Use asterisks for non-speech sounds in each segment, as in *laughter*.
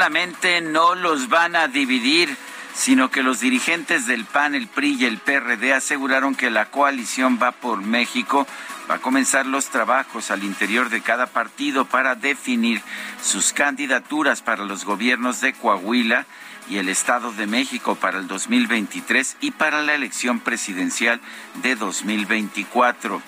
Solamente no los van a dividir, sino que los dirigentes del PAN, el PRI y el PRD aseguraron que la coalición va por México va a comenzar los trabajos al interior de cada partido para definir sus candidaturas para los gobiernos de Coahuila y el Estado de México para el 2023 y para la elección presidencial de 2024.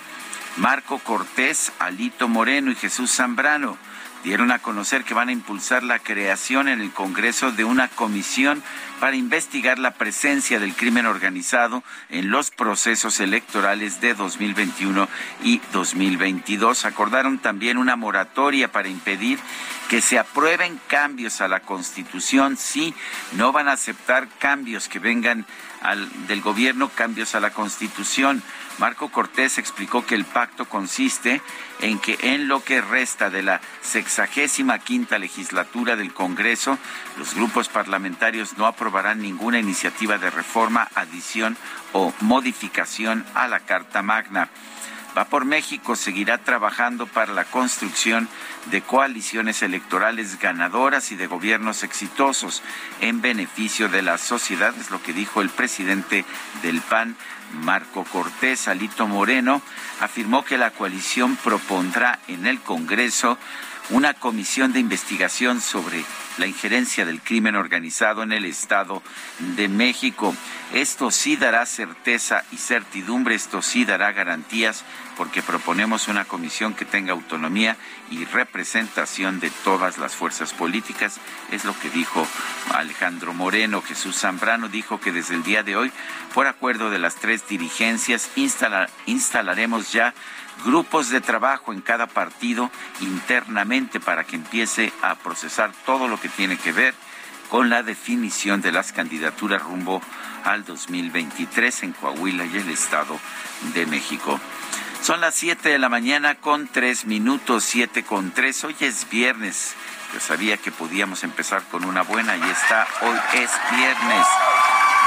Marco Cortés, Alito Moreno y Jesús Zambrano dieron a conocer que van a impulsar la creación en el Congreso de una comisión para investigar la presencia del crimen organizado en los procesos electorales de 2021 y 2022. Acordaron también una moratoria para impedir que se aprueben cambios a la Constitución si no van a aceptar cambios que vengan del gobierno, cambios a la Constitución. Marco Cortés explicó que el pacto consiste en que en lo que resta de la sexagésima quinta legislatura del Congreso, los grupos parlamentarios no aprobarán ninguna iniciativa de reforma, adición o modificación a la Carta Magna. Va por México seguirá trabajando para la construcción de coaliciones electorales ganadoras y de gobiernos exitosos en beneficio de la sociedad, es lo que dijo el presidente del PAN, Marco Cortés, Alito Moreno, afirmó que la coalición propondrá en el Congreso una comisión de investigación sobre la injerencia del crimen organizado en el Estado de México. Esto sí dará certeza y certidumbre, esto sí dará garantías porque proponemos una comisión que tenga autonomía y representación de todas las fuerzas políticas. Es lo que dijo Alejandro Moreno. Jesús Zambrano dijo que desde el día de hoy, por acuerdo de las tres dirigencias, instalaremos ya grupos de trabajo en cada partido internamente para que empiece a procesar todo lo que tiene que ver con la definición de las candidaturas rumbo al 2023 en Coahuila y el Estado de México. Son las 7 de la mañana con 3 minutos, 7 con 3. Hoy es viernes. Yo sabía que podíamos empezar con una buena y está. Hoy es viernes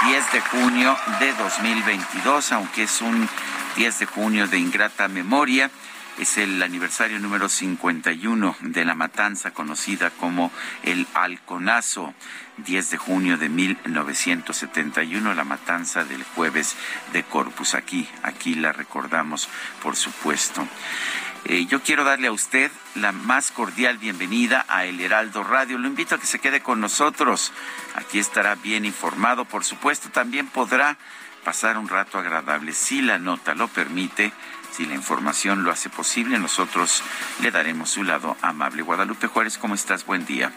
10 de junio de 2022, aunque es un 10 de junio de ingrata memoria. Es el aniversario número 51 de la matanza conocida como el Alconazo. 10 de junio de 1971, la matanza del jueves de Corpus. Aquí, aquí la recordamos, por supuesto. Eh, yo quiero darle a usted la más cordial bienvenida a El Heraldo Radio. Lo invito a que se quede con nosotros. Aquí estará bien informado. Por supuesto, también podrá pasar un rato agradable. Si la nota lo permite, si la información lo hace posible, nosotros le daremos su lado amable. Guadalupe Juárez, ¿cómo estás? Buen día.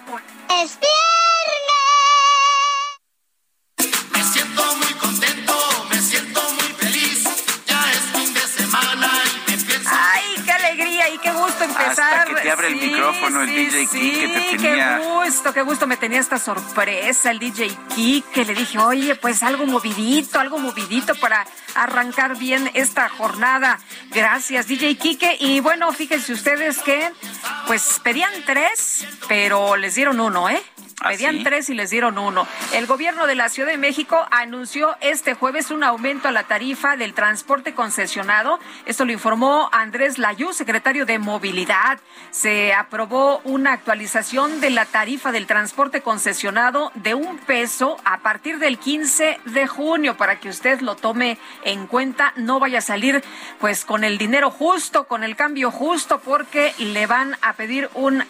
Hasta que te abre el micrófono el DJ Kike que te tenía. Qué gusto, qué gusto me tenía esta sorpresa el DJ Kike. Le dije, oye, pues algo movidito, algo movidito para arrancar bien esta jornada. Gracias, DJ Kike. Y bueno, fíjense ustedes que, pues pedían tres, pero les dieron uno, ¿eh? ¿Ah, Pedían tres y les dieron uno. El gobierno de la Ciudad de México anunció este jueves un aumento a la tarifa del transporte concesionado. Esto lo informó Andrés Layú, secretario de Movilidad. Se aprobó una actualización de la tarifa del transporte concesionado de un peso a partir del 15 de junio para que usted lo tome en cuenta. No vaya a salir pues con el dinero justo, con el cambio justo, porque le van a pedir un,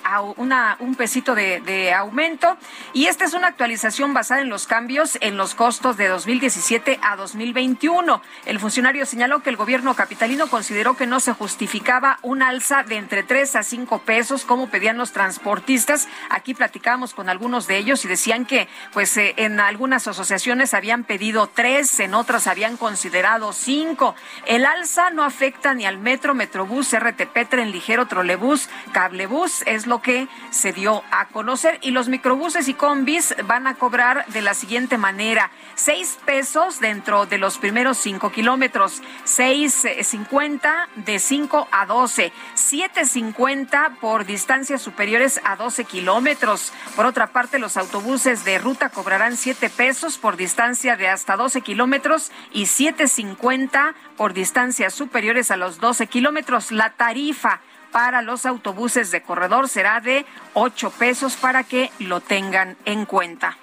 un pesito de, de aumento. Y esta es una actualización basada en los cambios en los costos de 2017 a 2021. El funcionario señaló que el gobierno capitalino consideró que no se justificaba un alza de entre 3 a 5 pesos como pedían los transportistas. Aquí platicamos con algunos de ellos y decían que pues eh, en algunas asociaciones habían pedido 3, en otras habían considerado 5. El alza no afecta ni al metro, metrobús, RTP, tren ligero, trolebús, cablebús, es lo que se dio a conocer. Y los microbuses y combis van a cobrar de la siguiente manera. 6 pesos dentro de los primeros 5 kilómetros, 6.50 de 5 a 12, 7.50 por distancias superiores a 12 kilómetros. Por otra parte, los autobuses de ruta cobrarán 7 pesos por distancia de hasta 12 kilómetros y 7.50 por distancias superiores a los 12 kilómetros. La tarifa para los autobuses de corredor será de 8 pesos para que lo tengan en cuenta.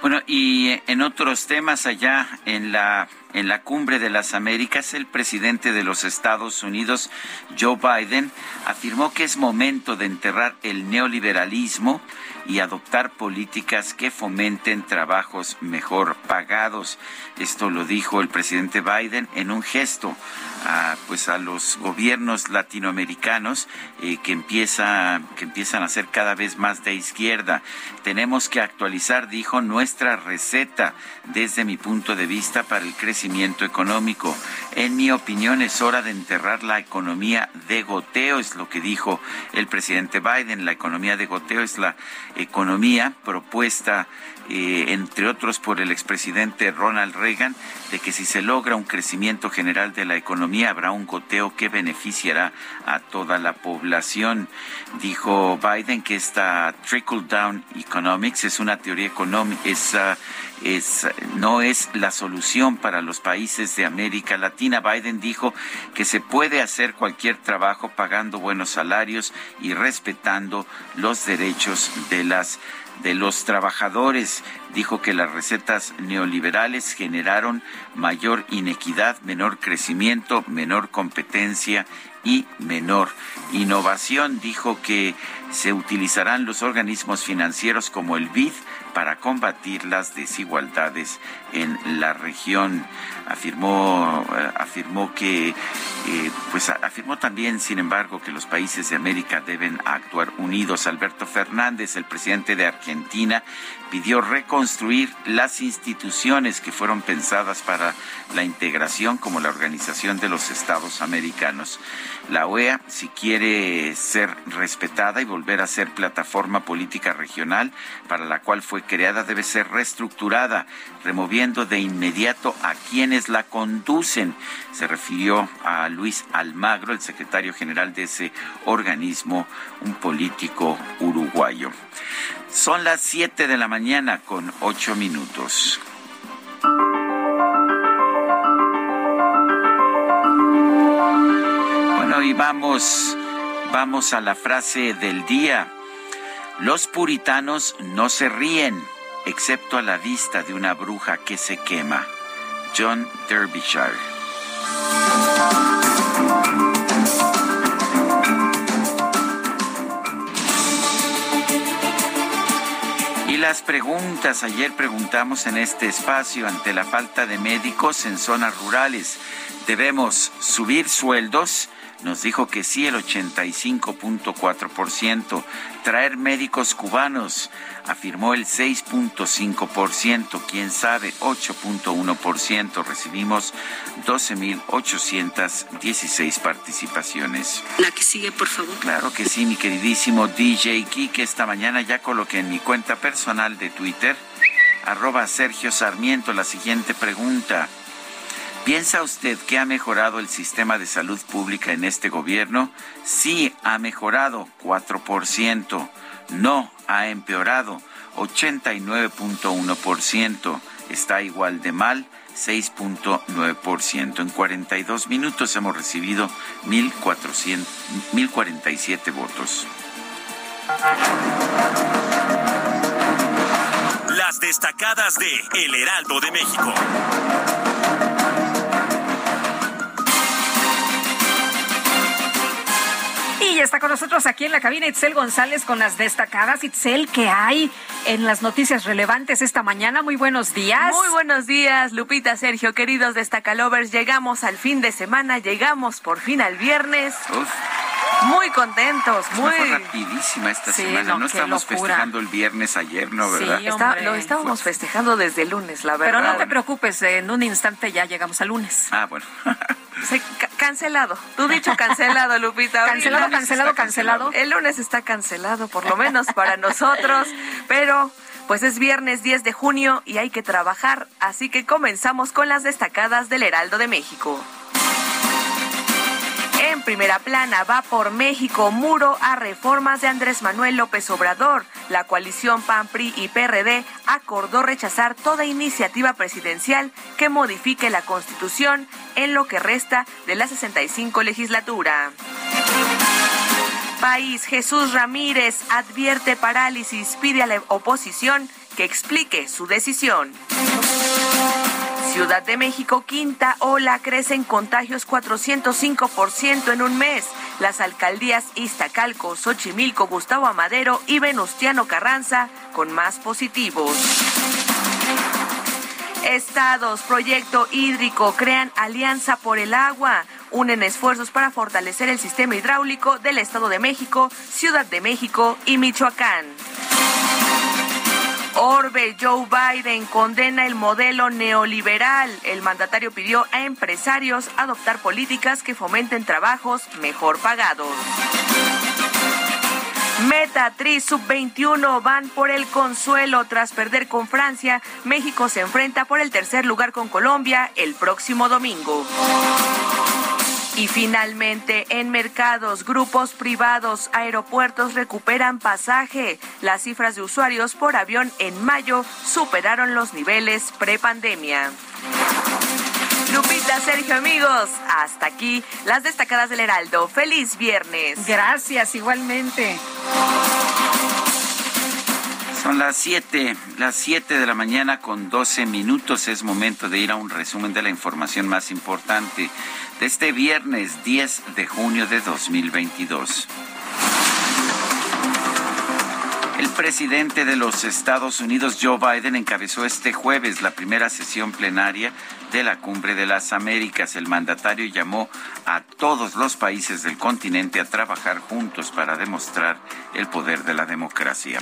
Bueno, y en otros temas allá en la en la cumbre de las Américas, el presidente de los Estados Unidos, Joe Biden, afirmó que es momento de enterrar el neoliberalismo y adoptar políticas que fomenten trabajos mejor pagados. Esto lo dijo el presidente Biden en un gesto a, pues a los gobiernos latinoamericanos eh, que empieza que empiezan a ser cada vez más de izquierda. Tenemos que actualizar, dijo, nuestra receta desde mi punto de vista para el crecimiento económico. En mi opinión es hora de enterrar la economía de goteo, es lo que dijo el presidente Biden. La economía de goteo es la economía propuesta eh, entre otros por el expresidente Ronald Reagan, de que si se logra un crecimiento general de la economía habrá un goteo que beneficiará a toda la población. Dijo Biden que esta trickle down economics es una teoría económica, es, es, no es la solución para los países de América Latina. Biden dijo que se puede hacer cualquier trabajo pagando buenos salarios y respetando los derechos de las de los trabajadores. Dijo que las recetas neoliberales generaron mayor inequidad, menor crecimiento, menor competencia y menor innovación. Dijo que se utilizarán los organismos financieros como el BID para combatir las desigualdades en la región. Afirmó, afirmó que, eh, pues afirmó también, sin embargo, que los países de América deben actuar unidos. Alberto Fernández, el presidente de Argentina, pidió reconstruir las instituciones que fueron pensadas para la integración como la Organización de los Estados Americanos. La OEA, si quiere ser respetada y volver a ser plataforma política regional para la cual fue creada, debe ser reestructurada, removiendo de inmediato a quienes la conducen. Se refirió a Luis Almagro, el secretario general de ese organismo, un político uruguayo. Son las 7 de la mañana con 8 minutos. Vamos, vamos a la frase del día. Los puritanos no se ríen, excepto a la vista de una bruja que se quema. John Derbyshire. Y las preguntas, ayer preguntamos en este espacio ante la falta de médicos en zonas rurales, ¿debemos subir sueldos? Nos dijo que sí el 85.4%. Traer médicos cubanos, afirmó el 6.5%. Quién sabe, 8.1%. Recibimos 12.816 participaciones. La que sigue, por favor. Claro que sí, mi queridísimo DJ que Esta mañana ya coloqué en mi cuenta personal de Twitter, arroba Sergio Sarmiento, la siguiente pregunta. ¿Piensa usted que ha mejorado el sistema de salud pública en este gobierno? Sí, ha mejorado 4%. no ha empeorado, 89.1%. Está igual de mal, 6.9%. En 42 minutos hemos recibido 1.047 votos. Las destacadas de El Heraldo de México. Y está con nosotros aquí en la cabina Itzel González con las destacadas. Itzel, ¿qué hay en las noticias relevantes esta mañana? Muy buenos días. Muy buenos días, Lupita, Sergio, queridos destacalovers. Llegamos al fin de semana, llegamos por fin al viernes. Muy contentos, muy fue rapidísima esta semana. No, estamos festejando el viernes ayer, ¿no? ¿Verdad? Sí, lo estábamos festejando desde el lunes, la verdad. Pero no te preocupes, en un instante ya llegamos al lunes. Ah, bueno. *laughs* cancelado. Tú dicho *laughs* cancelado, Lupita. Cancelado, cancelado, cancelado. El lunes está cancelado, por lo menos para nosotros, *laughs* pero pues es viernes 10 de junio y hay que trabajar, así que comenzamos con las destacadas del Heraldo de México. En primera plana va por México muro a reformas de Andrés Manuel López Obrador. La coalición PAN, PRI y PRD acordó rechazar toda iniciativa presidencial que modifique la Constitución en lo que resta de la 65 legislatura. País Jesús Ramírez advierte parálisis, pide a la oposición que explique su decisión. Ciudad de México, quinta ola, crecen contagios 405% en un mes. Las alcaldías Iztacalco, Xochimilco, Gustavo Amadero y Venustiano Carranza con más positivos. Estados, proyecto hídrico, crean alianza por el agua. Unen esfuerzos para fortalecer el sistema hidráulico del Estado de México, Ciudad de México y Michoacán. Orbe, Joe Biden condena el modelo neoliberal. El mandatario pidió a empresarios adoptar políticas que fomenten trabajos mejor pagados. Meta Tri Sub-21 van por el consuelo tras perder con Francia. México se enfrenta por el tercer lugar con Colombia el próximo domingo. Y finalmente, en mercados, grupos privados, aeropuertos recuperan pasaje. Las cifras de usuarios por avión en mayo superaron los niveles prepandemia. Lupita, Sergio, amigos, hasta aquí las destacadas del Heraldo. Feliz viernes. Gracias, igualmente. Son las 7, las 7 de la mañana con 12 minutos. Es momento de ir a un resumen de la información más importante este viernes 10 de junio de 2022. El presidente de los Estados Unidos, Joe Biden, encabezó este jueves la primera sesión plenaria de la Cumbre de las Américas. El mandatario llamó a todos los países del continente a trabajar juntos para demostrar el poder de la democracia.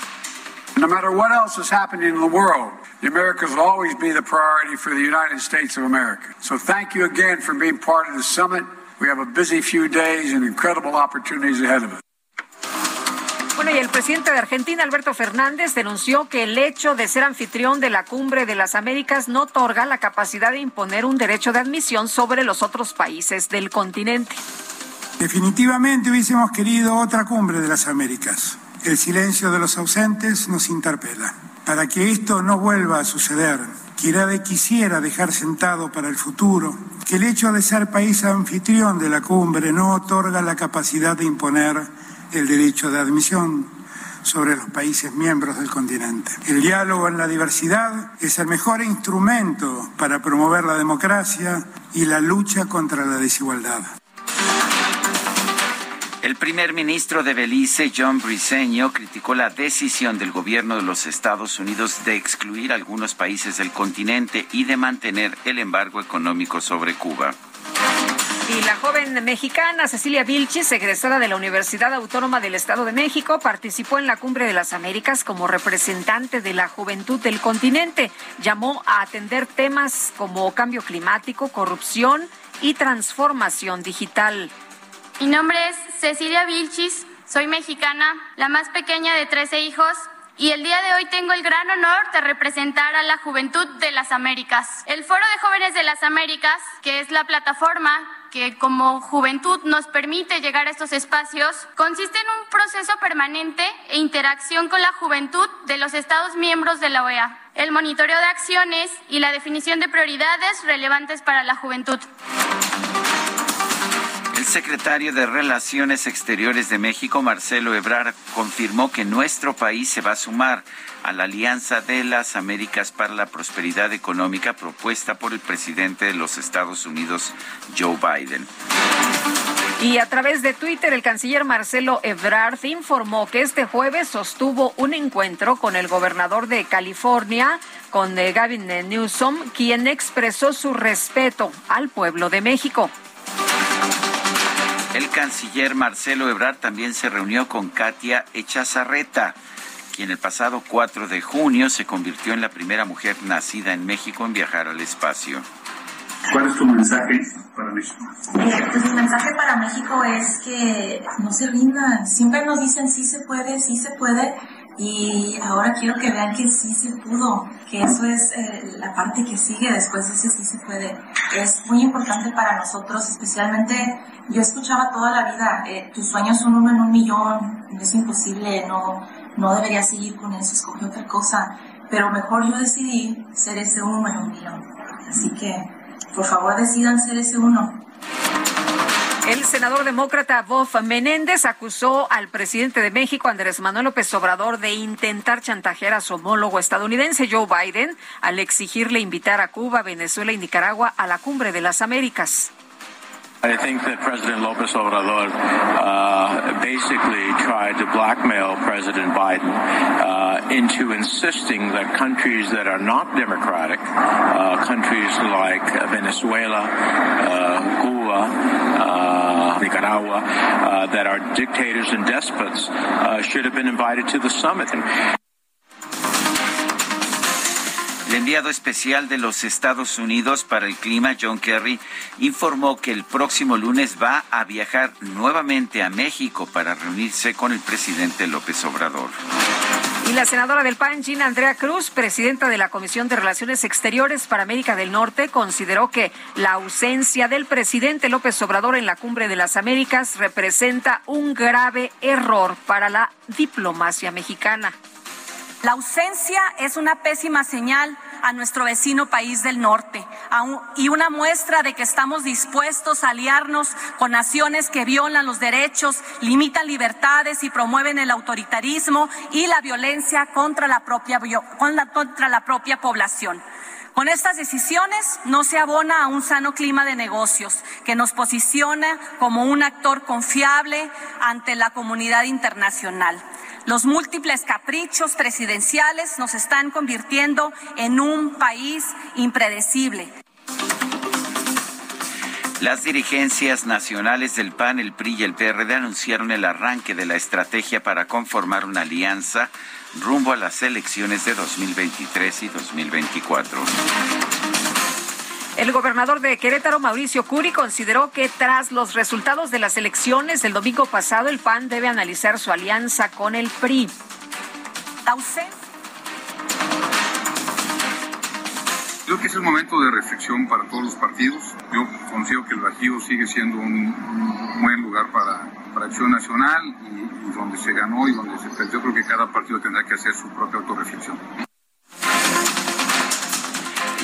No matter what else is happening in the world, Americas will always be the priority for the United States of America. So thank you again for being part of the summit. We have a busy few days and incredible opportunities ahead of us. Bueno, y el presidente de Argentina, Alberto Fernández, denunció que el hecho de ser anfitrión de la Cumbre de las Américas no otorga la capacidad de imponer un derecho de admisión sobre los otros países del continente. Definitivamente hubiésemos querido otra Cumbre de las Américas el silencio de los ausentes nos interpela. Para que esto no vuelva a suceder, quisiera dejar sentado para el futuro que el hecho de ser país anfitrión de la cumbre no otorga la capacidad de imponer el derecho de admisión sobre los países miembros del continente. El diálogo en la diversidad es el mejor instrumento para promover la democracia y la lucha contra la desigualdad. El primer ministro de Belice, John Briceño, criticó la decisión del gobierno de los Estados Unidos de excluir algunos países del continente y de mantener el embargo económico sobre Cuba. Y la joven mexicana Cecilia Vilchis, egresada de la Universidad Autónoma del Estado de México, participó en la Cumbre de las Américas como representante de la juventud del continente. Llamó a atender temas como cambio climático, corrupción y transformación digital. Mi nombre es Cecilia Vilchis, soy mexicana, la más pequeña de 13 hijos y el día de hoy tengo el gran honor de representar a la juventud de las Américas. El Foro de Jóvenes de las Américas, que es la plataforma que como juventud nos permite llegar a estos espacios, consiste en un proceso permanente e interacción con la juventud de los Estados miembros de la OEA, el monitoreo de acciones y la definición de prioridades relevantes para la juventud. El secretario de Relaciones Exteriores de México, Marcelo Ebrard, confirmó que nuestro país se va a sumar a la Alianza de las Américas para la Prosperidad Económica propuesta por el presidente de los Estados Unidos, Joe Biden. Y a través de Twitter, el canciller Marcelo Ebrard informó que este jueves sostuvo un encuentro con el gobernador de California, con Gavin Newsom, quien expresó su respeto al pueblo de México. El canciller Marcelo Ebrard también se reunió con Katia Echazarreta, quien el pasado 4 de junio se convirtió en la primera mujer nacida en México en viajar al espacio. ¿Cuál es tu mensaje para México? Eh, pues mi mensaje para México es que no se rindan. Siempre nos dicen sí se puede, sí se puede. Y ahora quiero que vean que sí se pudo, que eso es eh, la parte que sigue después de ese sí se puede. Es muy importante para nosotros, especialmente yo escuchaba toda la vida, eh, tus sueños son uno en un millón, es imposible, no, no debería seguir con eso, escogí otra cosa, pero mejor yo decidí ser ese uno en un millón. Así que, por favor, decidan ser ese uno. El senador demócrata Bob Menéndez acusó al presidente de México, Andrés Manuel López Obrador, de intentar chantajear a su homólogo estadounidense Joe Biden al exigirle invitar a Cuba, Venezuela y Nicaragua a la cumbre de las Américas. I think that President Lopez Obrador uh, basically tried to blackmail President Biden uh, into insisting that countries that are not democratic, uh, countries like Venezuela, uh, Cuba, uh, Nicaragua, uh, that are dictators and despots, should have been invited to the summit. El enviado especial de los Estados Unidos para el clima, John Kerry, informó que el próximo lunes va a viajar nuevamente a México para reunirse con el presidente López Obrador. Y la senadora del PAN, Gina Andrea Cruz, presidenta de la Comisión de Relaciones Exteriores para América del Norte, consideró que la ausencia del presidente López Obrador en la Cumbre de las Américas representa un grave error para la diplomacia mexicana. La ausencia es una pésima señal a nuestro vecino país del norte y una muestra de que estamos dispuestos a aliarnos con naciones que violan los derechos, limitan libertades y promueven el autoritarismo y la violencia contra la propia, población. Con estas decisiones no se abona a un sano clima de negocios que nos posiciona como un actor confiable ante la comunidad internacional. Los múltiples caprichos presidenciales nos están convirtiendo en un país impredecible. Las dirigencias nacionales del PAN, el PRI y el PRD anunciaron el arranque de la estrategia para conformar una alianza rumbo a las elecciones de 2023 y 2024. El gobernador de Querétaro, Mauricio Curi, consideró que tras los resultados de las elecciones del domingo pasado, el PAN debe analizar su alianza con el PRI. Creo que es el momento de reflexión para todos los partidos. Yo confío que el Bajío sigue siendo un, buen lugar para, para acción nacional y, y donde se ganó y donde se perdió, creo que cada partido tendrá que hacer su propia autorreflexión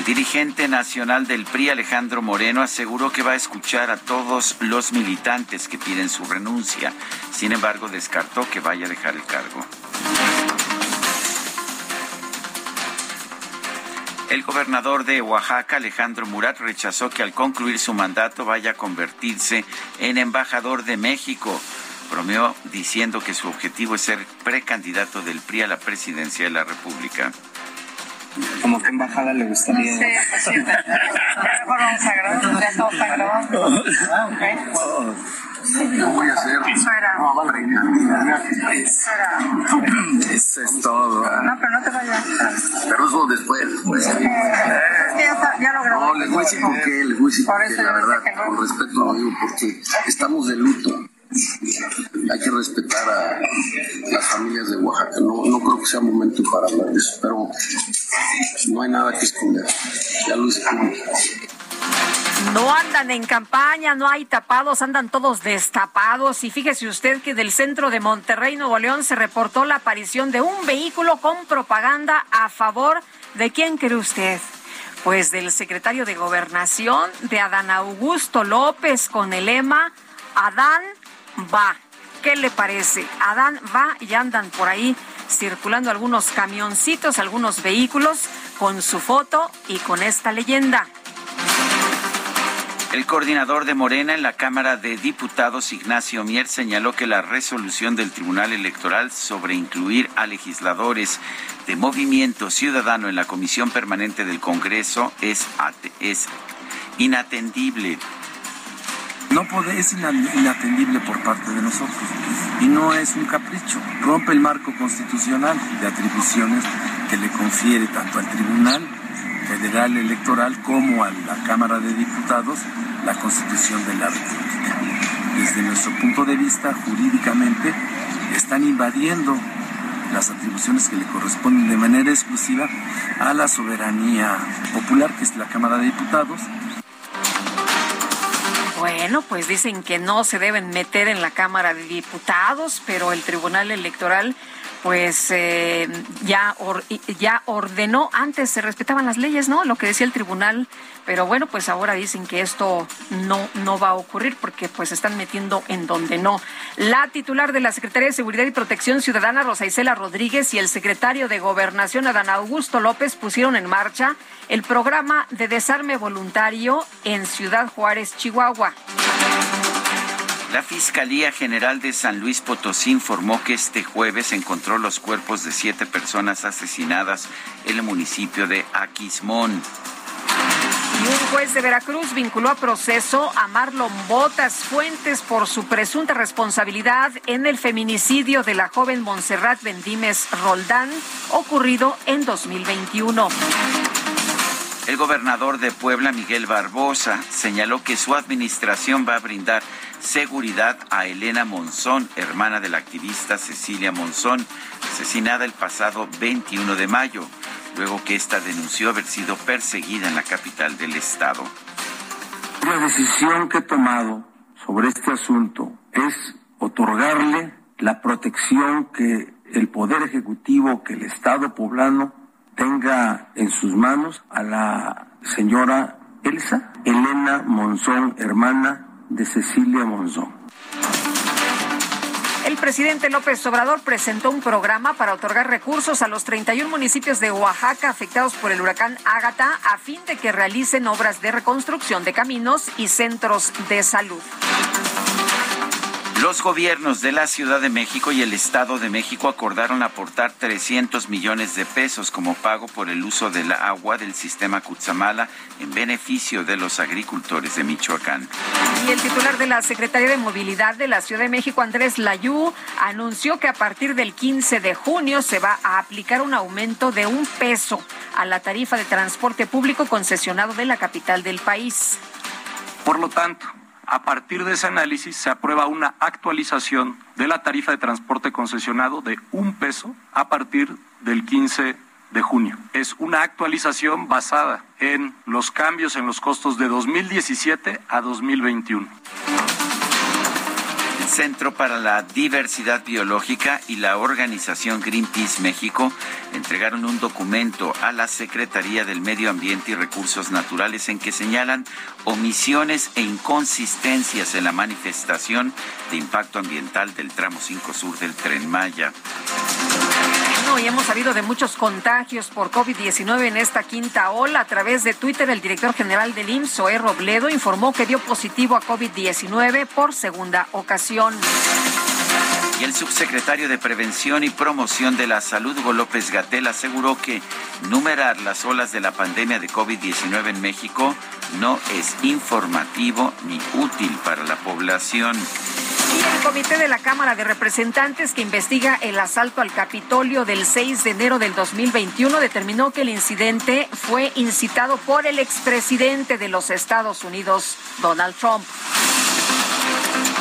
dirigente nacional del PRI, Alejandro Moreno, aseguró que va a escuchar a todos los militantes que piden su renuncia. Sin embargo, descartó que vaya a dejar el cargo. El gobernador de Oaxaca, Alejandro Murat, rechazó que al concluir su mandato vaya a convertirse en embajador de México. Bromeó diciendo que su objetivo es ser precandidato del PRI a la presidencia de la República. ¿Cómo que embajada le gustaría? No sé, pues sí. Mejor vamos a grabar, ya todo está grabando. Ah, ok. No voy a hacer. Eso era. No, vale, Eso era. Eso es todo. No, pero no te vayas. Pero eso después. Pues. Es que ya, está, ya lo grabé. No, les voy a decir por qué, les voy a decir por, qué, la verdad. Con respeto lo digo, porque estamos de luto hay que respetar a las familias de Oaxaca. No, no creo que sea momento para hablar de eso, pero no hay nada que esconder. Ya lo hice no andan en campaña, no hay tapados, andan todos destapados. Y fíjese usted que del centro de Monterrey, Nuevo León, se reportó la aparición de un vehículo con propaganda a favor de quién cree usted. Pues del secretario de Gobernación, de Adán Augusto López, con el lema Adán va. ¿Qué le parece? Adán va y andan por ahí circulando algunos camioncitos, algunos vehículos con su foto y con esta leyenda. El coordinador de Morena en la Cámara de Diputados, Ignacio Mier, señaló que la resolución del Tribunal Electoral sobre incluir a legisladores de Movimiento Ciudadano en la Comisión Permanente del Congreso es, es inatendible. No puede, es inatendible por parte de nosotros y no es un capricho. Rompe el marco constitucional de atribuciones que le confiere tanto al Tribunal Federal Electoral como a la Cámara de Diputados la Constitución de la República. Desde nuestro punto de vista, jurídicamente, están invadiendo las atribuciones que le corresponden de manera exclusiva a la soberanía popular, que es la Cámara de Diputados. Bueno, pues dicen que no se deben meter en la Cámara de Diputados, pero el Tribunal Electoral pues eh, ya, ya ordenó, antes se respetaban las leyes, ¿no? Lo que decía el tribunal, pero bueno, pues ahora dicen que esto no, no va a ocurrir porque pues están metiendo en donde no. La titular de la Secretaría de Seguridad y Protección Ciudadana, Rosa Isela Rodríguez, y el secretario de Gobernación, Adán Augusto López, pusieron en marcha el programa de desarme voluntario en Ciudad Juárez, Chihuahua. La Fiscalía General de San Luis Potosí informó que este jueves encontró los cuerpos de siete personas asesinadas en el municipio de Aquismón. Y un juez de Veracruz vinculó a proceso a Marlon Botas Fuentes por su presunta responsabilidad en el feminicidio de la joven Montserrat Bendímez Roldán, ocurrido en 2021. El gobernador de Puebla, Miguel Barbosa, señaló que su administración va a brindar seguridad a Elena Monzón, hermana de la activista Cecilia Monzón, asesinada el pasado 21 de mayo, luego que ésta denunció haber sido perseguida en la capital del estado. La decisión que he tomado sobre este asunto es otorgarle la protección que el Poder Ejecutivo, que el Estado poblano tenga en sus manos a la señora Elsa Elena Monzón, hermana de Cecilia Monzón. El presidente López Obrador presentó un programa para otorgar recursos a los 31 municipios de Oaxaca afectados por el huracán Ágata a fin de que realicen obras de reconstrucción de caminos y centros de salud. Los gobiernos de la Ciudad de México y el Estado de México acordaron aportar 300 millones de pesos como pago por el uso del agua del sistema Cutzamala en beneficio de los agricultores de Michoacán. Y el titular de la Secretaría de Movilidad de la Ciudad de México, Andrés Layú, anunció que a partir del 15 de junio se va a aplicar un aumento de un peso a la tarifa de transporte público concesionado de la capital del país. Por lo tanto, a partir de ese análisis se aprueba una actualización de la tarifa de transporte concesionado de un peso a partir del 15 de junio. Es una actualización basada en los cambios en los costos de 2017 a 2021. Centro para la Diversidad Biológica y la organización Greenpeace México entregaron un documento a la Secretaría del Medio Ambiente y Recursos Naturales en que señalan omisiones e inconsistencias en la manifestación de impacto ambiental del tramo 5 sur del tren Maya y hemos sabido de muchos contagios por COVID-19 en esta quinta ola. A través de Twitter, el director general del IMSS, Zoé Robledo, informó que dio positivo a COVID-19 por segunda ocasión. Y el subsecretario de Prevención y Promoción de la Salud, Hugo López Gatel, aseguró que numerar las olas de la pandemia de COVID-19 en México no es informativo ni útil para la población. El comité de la Cámara de Representantes que investiga el asalto al Capitolio del 6 de enero del 2021 determinó que el incidente fue incitado por el expresidente de los Estados Unidos, Donald Trump.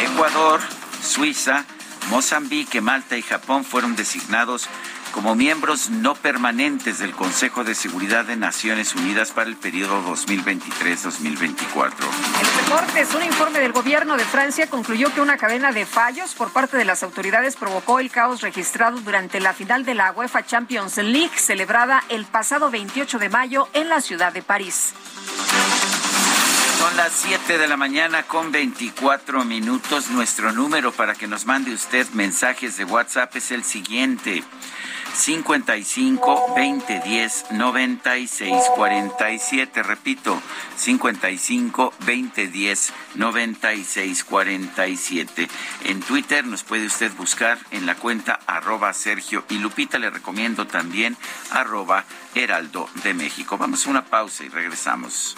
Ecuador Suiza, Mozambique, Malta y Japón fueron designados como miembros no permanentes del Consejo de Seguridad de Naciones Unidas para el periodo 2023-2024. En los deportes, un informe del gobierno de Francia concluyó que una cadena de fallos por parte de las autoridades provocó el caos registrado durante la final de la UEFA Champions League celebrada el pasado 28 de mayo en la ciudad de París. Son las 7 de la mañana con 24 minutos. Nuestro número para que nos mande usted mensajes de WhatsApp es el siguiente. 55 20 10 96 47. Repito, 55 20 10 96 47. En Twitter nos puede usted buscar en la cuenta arroba Sergio y Lupita. Le recomiendo también arroba Heraldo de México. Vamos a una pausa y regresamos.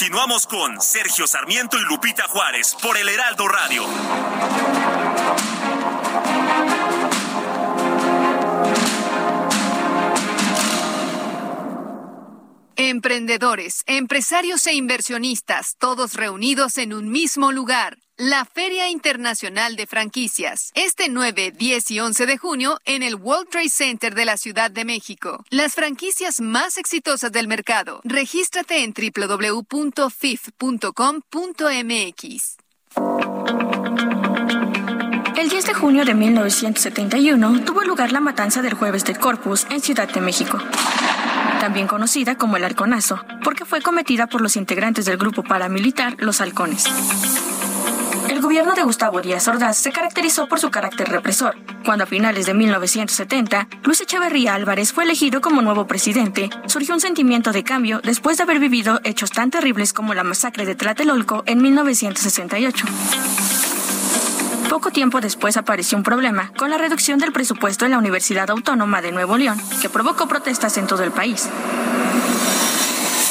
Continuamos con Sergio Sarmiento y Lupita Juárez por el Heraldo Radio. Emprendedores, empresarios e inversionistas, todos reunidos en un mismo lugar. La Feria Internacional de Franquicias, este 9, 10 y 11 de junio en el World Trade Center de la Ciudad de México. Las franquicias más exitosas del mercado. Regístrate en www.fif.com.mx. El 10 de junio de 1971 tuvo lugar la matanza del Jueves del Corpus en Ciudad de México, también conocida como el Halconazo, porque fue cometida por los integrantes del grupo paramilitar Los Halcones. El gobierno de Gustavo Díaz Ordaz se caracterizó por su carácter represor. Cuando a finales de 1970 Luis Echeverría Álvarez fue elegido como nuevo presidente, surgió un sentimiento de cambio después de haber vivido hechos tan terribles como la masacre de Tlatelolco en 1968. Poco tiempo después apareció un problema con la reducción del presupuesto en la Universidad Autónoma de Nuevo León, que provocó protestas en todo el país.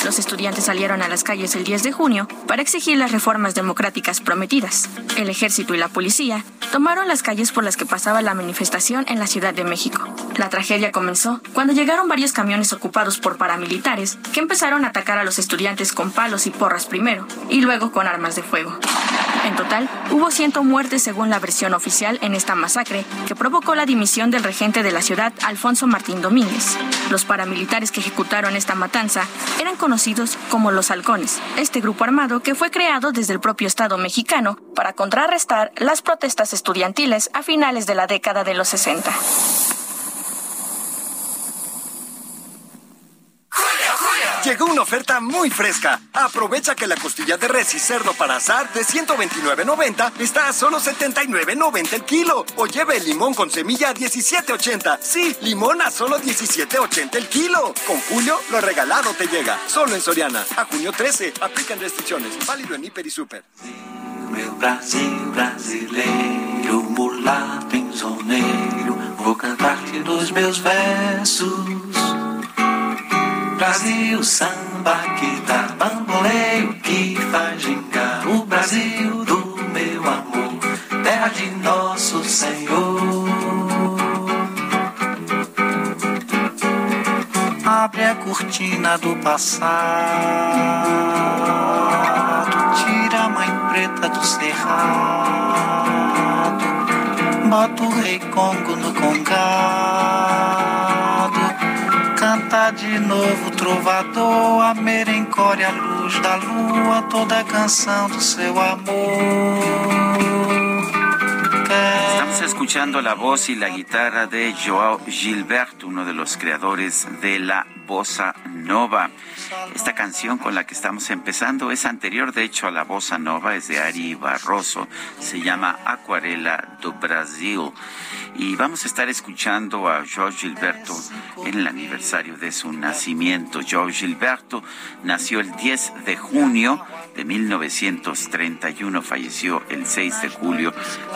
Los estudiantes salieron a las calles el 10 de junio para exigir las reformas democráticas prometidas. El ejército y la policía tomaron las calles por las que pasaba la manifestación en la Ciudad de México. La tragedia comenzó cuando llegaron varios camiones ocupados por paramilitares que empezaron a atacar a los estudiantes con palos y porras primero y luego con armas de fuego. En total, hubo 100 muertes según la versión oficial en esta masacre, que provocó la dimisión del regente de la ciudad, Alfonso Martín Domínguez. Los paramilitares que ejecutaron esta matanza eran conocidos como los halcones, este grupo armado que fue creado desde el propio Estado mexicano para contrarrestar las protestas estudiantiles a finales de la década de los 60. Llegó una oferta muy fresca. Aprovecha que la costilla de res y cerdo para asar de 129.90 está a solo 79.90 el kilo. O lleve el limón con semilla a 17.80. Sí, limón a solo 17.80 el kilo. Con Julio, lo regalado te llega. Solo en Soriana. A junio 13. Aplican restricciones. Válido en Hiper y Super. Brasil brasileiro, mulato vou cantar-te meus versos. Brasil, samba que dá bamboleio, que faz gingar. O Brasil do meu amor, terra de nosso Senhor. Abre a cortina do passado, tira a mãe preta do cerrado, bota o rei Congo no congado, canta de novo trovador, a merencore a luz da lua, toda a canção do seu amor. Estamos escuchando la voz y la guitarra de Joao Gilberto, uno de los creadores de la bossa nova. Esta canción con la que estamos empezando es anterior, de hecho, a la bossa nova, es de Ari Barroso, se llama Acuarela do Brasil. Y vamos a estar escuchando a Jorge Gilberto en el aniversario de su nacimiento. Jorge Gilberto nació el 10 de junio de 1931, falleció el 6 de julio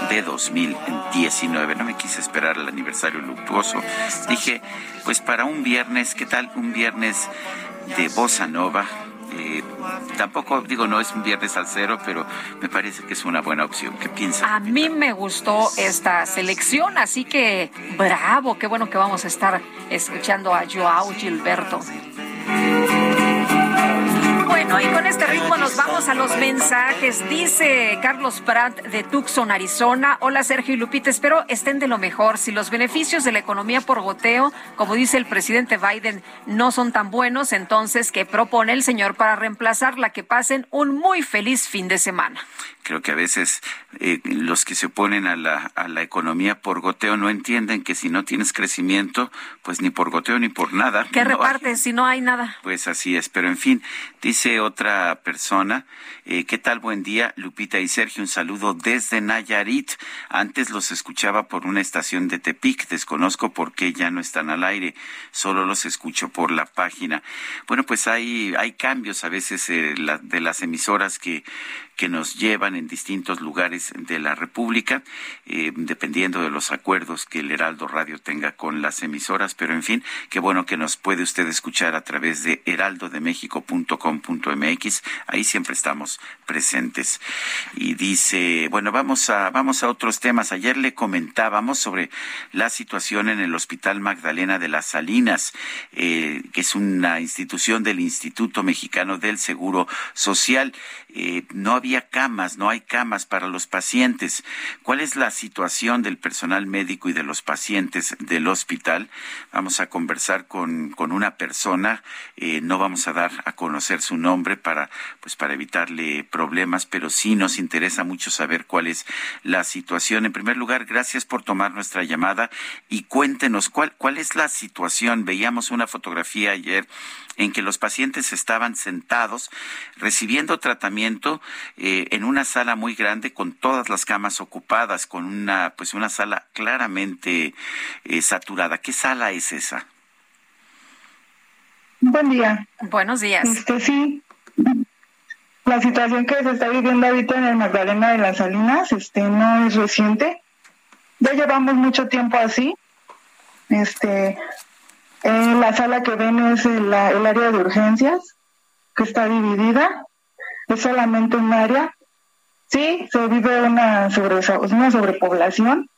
de 2019. No me quise esperar el aniversario luctuoso. Dije, pues para un viernes, ¿qué tal? Un viernes de bossa nova, eh, tampoco digo no es un viernes al cero, pero me parece que es una buena opción. ¿Qué piensas? A mí me gustó esta selección, así que bravo, qué bueno que vamos a estar escuchando a Joao Gilberto. Bueno, y con este ritmo nos vamos a los mensajes. Dice Carlos Pratt de Tucson, Arizona. Hola Sergio y Lupita, espero estén de lo mejor. Si los beneficios de la economía por goteo, como dice el presidente Biden, no son tan buenos, entonces, ¿qué propone el señor para reemplazarla? Que pasen un muy feliz fin de semana. Creo que a veces eh, los que se oponen a la, a la economía por goteo no entienden que si no tienes crecimiento, pues ni por goteo ni por nada. ¿Qué *laughs* no si no hay nada? Pues así es, pero en fin, dice otra persona, eh, ¿qué tal? Buen día, Lupita y Sergio, un saludo desde Nayarit. Antes los escuchaba por una estación de Tepic, desconozco por qué ya no están al aire, solo los escucho por la página. Bueno, pues hay, hay cambios a veces eh, la, de las emisoras que, que nos llevan en distintos lugares de la República, eh, dependiendo de los acuerdos que el Heraldo Radio tenga con las emisoras, pero en fin, qué bueno que nos puede usted escuchar a través de heraldodemexico.com.mx, ahí siempre estamos presentes. Y dice, bueno, vamos a, vamos a otros temas. Ayer le comentábamos sobre la situación en el Hospital Magdalena de las Salinas, eh, que es una institución del Instituto Mexicano del Seguro Social. Eh, no había camas, no hay camas para los pacientes. ¿Cuál es la situación del personal médico y de los pacientes del hospital? Vamos a conversar con, con una persona, eh, no vamos a dar a conocer su nombre para, pues para evitarle problemas, pero sí nos interesa mucho saber cuál es la situación. En primer lugar, gracias por tomar nuestra llamada y cuéntenos cuál, cuál es la situación. Veíamos una fotografía ayer en que los pacientes estaban sentados recibiendo tratamiento eh, en una sala muy grande con todas las camas ocupadas, con una pues una sala claramente eh, saturada. ¿Qué sala es esa? Buen día. Buenos días. Este sí. La situación que se está viviendo ahorita en el Magdalena de las Salinas, este, no es reciente. Ya llevamos mucho tiempo así. Este, eh, la sala que ven es el, área de urgencias, que está dividida. Es solamente un área. Sí, se vive una, sobre, una sobrepoblación.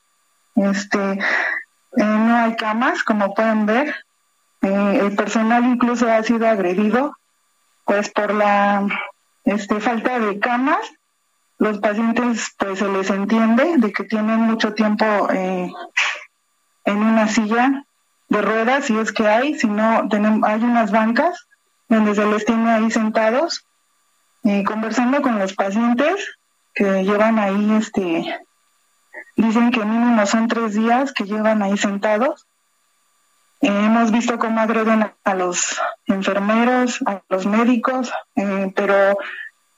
Este, eh, no hay camas, como pueden ver. Eh, el personal incluso ha sido agredido, pues por la este, falta de camas. Los pacientes, pues se les entiende de que tienen mucho tiempo eh, en una silla de ruedas, si es que hay, si no, tenemos, hay unas bancas donde se les tiene ahí sentados, eh, conversando con los pacientes que llevan ahí, este, dicen que mínimo son tres días que llevan ahí sentados. Eh, hemos visto cómo agreden a, los enfermeros, a los médicos, eh, pero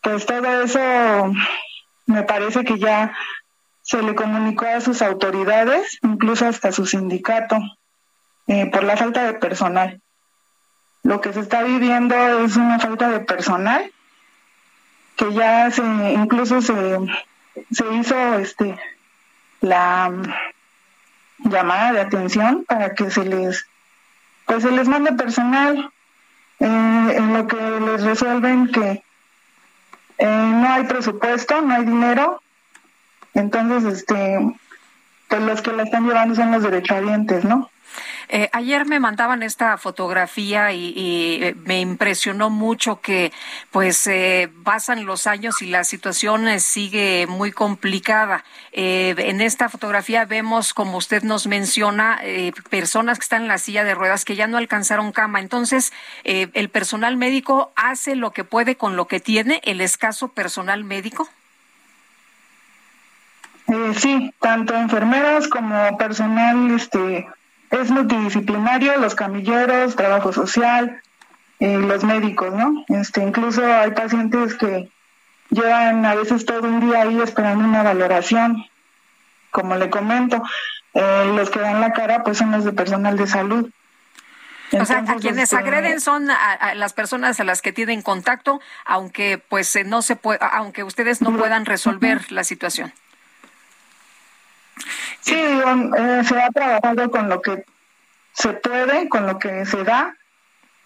pues todo eso me parece que ya se le comunicó a sus autoridades, incluso hasta su sindicato, eh, por la falta de personal. Lo que se está viviendo es una falta de personal que ya se incluso se, se hizo este la mm, llamada de atención para que se les pues se les mande personal eh, en lo que les resuelven que eh, no hay presupuesto, no hay dinero, entonces este pues los que la están llevando son los derechohabientes, ¿no? Eh, ayer me mandaban esta fotografía y, eh, me impresionó mucho que pues eh, pasan los años y la situación eh, sigue muy complicada. En esta fotografía vemos, como usted nos menciona, personas que están en la silla de ruedas que ya no alcanzaron cama. Entonces, el personal médico hace lo que puede con lo que tiene, el escaso personal médico. Sí, tanto enfermeras como personal este es multidisciplinario, los camilleros, trabajo social, eh, los médicos, ¿no? Este, incluso hay pacientes que llevan a veces todo un día ahí esperando una valoración. Como le comento, eh, los que dan la cara pues son los de personal de salud. o sea, a quienes este, agreden son a, las personas a las que tienen contacto, aunque pues eh, no se puede, aunque ustedes no puedan resolver la situación. Sí, eh, se ha trabajado con lo que se puede, con lo que se da,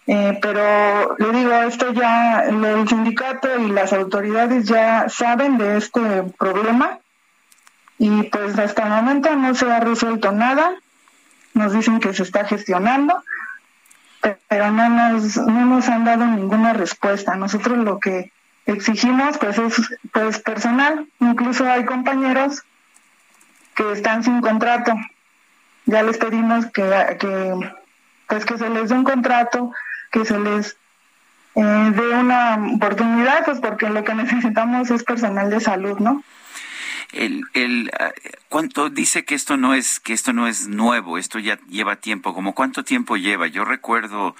eh, pero le digo, esto ya, el sindicato y las autoridades ya saben de este problema y pues hasta el momento no se ha resuelto nada. Nos dicen que se está gestionando, pero no nos, no nos han dado ninguna respuesta. Nosotros lo que exigimos pues es pues personal, incluso hay compañeros que están sin contrato. Ya les pedimos que, que pues que se les dé un contrato, que se les eh, dé una oportunidad, pues porque lo que *laughs* necesitamos es personal de salud, ¿no? El, el, ah, ¿Cuánto dice que esto no es que esto no es nuevo? Esto ya lleva tiempo. ¿Como cuánto tiempo lleva? Yo recuerdo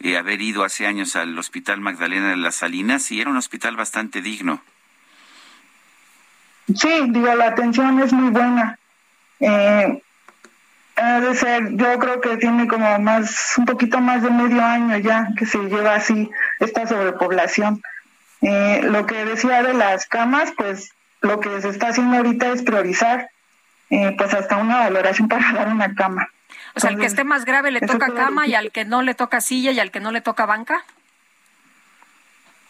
eh, haber ido hace años al Hospital Magdalena de las Salinas y era un hospital bastante digno. Sí, digo, la atención es muy buena. Eh, ha de ser, yo creo que tiene como más, un poquito más de medio año ya que se lleva así esta sobrepoblación. Eh, lo que decía de las camas, pues lo que se está haciendo ahorita es priorizar, eh, pues hasta una valoración *laughs* para dar una cama. O sea, al que esté más grave le toca cama y al que no le toca silla y al que no le toca banca.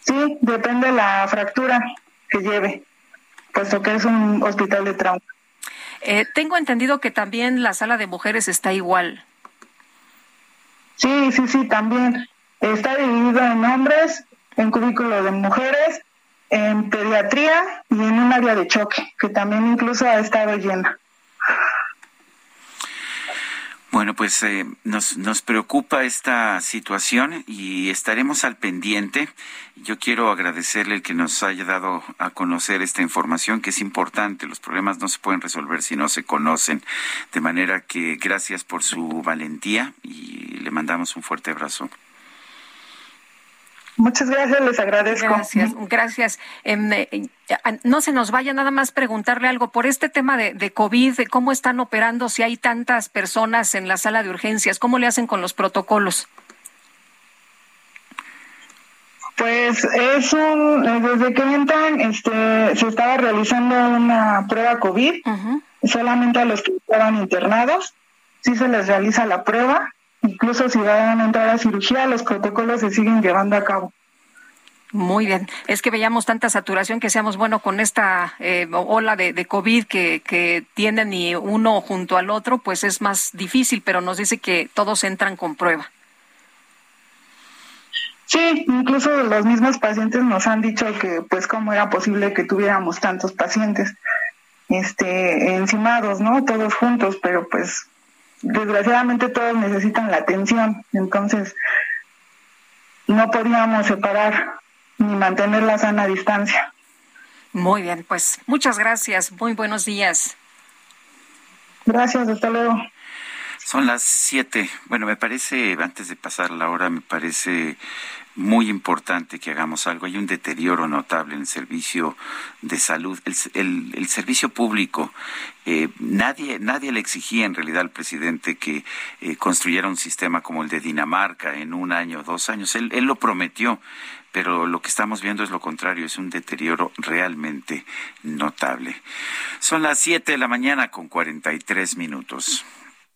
Sí, depende de la fractura que lleve, puesto que es un hospital de trauma. Eh, tengo entendido que también la sala de mujeres está igual. Sí, sí, sí, también. Está dividido en hombres, en cubículo de mujeres, en pediatría y en un área de choque, que también incluso ha estado llena. Bueno, pues eh, nos, nos preocupa esta situación y estaremos al pendiente. Yo quiero agradecerle el que nos haya dado a conocer esta información que es importante. Los problemas no se pueden resolver si no se conocen. De manera que gracias por su valentía y le mandamos un fuerte abrazo. Muchas gracias, les agradezco. Gracias, gracias. Em, eh, no se nos vaya nada más preguntarle algo por este tema de, de COVID, de cómo están operando, si hay tantas personas en la sala de urgencias, cómo le hacen con los protocolos. Pues es un, eh, desde que entran, este, se estaba realizando una prueba COVID, solamente a los que estaban internados, sí se les realiza la prueba incluso si van a entrar a cirugía, los protocolos se siguen llevando a cabo. Muy bien. Es que veíamos tanta saturación que seamos bueno con esta eh, ola de, de COVID que, que tienen y uno junto al otro, pues es más difícil, pero nos dice que todos entran con prueba. Sí, incluso los mismos pacientes nos han dicho que, pues, cómo era posible que tuviéramos tantos pacientes, este, encimados, ¿no? Todos juntos, pero pues desgraciadamente todos necesitan la atención, entonces no podíamos separar ni mantener la sana distancia. Muy bien, pues muchas gracias, muy buenos días. Gracias, hasta luego. Son las siete. Bueno, me parece, antes de pasar la hora, me parece muy importante que hagamos algo. Hay un deterioro notable en el servicio de salud, el, el, servicio público. Eh, nadie, nadie le exigía en realidad al presidente que eh, construyera un sistema como el de Dinamarca en un año, dos años. Él, él lo prometió, pero lo que estamos viendo es lo contrario, es un deterioro realmente notable. Son las siete de la mañana con cuarenta y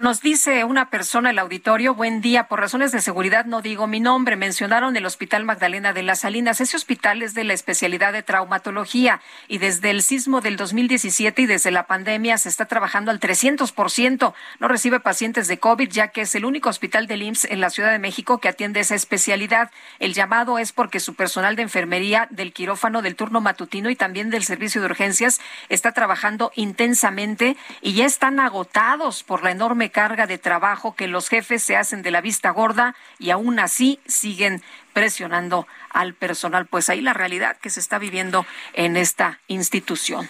Nos dice una persona el auditorio, buen día, por razones de seguridad no digo mi nombre, mencionaron el Hospital Magdalena de las Salinas. Ese hospital es de la especialidad de traumatología y desde el sismo del 2017 y desde la pandemia se está trabajando al 300%. No recibe pacientes de COVID ya que es el único hospital del IMSS en la Ciudad de México que atiende esa especialidad. El llamado es porque su personal de enfermería del quirófano del turno matutino y también del servicio de urgencias está trabajando intensamente y ya están agotados por la enorme carga de trabajo que los jefes se hacen de la vista gorda y aún así siguen presionando al personal. Pues ahí la realidad que se está viviendo en esta institución.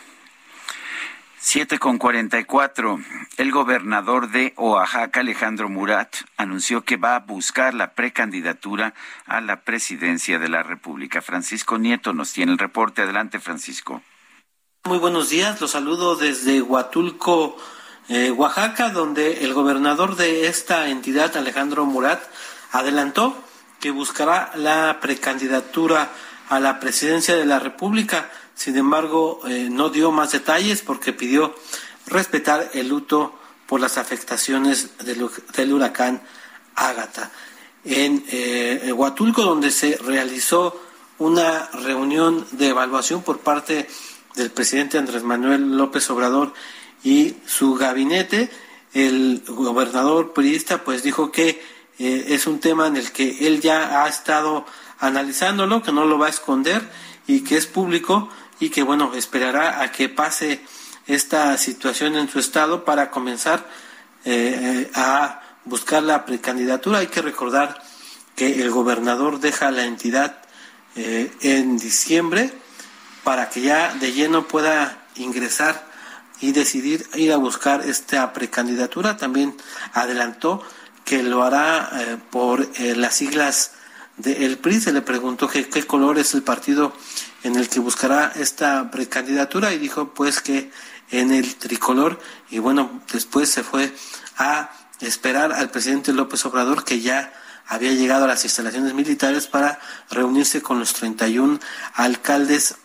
Siete con cuarenta y cuatro. El gobernador de Oaxaca, Alejandro Murat, anunció que va a buscar la precandidatura a la presidencia de la República. Francisco Nieto nos tiene el reporte. Adelante, Francisco. Muy buenos días. Los saludo desde Huatulco eh, Oaxaca, donde el gobernador de esta entidad, Alejandro Murat, adelantó que buscará la precandidatura a la presidencia de la República. Sin embargo, eh, no dio más detalles porque pidió respetar el luto por las afectaciones del, huracán Ágata. En eh, Huatulco, donde se realizó una reunión de evaluación por parte del presidente Andrés Manuel López Obrador y su gabinete, el gobernador periodista, pues dijo que eh, es un tema en el que él ya ha estado analizándolo, que no lo va a esconder y que es público y que bueno, esperará a que pase esta situación en su estado para comenzar eh, a buscar la precandidatura. Hay que recordar que el gobernador deja la entidad eh, en diciembre para que ya de lleno pueda ingresar y decidir ir a buscar esta precandidatura. También adelantó que lo hará eh, por eh, las siglas del PRI. Se le preguntó qué color es el partido en el que buscará esta precandidatura y dijo pues que en el tricolor y bueno, después se fue a esperar al presidente López Obrador que ya había llegado a las instalaciones militares para reunirse con los 31 alcaldes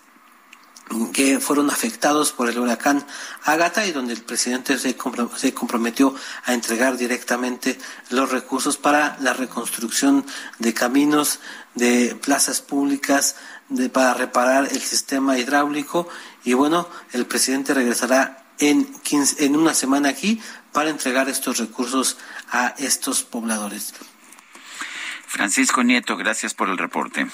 que fueron afectados por el huracán Agata y donde el presidente se comprometió a entregar directamente los recursos para la reconstrucción de caminos, de plazas públicas, de, para reparar el sistema hidráulico y bueno, el presidente regresará en, en una semana aquí para entregar estos recursos a estos pobladores. Francisco Nieto, gracias por el reporte.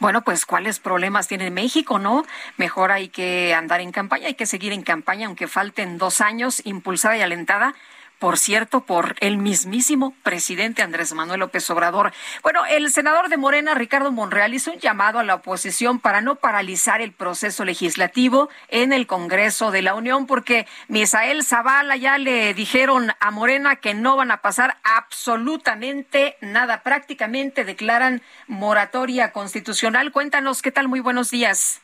Bueno, pues cuáles problemas tiene México, ¿no? Mejor hay que andar en campaña, hay que seguir en campaña, aunque falten dos años, impulsada y alentada por cierto, por el mismísimo presidente Andrés Manuel López Obrador. Bueno, el senador de Morena, Ricardo Monreal, hizo un llamado a la oposición para no paralizar el proceso legislativo en el Congreso de la Unión, porque Misael Zavala ya le dijeron a Morena que no van a pasar absolutamente nada. Prácticamente declaran moratoria constitucional. Cuéntanos, ¿qué tal? Muy buenos días.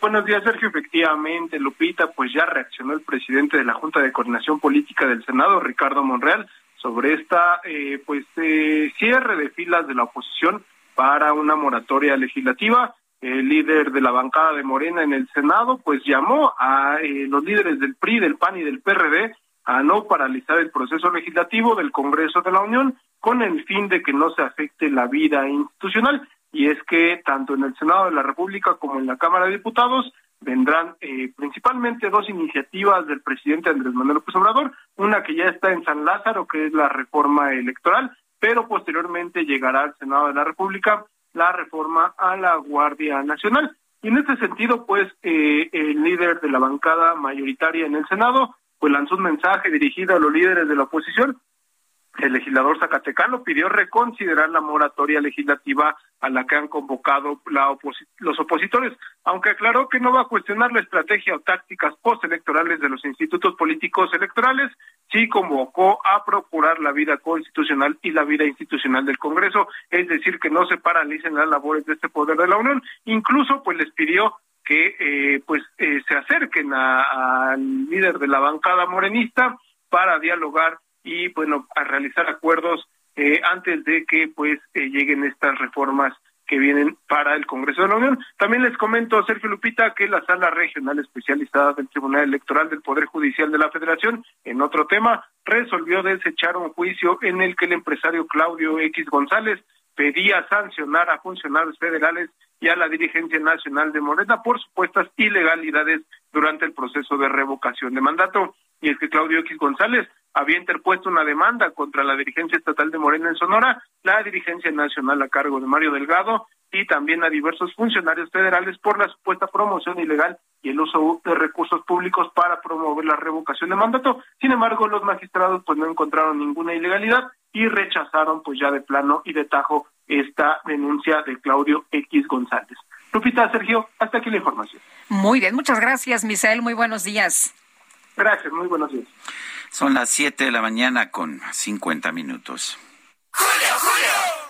Buenos días, Sergio. Efectivamente, Lupita, pues ya reaccionó el presidente de la Junta de Coordinación Política del Senado, Ricardo Monreal, sobre esta eh, pues eh, cierre de filas de la oposición para una moratoria legislativa. El líder de la bancada de Morena en el Senado, pues llamó a eh, los líderes del PRI, del PAN y del PRD a no paralizar el proceso legislativo del Congreso de la Unión con el fin de que no se afecte la vida institucional y es que tanto en el Senado de la República como en la Cámara de Diputados vendrán eh, principalmente dos iniciativas del presidente Andrés Manuel López Obrador, una que ya está en San Lázaro, que es la reforma electoral, pero posteriormente llegará al Senado de la República la reforma a la Guardia Nacional. Y en este sentido, pues, eh, el líder de la bancada mayoritaria en el Senado, pues lanzó un mensaje dirigido a los líderes de la oposición el legislador zacatecano pidió reconsiderar la moratoria legislativa a la que han convocado los opositores, aunque aclaró que no va a cuestionar la estrategia o tácticas postelectorales de los institutos políticos electorales, sí convocó a procurar la vida constitucional y la vida institucional del Congreso, es decir, que no se paralicen las labores de este poder de la Unión. Incluso, pues les pidió que eh, pues eh, se acerquen al líder de la bancada morenista para dialogar y bueno a realizar acuerdos eh, antes de que pues eh, lleguen estas reformas que vienen para el Congreso de la Unión. También les comento, Sergio Lupita, que la Sala Regional Especializada del Tribunal Electoral del Poder Judicial de la Federación, en otro tema, resolvió desechar un juicio en el que el empresario Claudio X González pedía sancionar a funcionarios federales y a la dirigencia nacional de Morena por supuestas ilegalidades durante el proceso de revocación de mandato. Y es que Claudio X González había interpuesto una demanda contra la dirigencia estatal de Morena en Sonora, la dirigencia nacional a cargo de Mario Delgado y también a diversos funcionarios federales por la supuesta promoción ilegal y el uso de recursos públicos para promover la revocación de mandato. Sin embargo, los magistrados pues no encontraron ninguna ilegalidad y rechazaron pues ya de plano y de tajo esta denuncia de Claudio X González. Lupita, Sergio, hasta aquí la información. Muy bien, muchas gracias, Misael. Muy buenos días. Gracias, muy buenos días. Son las 7 de la mañana con 50 minutos. ¡Julio, Julio!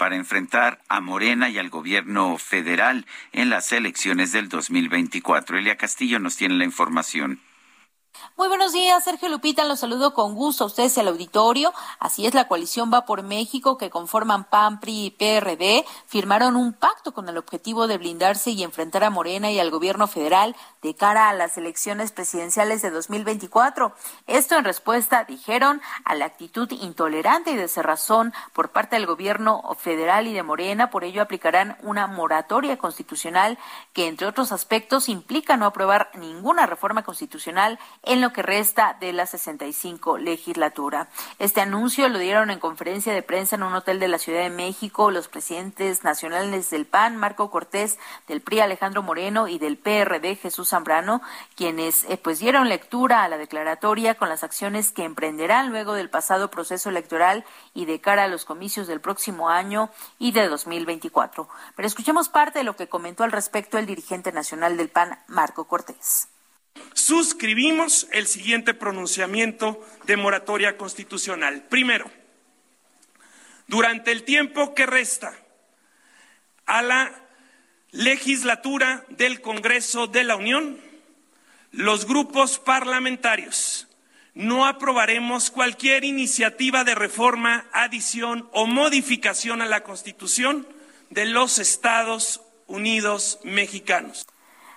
para enfrentar a Morena y al gobierno federal en las elecciones del 2024. Elia Castillo nos tiene la información. Muy buenos días, Sergio Lupita, los saludo con gusto a ustedes y al auditorio. Así es, la coalición va por México que conforman PAN, PRI y PRD firmaron un pacto con el objetivo de blindarse y enfrentar a Morena y al gobierno federal de cara a las elecciones presidenciales de 2024. Esto en respuesta, dijeron, a la actitud intolerante y de cerrazón por parte del gobierno federal y de Morena. Por ello aplicarán una moratoria constitucional que, entre otros aspectos, implica no aprobar ninguna reforma constitucional en lo que resta de la 65 legislatura. Este anuncio lo dieron en conferencia de prensa en un hotel de la Ciudad de México los presidentes nacionales del PAN, Marco Cortés, del PRI, Alejandro Moreno, y del PRD, Jesús Zambrano, quienes eh, pues dieron lectura a la declaratoria con las acciones que emprenderán luego del pasado proceso electoral y de cara a los comicios del próximo año y de 2024. Pero escuchemos parte de lo que comentó al respecto el dirigente nacional del PAN, Marco Cortés suscribimos el siguiente pronunciamiento de moratoria constitucional. Primero, durante el tiempo que resta a la legislatura del Congreso de la Unión, los grupos parlamentarios no aprobaremos cualquier iniciativa de reforma, adición o modificación a la Constitución de los Estados Unidos mexicanos.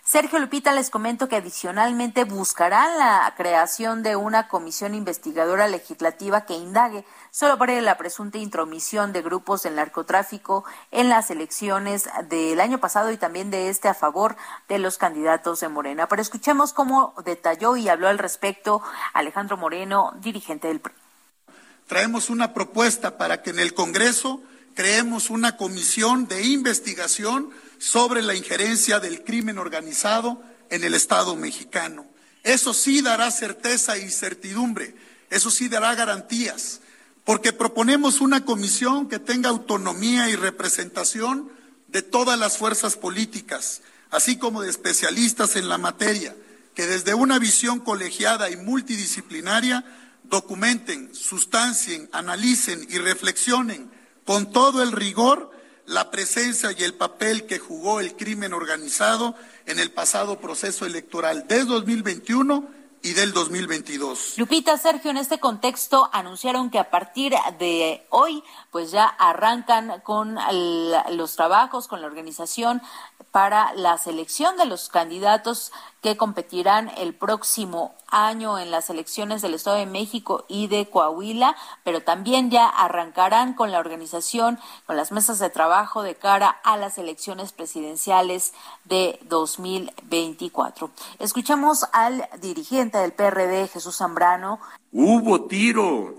Sergio Lupita, les comento que adicionalmente buscarán la creación de una comisión investigadora legislativa que indague sobre la presunta intromisión de grupos del narcotráfico en las elecciones del año pasado y también de este a favor de los candidatos de Morena. Pero escuchemos cómo detalló y habló al respecto Alejandro Moreno, dirigente del PRI. Traemos una propuesta para que en el Congreso creemos una comisión de investigación sobre la injerencia del crimen organizado en el Estado mexicano. Eso sí dará certeza y certidumbre, eso sí dará garantías, porque proponemos una comisión que tenga autonomía y representación de todas las fuerzas políticas, así como de especialistas en la materia, que desde una visión colegiada y multidisciplinaria documenten, sustancien, analicen y reflexionen con todo el rigor la presencia y el papel que jugó el crimen organizado en el pasado proceso electoral de 2021 y del 2022. Lupita, Sergio, en este contexto anunciaron que a partir de hoy, pues ya arrancan con los trabajos, con la organización para la selección de los candidatos que competirán el próximo año en las elecciones del Estado de México y de Coahuila, pero también ya arrancarán con la organización, con las mesas de trabajo de cara a las elecciones presidenciales de 2024. Escuchamos al dirigente del PRD, Jesús Zambrano. Hubo tiro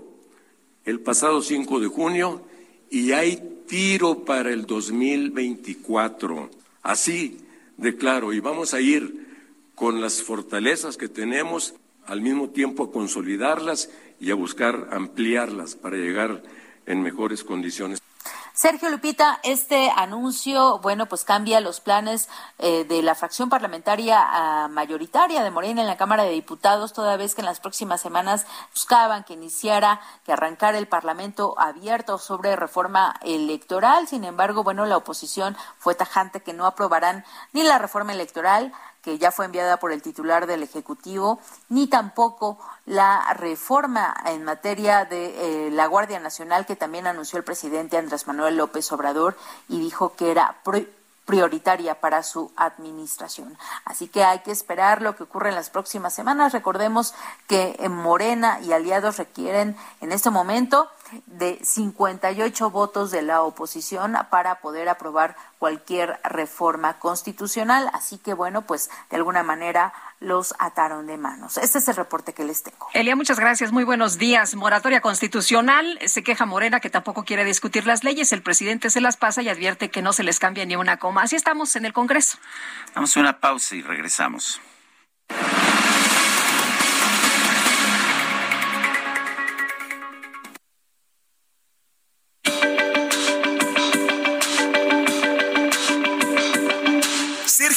el pasado 5 de junio y hay tiro para el 2024. Así de claro, y vamos a ir con las fortalezas que tenemos, al mismo tiempo a consolidarlas y a buscar ampliarlas para llegar en mejores condiciones. Sergio Lupita, este anuncio, bueno, pues cambia los planes eh, de la fracción parlamentaria mayoritaria de Morena en la Cámara de Diputados, toda vez que en las próximas semanas buscaban que iniciara, que arrancara el Parlamento abierto sobre reforma electoral. Sin embargo, bueno, la oposición fue tajante que no aprobarán ni la reforma electoral que ya fue enviada por el titular del Ejecutivo, ni tampoco la reforma en materia de eh, la Guardia Nacional que también anunció el presidente Andrés Manuel López Obrador y dijo que era prioritaria para su administración. Así que hay que esperar lo que ocurre en las próximas semanas. Recordemos que Morena y aliados requieren en este momento de 58 votos de la oposición para poder aprobar cualquier reforma constitucional. Así que bueno, pues de alguna manera los ataron de manos. Este es el reporte que les tengo. Elia, muchas gracias. Muy buenos días. Moratoria constitucional. Se queja Morena que tampoco quiere discutir las leyes. El presidente se las pasa y advierte que no se les cambia ni una coma. Así estamos en el Congreso. Vamos a una pausa y regresamos.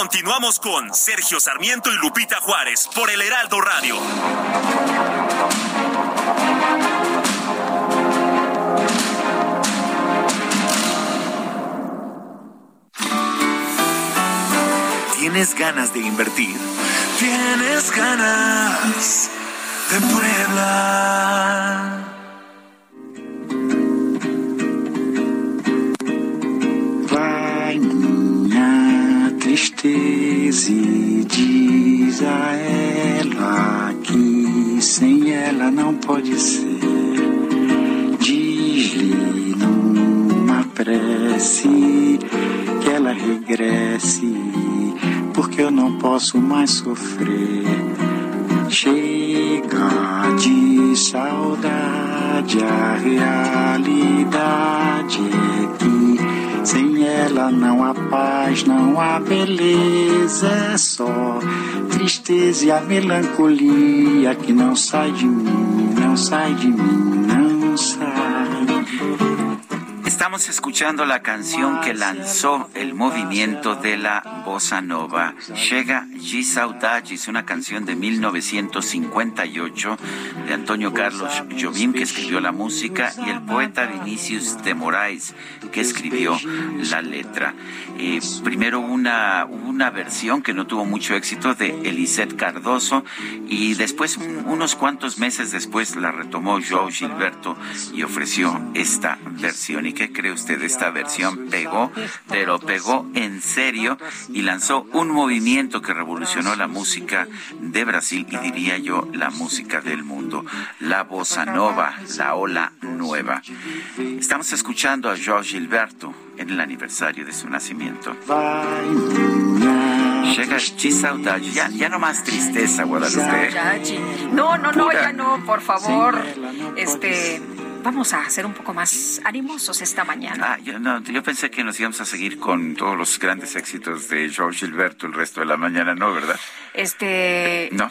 Continuamos con Sergio Sarmiento y Lupita Juárez por el Heraldo Radio. ¿Tienes ganas de invertir? ¿Tienes ganas de Puebla? Tristeza e diz a ela que sem ela não pode ser. Diz-lhe numa prece que ela regresse, porque eu não posso mais sofrer. Chega de saudade, a realidade é que sem ela não há paz, não há beleza, é só tristeza e a melancolia que não sai de mim, não sai de mim, não sai. Estamos escuchando la canción que lanzó el movimiento de la bossa nova. Llega G Saudade, es una canción de 1958 de Antonio Carlos Jobim, que escribió la música, y el poeta Vinicius de Moraes, que escribió la letra. Eh, primero una, una versión que no tuvo mucho éxito de Elisette Cardoso, y después, unos cuantos meses después, la retomó Joe Gilberto y ofreció esta versión. ¿Y qué cree usted? Esta versión pegó, pero pegó en serio y lanzó un movimiento que revolucionó la música de Brasil y diría yo la música del mundo, la bossa nova, la ola nueva. Estamos escuchando a Jorge Gilberto en el aniversario de su nacimiento. Llega de saudade. Ya, ya no más tristeza, Guadalupe. No, no, no, ya no, por favor. Este vamos a ser un poco más animosos esta mañana. Ah, yo, no, yo pensé que nos íbamos a seguir con todos los grandes éxitos de George Gilberto el resto de la mañana, ¿no? ¿Verdad? Este. *laughs* No.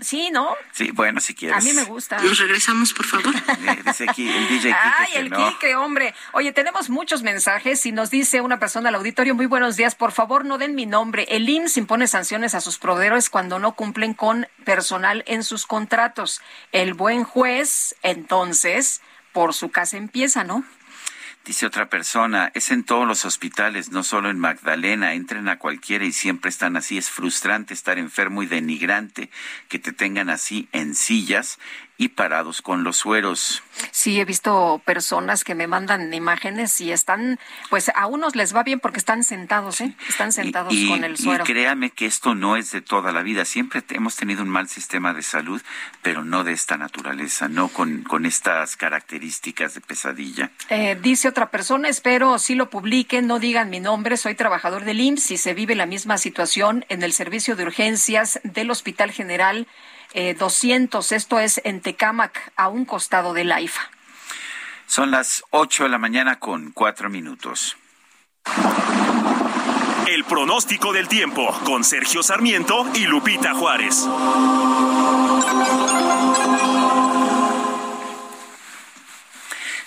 sí, ¿no? Sí, bueno, si quieres. A mí me gusta. Nos regresamos, por favor. *laughs* Dice aquí el DJ Ay, el no. hombre. Oye, tenemos muchos mensajes y nos dice una persona al auditorio, muy buenos días, por favor no den mi nombre. El IMSS impone sanciones a sus proveedores cuando no cumplen con personal en sus contratos. El buen juez, entonces, por su casa empieza, ¿no? Dice otra persona, es en todos los hospitales, no solo en Magdalena, entren a cualquiera y siempre están así. Es frustrante estar enfermo y denigrante que te tengan así en sillas y parados con los sueros. Sí, he visto personas que me mandan imágenes y están, pues a unos les va bien porque están sentados, ¿eh? Están sentados con el suero. Y créame que esto no es de toda la vida. Siempre hemos tenido un mal sistema de salud, pero no de esta naturaleza, no con, con estas características de pesadilla. Eh, dice otra persona, espero si lo publiquen, no digan mi nombre, soy trabajador del IMSS y se vive la misma situación en el servicio de urgencias del Hospital General 200, eh, esto es en Tecámac, a un costado de la IFA. Son las 8 de la mañana con 4 minutos. El pronóstico del tiempo con Sergio Sarmiento y Lupita Juárez.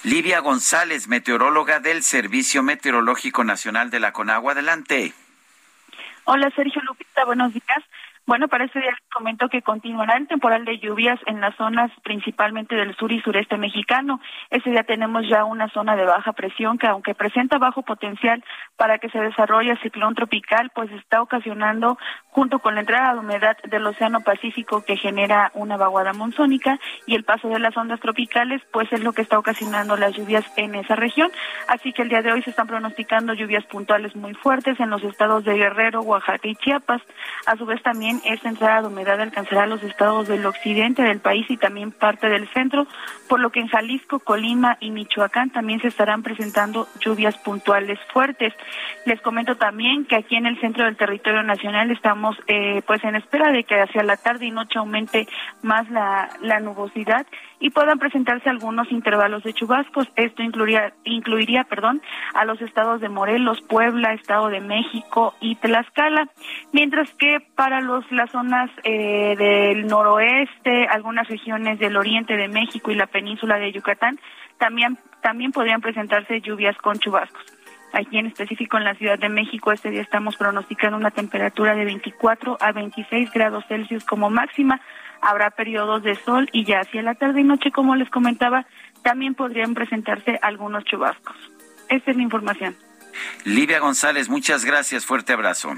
Livia González, meteoróloga del Servicio Meteorológico Nacional de la Conagua. Adelante. Hola Sergio Lupita, buenos días. Bueno, para este día comento que continuará el temporal de lluvias en las zonas principalmente del sur y sureste mexicano. Este día tenemos ya una zona de baja presión que aunque presenta bajo potencial para que se desarrolle ciclón tropical, pues está ocasionando junto con la entrada de humedad del Océano Pacífico que genera una vaguada monzónica y el paso de las ondas tropicales, pues es lo que está ocasionando las lluvias en esa región. Así que el día de hoy se están pronosticando lluvias puntuales muy fuertes en los estados de Guerrero, Oaxaca y Chiapas. A su vez esta entrada de humedad alcanzará los estados del occidente del país y también parte del centro, por lo que en Jalisco, Colima y Michoacán también se estarán presentando lluvias puntuales fuertes. Les comento también que aquí en el centro del territorio nacional estamos eh, pues en espera de que hacia la tarde y noche aumente más la nubosidad y puedan presentarse algunos intervalos de chubascos. Esto incluiría, incluiría perdón, a los estados de Morelos, Puebla, Estado de México y Tlaxcala, mientras que para los las zonas eh, del noroeste, algunas regiones del oriente de México y la península de Yucatán también también podrían presentarse lluvias con chubascos. Aquí en específico en la Ciudad de México este día estamos pronosticando una temperatura de 24 a 26 grados Celsius como máxima, habrá periodos de sol y ya hacia la tarde y noche, como les comentaba, también podrían presentarse algunos chubascos. Esta es la información. Livia González, muchas gracias. Fuerte abrazo.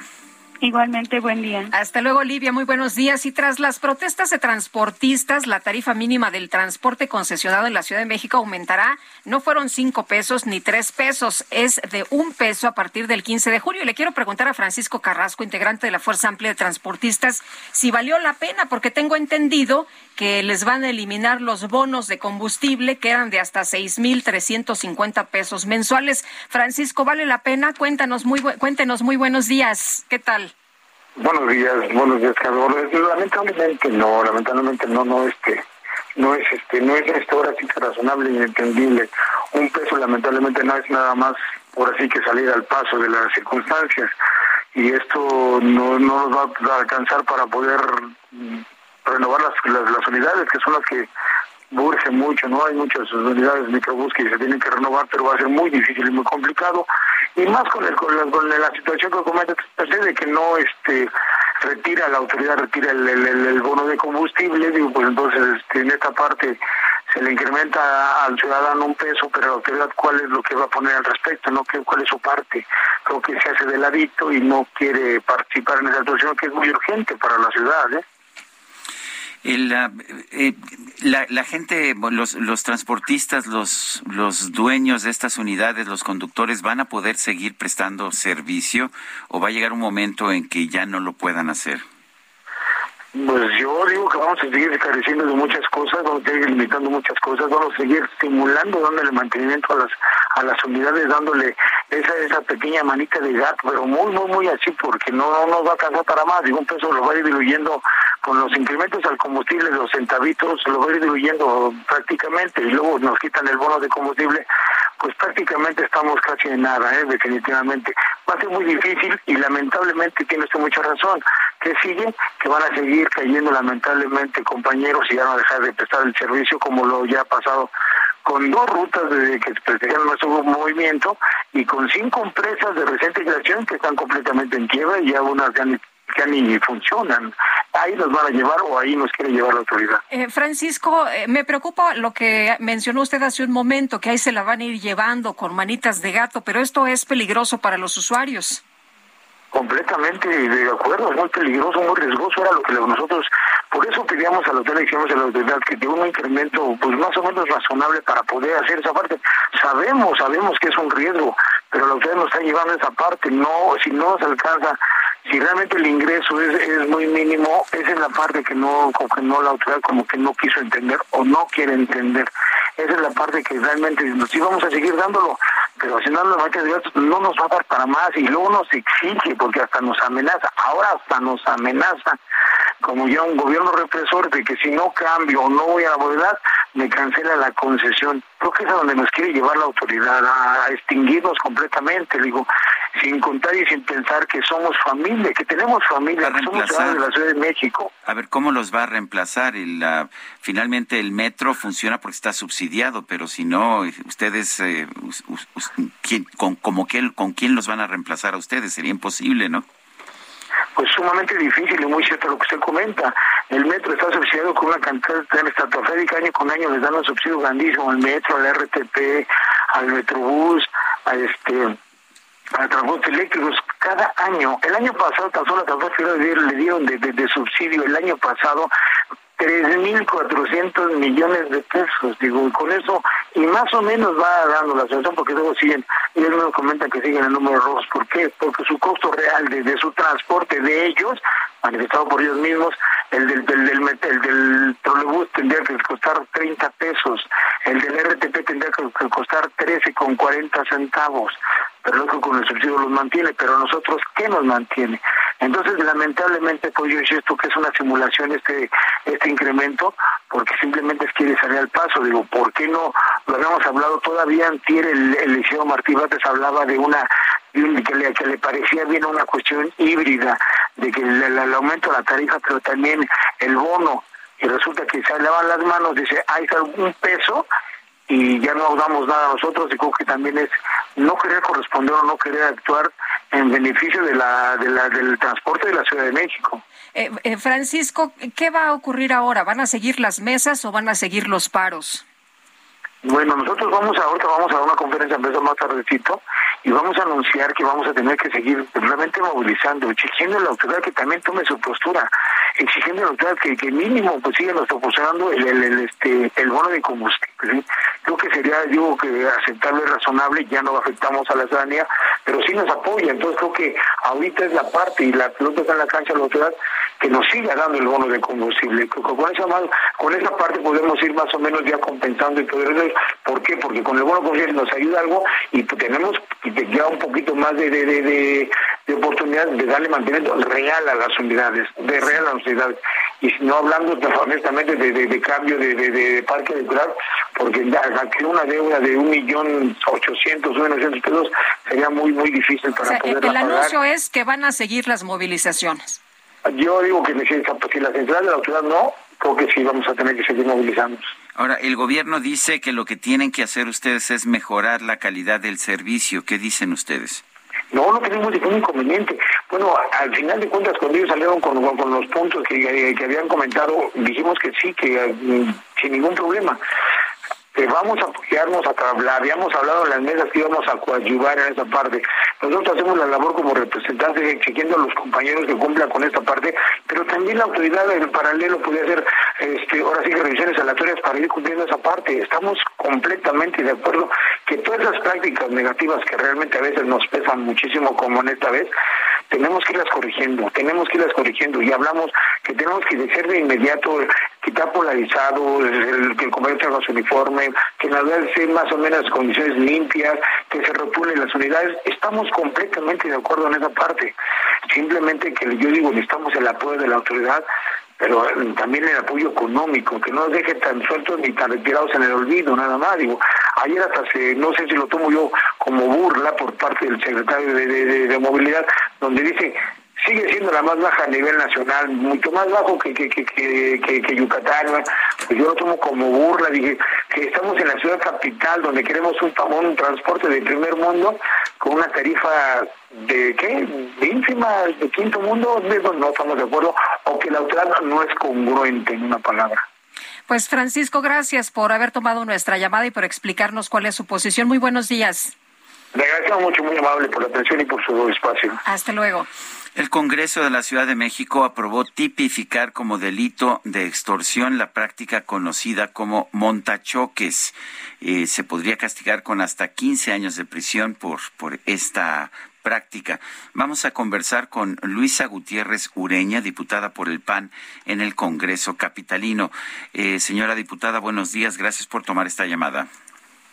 Igualmente, buen día. Hasta luego, Olivia. Muy buenos días. Y tras las protestas de transportistas, la tarifa mínima del transporte concesionado en la Ciudad de México aumentará. No fueron cinco pesos ni tres pesos, es de un peso a partir del 15 de julio. Y le quiero preguntar a Francisco Carrasco, integrante de la Fuerza Amplia de Transportistas, si valió la pena, porque tengo entendido que les van a eliminar los bonos de combustible que eran de hasta seis mil trescientos cincuenta pesos mensuales. Francisco, ¿vale la pena? Cuéntanos muy, cuéntenos muy buenos días. ¿Qué tal? Buenos días, buenos días, Carlos. Lamentablemente no, lamentablemente no, no, este, no es, este, no es esto ahora sí que razonable y entendible. Un peso lamentablemente no es nada más por así que salir al paso de las circunstancias y esto no, no nos va a alcanzar para poder renovar las, las, unidades que son las que urge mucho, ¿no? Hay muchas unidades microbús que se tienen que renovar, pero va a ser muy difícil y muy complicado. Y más con, el, con, la, con la situación que comenta de que no este retira, la autoridad retira el, el, el, bono de combustible, digo, pues entonces este, en esta parte se le incrementa al ciudadano un peso, pero la autoridad cuál es lo que va a poner al respecto, no cuál es su parte, creo que se hace de ladito y no quiere participar en esa situación que es muy urgente para la ciudad, ¿eh? El, eh, la, la, gente, los, los transportistas, los, los dueños de estas unidades, los conductores, ¿van a poder seguir prestando servicio o va a llegar un momento en que ya no lo puedan hacer? Pues yo digo que vamos a seguir careciendo de muchas cosas, vamos a seguir limitando muchas cosas, vamos a seguir estimulando, dándole mantenimiento a las a las unidades, dándole esa esa pequeña manita de gato, pero muy, muy, muy así, porque no, no nos va a alcanzar para más. Digo, un peso lo va a ir diluyendo con los incrementos al combustible, los centavitos, lo va a ir diluyendo prácticamente, y luego nos quitan el bono de combustible, pues prácticamente estamos casi en nada, ¿eh? definitivamente. Va a ser muy difícil y lamentablemente tiene usted mucha razón. que sigue? Que van a seguir cayendo lamentablemente compañeros y ya no dejar de prestar el servicio como lo ya ha pasado con dos rutas desde que se nuestro movimiento y con cinco empresas de reciente creación que están completamente en quiebra y ya ya ni, ya ni funcionan. Ahí nos van a llevar o ahí nos quiere llevar la autoridad. Eh, Francisco, eh, me preocupa lo que mencionó usted hace un momento, que ahí se la van a ir llevando con manitas de gato, pero esto es peligroso para los usuarios. completamente de acuerdo, es muy peligroso, muy riesgoso, era lo que nosotros, por eso pedíamos a la autoridad, dijimos a la autoridad que de un incremento pues más o menos razonable para poder hacer esa parte. Sabemos, sabemos que es un riesgo, pero la autoridad nos está llevando esa parte, no, si no nos alcanza, si realmente el ingreso es, es muy mínimo, esa es la parte que no, como que no la autoridad como que no quiso entender o no quiere entender. Esa es la parte que realmente nos íbamos a seguir dándolo, pero si no, no nos va a dar para más y luego nos exige porque hasta nos amenaza, ahora hasta nos amenaza como ya un gobierno represor de que si no cambio o no voy a la voluntad, me cancela la concesión. Creo que es a donde nos quiere llevar la autoridad, a, extinguirnos completamente, digo, sin contar y sin pensar que somos familia, que tenemos familia, que somos ciudadanos de la Ciudad de México. A ver, ¿cómo los va a reemplazar? El, finalmente el metro funciona porque está subsidiado, pero si no, ustedes, eh, con, como que, ¿con quién los van a reemplazar a ustedes? Sería imposible, ¿no? Pues sumamente difícil y muy cierto lo que usted comenta. El metro está subsidiado con una cantidad tan estratosférica, año con año les dan un subsidio grandísimo al metro, al RTP, al Metrobús, a este a transportes eléctricos cada año. El año pasado tan solo a transporte le dieron de, de, subsidio el año pasado 3.400 millones de pesos, digo, y con eso, y más o menos va dando la situación, porque luego siguen, y ellos nos comentan que siguen el número rojos, ¿por qué? Porque su costo real de, de su transporte de ellos, manifestado por ellos mismos, el del, del, del, el del trolebús tendría que costar 30 pesos, el del RTP tendría que costar 13 con 40 centavos, pero que con el subsidio los mantiene, pero nosotros, ¿qué nos mantiene? Entonces, lamentablemente, pues yo insisto que es una simulación este este incremento, porque simplemente quiere salir al paso. Digo, ¿por qué no? Lo habíamos hablado todavía antier, el, el liceo Martí Bates hablaba de una que le, que le parecía bien una cuestión híbrida, de que el, el aumento de la tarifa, pero también el bono, y resulta que se lavan las manos, dice, hay algún peso y ya no damos nada a nosotros y creo que también es no querer corresponder o no querer actuar en beneficio de la, de la del transporte de la Ciudad de México. Eh, eh, Francisco, ¿qué va a ocurrir ahora? ¿Van a seguir las mesas o van a seguir los paros? Bueno, nosotros vamos ahorita vamos a una conferencia de más tardecito y vamos a anunciar que vamos a tener que seguir realmente movilizando, exigiendo a la autoridad que también tome su postura, exigiendo a la autoridad que, mínimo pues siga nos proporcionando el, el, este el bono de combustible. Creo que sería, digo que aceptable, razonable, ya no afectamos a la ciudadanía, pero sí nos apoya. Entonces creo que ahorita es la parte y la pelota está en la cancha de la autoridad que nos siga dando el bono de combustible. Con esa, con esa parte podemos ir más o menos ya compensando y poder ¿Por qué? Porque con el bono de combustible nos ayuda algo y tenemos ya un poquito más de, de, de, de, oportunidad de darle mantenimiento real a las unidades, de real a las unidades. Y si no hablando honestamente de, cambio de, parque natural, porque aquí una deuda de un millón ochocientos, millón pesos sería muy, muy difícil para poder El anuncio es que van a seguir las movilizaciones. Yo digo que si la central de la autoridad no, creo que sí vamos a tener que seguir movilizando. Ahora, el gobierno dice que lo que tienen que hacer ustedes es mejorar la calidad del servicio. ¿Qué dicen ustedes? No, no tenemos ningún inconveniente. Bueno, al final de cuentas, cuando ellos salieron con, los puntos que, que, habían comentado, dijimos que sí, que mm, sin ningún problema vamos a apoyarnos a hablar, habíamos hablado en las mesas que íbamos a coadyuvar en esa parte. Nosotros hacemos la labor como representantes exigiendo a los compañeros que cumplan con esta parte, pero también la autoridad en paralelo puede hacer este, ahora sí revisiones aleatorias para ir cumpliendo esa parte. Estamos completamente de acuerdo que todas esas prácticas negativas que realmente a veces nos pesan muchísimo como en esta vez, tenemos que irlas corrigiendo, tenemos que irlas corrigiendo y hablamos que tenemos que ser de inmediato quitar polarizado, el, que el comercio su uniforme, que las sea más o menos condiciones limpias, que se rotulen las unidades. Estamos completamente de acuerdo en esa parte. Simplemente que yo digo, necesitamos el apoyo de la autoridad, pero también el apoyo económico, que no nos deje tan sueltos ni tan retirados en el olvido, nada más. Digo, ayer hasta se, no sé si lo tomo yo como burla por parte del secretario de, de Movilidad, donde dice sigue siendo la más baja a nivel nacional, mucho más bajo que, que, que, que, que Yucatán. Pues yo lo tomo como burla, dije que estamos en la ciudad capital donde queremos un, un transporte de primer mundo con una tarifa de qué, de ínfima, de quinto mundo, no estamos de acuerdo, o que la autoridad no es congruente en una palabra. Pues Francisco, gracias por haber tomado nuestra llamada y por explicarnos cuál es su posición. Muy buenos días. Le agradecemos mucho, muy amable por la atención y por su espacio. Hasta luego. El Congreso de la Ciudad de México aprobó tipificar como delito de extorsión la práctica conocida como montachoques. Eh, se podría castigar con hasta 15 años de prisión por, por esta práctica. Vamos a conversar con Luisa Gutiérrez Ureña, diputada por el PAN en el Congreso Capitalino. Eh, señora diputada, buenos días. Gracias por tomar esta llamada.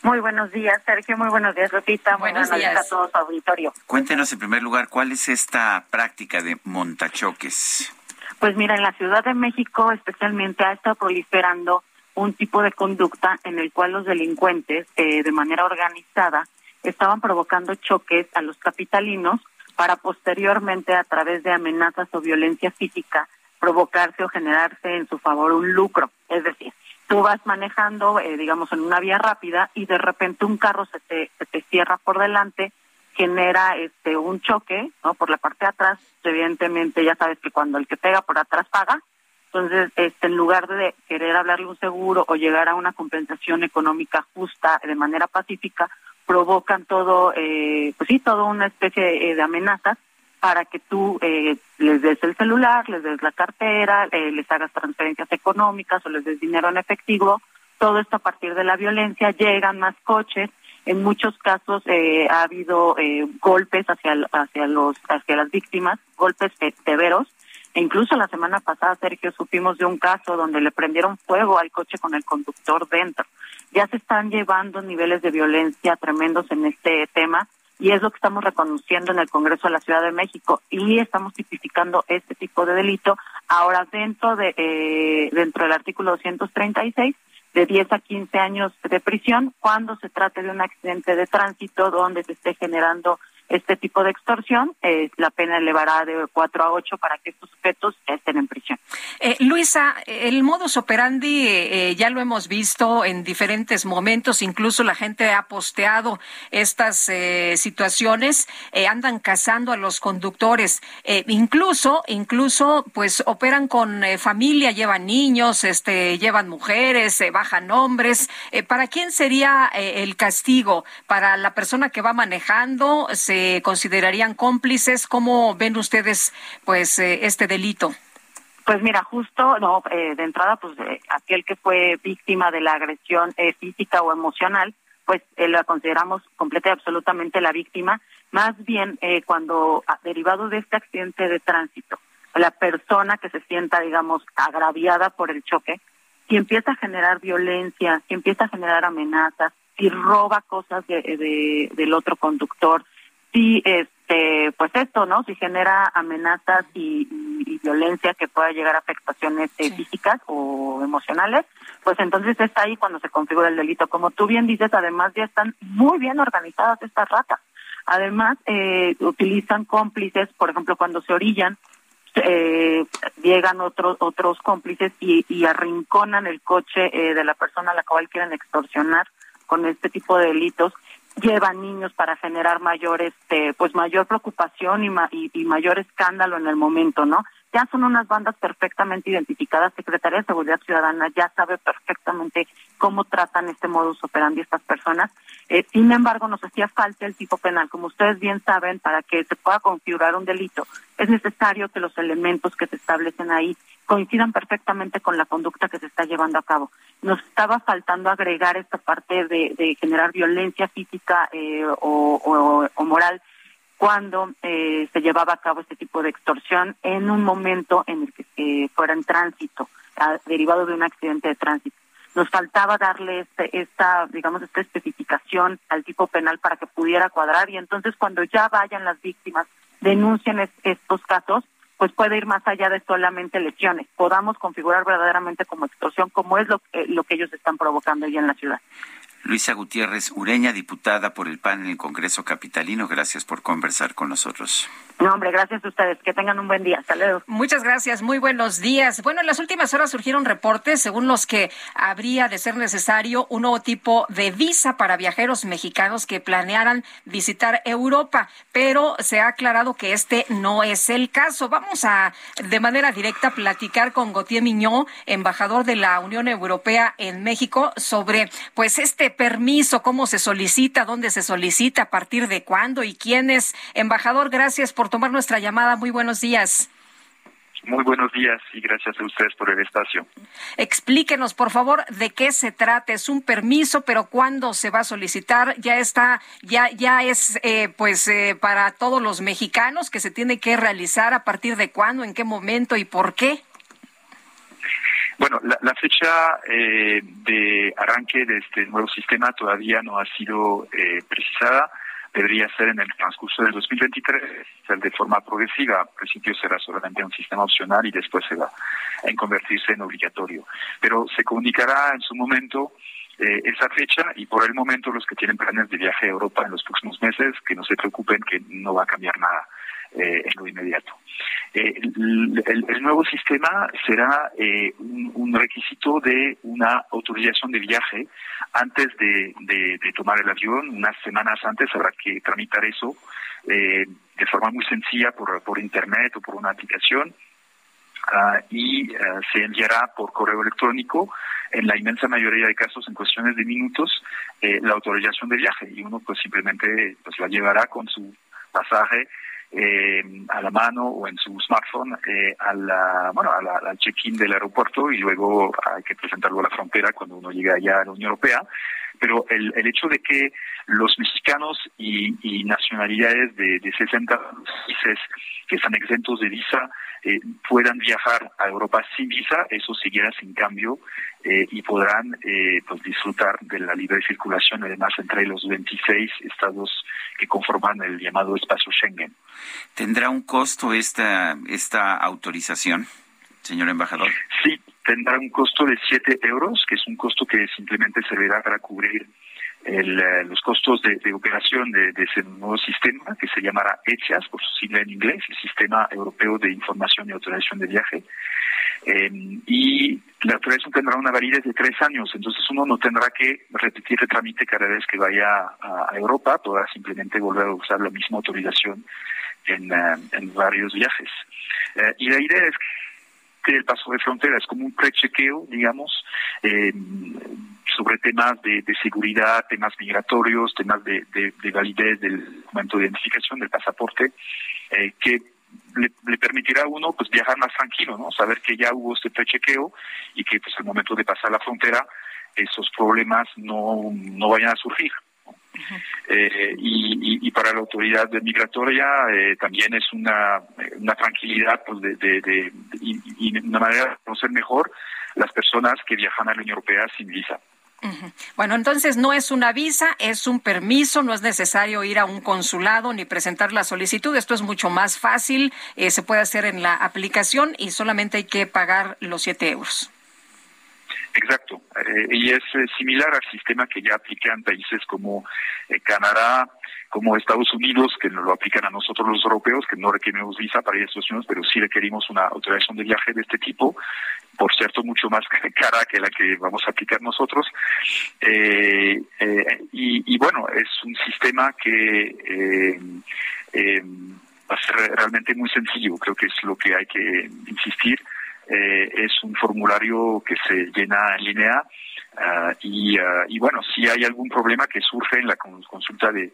Muy buenos días, Sergio. Muy buenos días, Lupita. Buenos buenos días a todos, auditorio. Cuéntenos en primer lugar, ¿cuál es esta práctica de montachoques? Pues mira, en la Ciudad de México especialmente ha estado proliferando un tipo de conducta en el cual los delincuentes, eh, de manera organizada, estaban provocando choques a los capitalinos para posteriormente, a través de amenazas o violencia física, provocarse o generarse en su favor un lucro. Es decir, tú vas manejando, eh, digamos, en una vía rápida y de repente un carro se te, cierra por delante, genera este un choque, ¿no? Por la parte de atrás, evidentemente ya sabes que cuando el que pega por atrás paga, entonces, este, en lugar de querer hablarle un seguro o llegar a una compensación económica justa de manera pacífica, provocan todo, eh, pues sí, toda una especie eh, de amenazas para que tú eh, les des el celular, les des la cartera, eh, les hagas transferencias económicas o les des dinero en efectivo. Todo esto a partir de la violencia, llegan más coches. En muchos casos eh, ha habido eh, golpes hacia, hacia, los, hacia las víctimas, golpes severos. E incluso la semana pasada, Sergio, supimos de un caso donde le prendieron fuego al coche con el conductor dentro. Ya se están llevando niveles de violencia tremendos en este tema y es lo que estamos reconociendo en el Congreso de la Ciudad de México y estamos tipificando este tipo de delito ahora dentro de eh, dentro del artículo 236 de 10 a 15 años de prisión cuando se trate de un accidente de tránsito donde se esté generando este tipo de extorsión, eh, la pena elevará de 4 a 8 para que estos sujetos estén en prisión. Eh, Luisa, el modus operandi eh, ya lo hemos visto en diferentes momentos, incluso la gente ha posteado estas eh, situaciones, eh, andan cazando a los conductores, incluso, incluso, pues operan con familia, llevan niños, este, llevan mujeres, bajan hombres. ¿Para quién sería el castigo? ¿Para la persona que va manejando? ¿Se considerarían cómplices? ¿Cómo ven ustedes, pues, eh, este delito? Pues mira, justo, no, eh, de entrada, pues eh, aquel que fue víctima de la agresión eh, física o emocional, pues la consideramos completa y absolutamente la víctima. Más bien, cuando ah, derivado de este accidente de tránsito, la persona que se sienta, digamos, agraviada por el choque, si empieza a generar violencia, si empieza a generar amenazas, si roba cosas de- del otro conductor, si este pues esto no si genera amenazas y, y- y violencia que pueda llegar a afectaciones eh, físicas o emocionales pues entonces es ahí cuando se configura el delito. Como tú bien dices además ya están muy bien organizadas estas ratas. Además eh, utilizan cómplices por ejemplo cuando se orillan eh, llegan otros otros cómplices y, y arrinconan el coche eh, de la persona a la cual quieren extorsionar con este tipo de delitos llevan niños para generar mayor este pues mayor preocupación y, ma- y, y mayor escándalo en el momento no ya son unas bandas perfectamente identificadas. Secretaría de Seguridad Ciudadana ya sabe perfectamente cómo tratan este modus operandi estas personas. Eh, sin embargo nos hacía falta el tipo penal. Como ustedes bien saben para que se pueda configurar un delito es necesario que los elementos que se establecen ahí coincidan perfectamente con la conducta que se está llevando a cabo. Nos estaba faltando agregar esta parte de, de generar violencia física eh, o, moral cuando eh, se llevaba a cabo este tipo de extorsión en un momento en el que eh, fuera en tránsito, derivado de un accidente de tránsito. Nos faltaba darle este, esta, digamos, esta especificación al tipo penal para que pudiera cuadrar y entonces cuando ya vayan las víctimas, denuncien es- estos casos, pues puede ir más allá de solamente lesiones. Podamos configurar verdaderamente como extorsión, como es lo, que- lo que ellos están provocando ya en la ciudad. Luisa Gutiérrez Ureña, diputada por el PAN en el Congreso Capitalino, gracias por conversar con nosotros. No, hombre, gracias a ustedes. Que tengan un buen día. Hasta luego. Muchas gracias, muy buenos días. Bueno, en las últimas horas surgieron reportes según los que habría de ser necesario un nuevo tipo de visa para viajeros mexicanos que planearan visitar Europa, pero se ha aclarado que este no es el caso. Vamos a de manera directa platicar con Gautier Miñó, embajador de la Unión Europea en México, sobre pues este este permiso, cómo se solicita, dónde se solicita, a partir de cuándo y quién es. Embajador, gracias por tomar nuestra llamada. Muy buenos días. Muy buenos días y gracias a ustedes por el espacio. Explíquenos, por favor, de qué se trata. Es un permiso, pero ¿cuándo se va a solicitar? Ya está, ya, ya es, eh, pues, eh, para todos los mexicanos que se tiene que realizar. ¿A partir de cuándo, en qué momento y por qué? Bueno, la, fecha eh, de arranque de este nuevo sistema todavía no ha sido precisada debería ser en el transcurso del 2023, ser de forma progresiva. Al principio será solamente un sistema opcional y después se va a convertirse en obligatorio. Pero se comunicará en su momento eh, esa fecha y por el momento los que tienen planes de viaje a Europa en los próximos meses, que no se preocupen que no va a cambiar nada eh, en lo inmediato. Eh, el, nuevo sistema será eh, un, requisito de una autorización de viaje antes de, tomar el avión. Unas semanas antes habrá que tramitar eso eh, de forma muy sencilla por, por internet o por una aplicación. Ah, y se enviará por correo electrónico en la inmensa mayoría de casos en cuestiones de minutos la autorización de viaje y uno pues simplemente pues la llevará con su pasaje eh, a la mano o en su smartphone eh, a la, bueno, al check-in del aeropuerto y luego hay que presentarlo a la frontera cuando uno llega allá a la Unión Europea. Pero el, el hecho de que los mexicanos y, nacionalidades de, de 60 países que están exentos de visa eh, puedan viajar a Europa sin visa, eso seguirá sin cambio eh, y podrán eh, pues disfrutar de la libre circulación, además entre los 26 estados que conforman el llamado espacio Schengen. ¿Tendrá un costo esta, esta autorización, señor embajador? Sí, tendrá un costo de 7 euros, que es un costo que simplemente servirá para cubrir el, eh, los costos de, operación de, ese nuevo sistema, que se llamará ETIAS, por su sigla en inglés, el Sistema Europeo de Información y Autorización de Viaje. Eh, y la autorización tendrá una validez de tres años, entonces uno no tendrá que repetir el trámite cada vez que vaya a, Europa, podrá simplemente volver a usar la misma autorización en, eh, en varios viajes. y la idea es que el paso de frontera es como un prechequeo, digamos, eh, sobre temas de, seguridad, temas migratorios, temas de, validez del documento de identificación del pasaporte, eh, que le, permitirá a uno pues viajar más tranquilo, ¿no? Saber que ya hubo este prechequeo y que pues al momento de pasar la frontera esos problemas no, no vayan a surgir. Eh, y, para la autoridad migratoria eh, también es una, una tranquilidad pues de, de, y, una manera de conocer mejor las personas que viajan a la Unión Europea sin visa. Bueno, entonces no es una visa, es un permiso, no es necesario ir a un consulado ni presentar la solicitud. Esto es mucho más fácil, eh, se puede hacer en la aplicación y solamente hay que pagar los siete euros. Exacto, eh, y es eh, similar al sistema que ya aplican países como Canadá, como Estados Unidos, que lo aplican a nosotros los europeos, que no requerimos visa para ir a Estados Unidos, pero sí requerimos una autorización de viaje de este tipo, por cierto, mucho más *laughs* cara que la que vamos a aplicar nosotros. Eh, eh, y, bueno, es un sistema que eh, va a ser realmente muy sencillo, creo que es lo que hay que insistir. es un formulario que se llena en línea ah, y, ah, y bueno, si hay algún problema que surge en la consulta de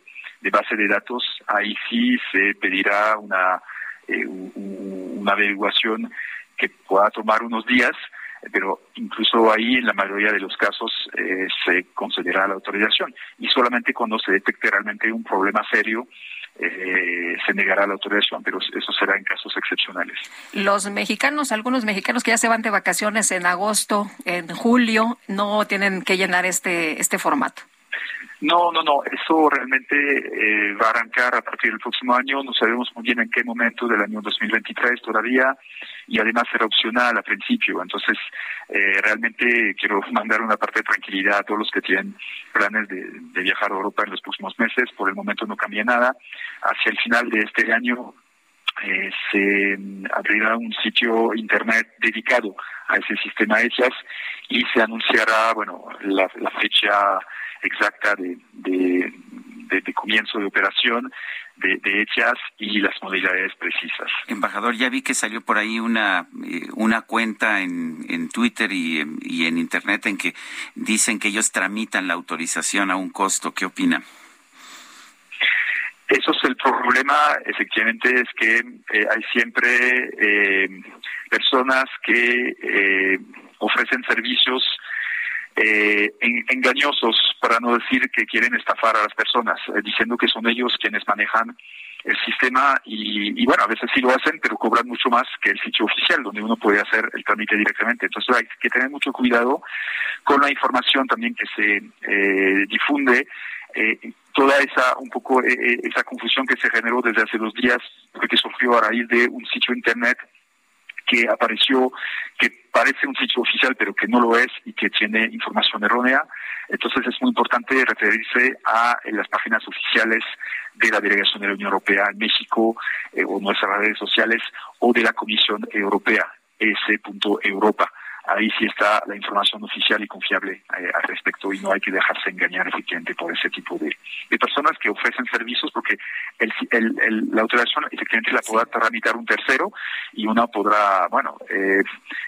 base de datos, ahí sí se pedirá una, una averiguación que pueda tomar unos días, pero incluso ahí en la mayoría de los casos eh, se concederá la autorización y solamente cuando se detecte realmente un problema serio eh, se negará la autorización, pero eso será en casos excepcionales. Los mexicanos, algunos mexicanos que ya se van de vacaciones en agosto, en julio, no tienen que llenar este este formato. No, no, no, eso realmente eh, va a arrancar a partir del próximo año, no sabemos muy bien en qué momento del año 2023 todavía, y además será opcional al principio, entonces eh, realmente quiero *laughs* mandar una parte de tranquilidad a todos los que tienen planes de, viajar a Europa en los próximos meses, por el momento no cambia nada, hacia el final de este año eh, se abrirá un sitio internet dedicado a ese sistema ECHAS y se anunciará, bueno, la fecha exacta de, de, comienzo de operación de, hechas y las modalidades precisas. Embajador, ya vi que salió por ahí una, eh, una cuenta en, en Twitter y, y en Internet en que dicen que ellos tramitan la autorización a un costo. ¿Qué opina? Eso es el problema, efectivamente, es que eh, hay siempre eh, personas que eh, ofrecen servicios engañosos, para no decir que quieren estafar a las personas, diciendo que son ellos quienes manejan el sistema y, bueno, a veces sí lo hacen, pero cobran mucho más que el sitio oficial, donde uno puede hacer el trámite directamente. Entonces hay que tener mucho cuidado con la información también que se difunde eh, toda esa un poco eh, eh, esa confusión que se generó desde hace dos días, que surgió a raíz de un sitio internet que apareció, que parece un sitio oficial, pero que no lo es y que tiene información errónea. Entonces es muy importante referirse a las páginas oficiales de la Delegación de la Unión Europea en México o nuestras redes sociales o de la Comisión Europea, s.europa ahí sí está la información oficial y confiable eh, al respecto y no hay que dejarse engañar efectivamente por ese tipo de, personas que ofrecen servicios porque la autorización efectivamente la podrá tramitar un tercero y uno podrá, bueno, eh,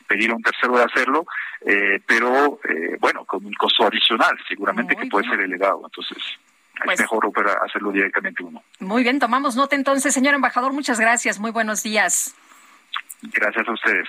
pedir a un tercero de hacerlo, eh, pero bueno, con un costo adicional seguramente que puede ser elevado. Entonces, es pues mejor hacerlo directamente uno. Muy bien, tomamos nota entonces, señor embajador. Muchas gracias. Muy buenos días. Gracias a ustedes.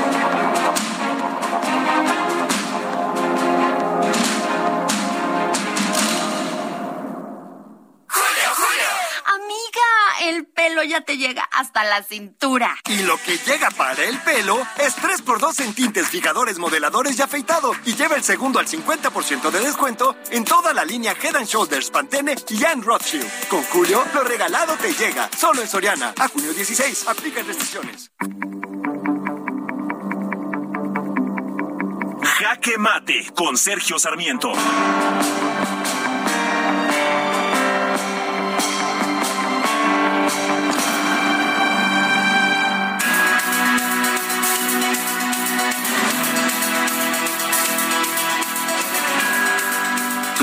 Pelo ya te llega hasta la cintura. Y lo que llega para el pelo es 3x2 en tintes, fijadores, modeladores y afeitado. Y lleva el segundo al 50% de descuento en toda la línea Head Shoulders, Pantene y Anne Rothschild. Con Julio, lo regalado te llega. Solo en Soriana. A junio 16. Aplica restricciones. Jaque Mate con Sergio Sarmiento.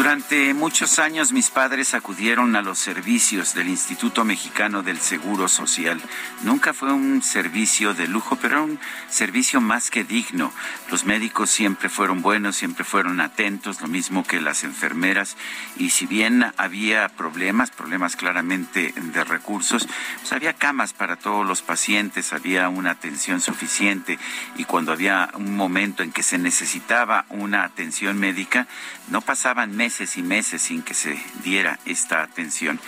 Durante muchos años mis padres acudieron a los servicios del Instituto Mexicano del Seguro Social. Nunca fue un servicio de lujo, pero era un servicio más que digno. Los médicos siempre fueron buenos, siempre fueron atentos, lo mismo que las enfermeras. Y si bien había problemas, problemas claramente de recursos, pues había camas para todos los pacientes, había una atención suficiente. Y cuando había un momento en que se necesitaba una atención médica, no pasaban meses y meses sin que se diera esta atención.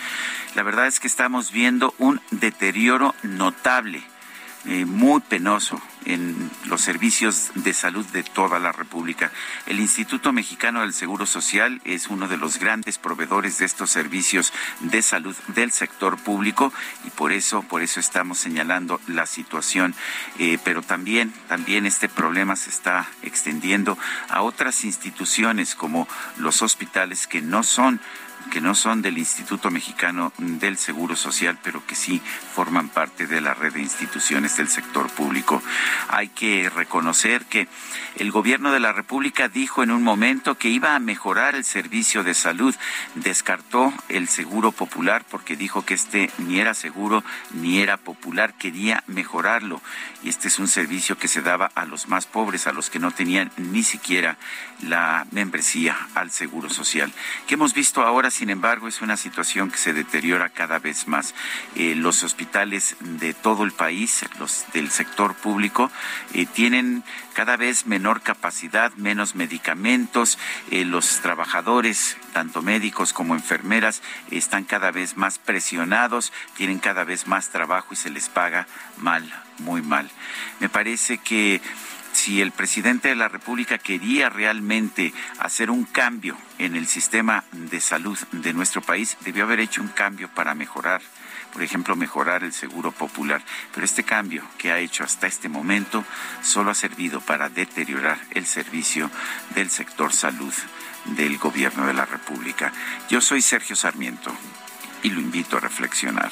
La verdad es que estamos viendo un deterioro notable, eh, muy penoso en los servicios de salud de toda la República. El Instituto Mexicano del Seguro Social es uno de los grandes proveedores de estos servicios de salud del sector público y por eso, por eso estamos señalando la situación. Eh, pero también, también este problema se está extendiendo a otras instituciones como los hospitales que no son que no son del Instituto Mexicano del Seguro Social, pero que sí forman parte de la red de instituciones del sector público. Hay que reconocer que el gobierno de la República dijo en un momento que iba a mejorar el servicio de salud, descartó el seguro popular porque dijo que este ni era seguro ni era popular, quería mejorarlo. Y este es un servicio que se daba a los más pobres, a los que no tenían ni siquiera la membresía al seguro social. ¿Qué hemos visto ahora sin embargo, es una situación que se deteriora cada vez más. Eh, los hospitales de todo el país, los del sector público, eh, tienen cada vez menor capacidad, menos medicamentos. Eh, los trabajadores, tanto médicos como enfermeras, están cada vez más presionados, tienen cada vez más trabajo y se les paga mal, muy mal. Me parece que si el presidente de la República quería realmente hacer un cambio en el sistema de salud de nuestro país, debió haber hecho un cambio para mejorar, por ejemplo, mejorar el seguro popular. Pero este cambio que ha hecho hasta este momento solo ha servido para deteriorar el servicio del sector salud del gobierno de la República. Yo soy Sergio Sarmiento y lo invito a reflexionar.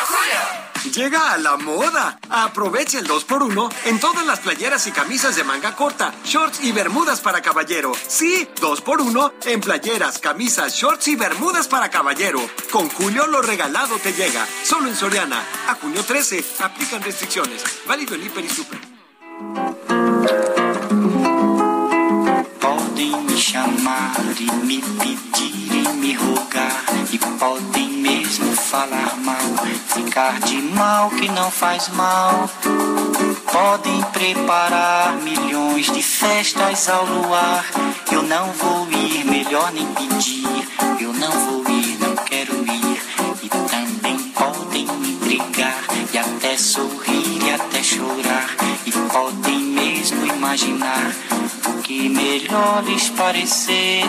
Llega a la moda. Aprovecha el 2x1 en todas las playeras y camisas de manga corta, shorts y bermudas para caballero. Sí, 2x1 en playeras, camisas, shorts y bermudas para caballero. Con Julio lo regalado te llega. Solo en Soriana. A junio 13. Aplican restricciones. Válido en Hiper y Super. Podem me chamar me pedir e me rogar e podem mesmo falar mal, ficar de mal que não faz mal. Podem preparar milhões de festas ao luar. Eu não vou ir, melhor nem pedir. Eu não vou ir, não quero ir. E também podem me brigar e até sorrir e até chorar. E podem mesmo imaginar que melhor lhes parecer.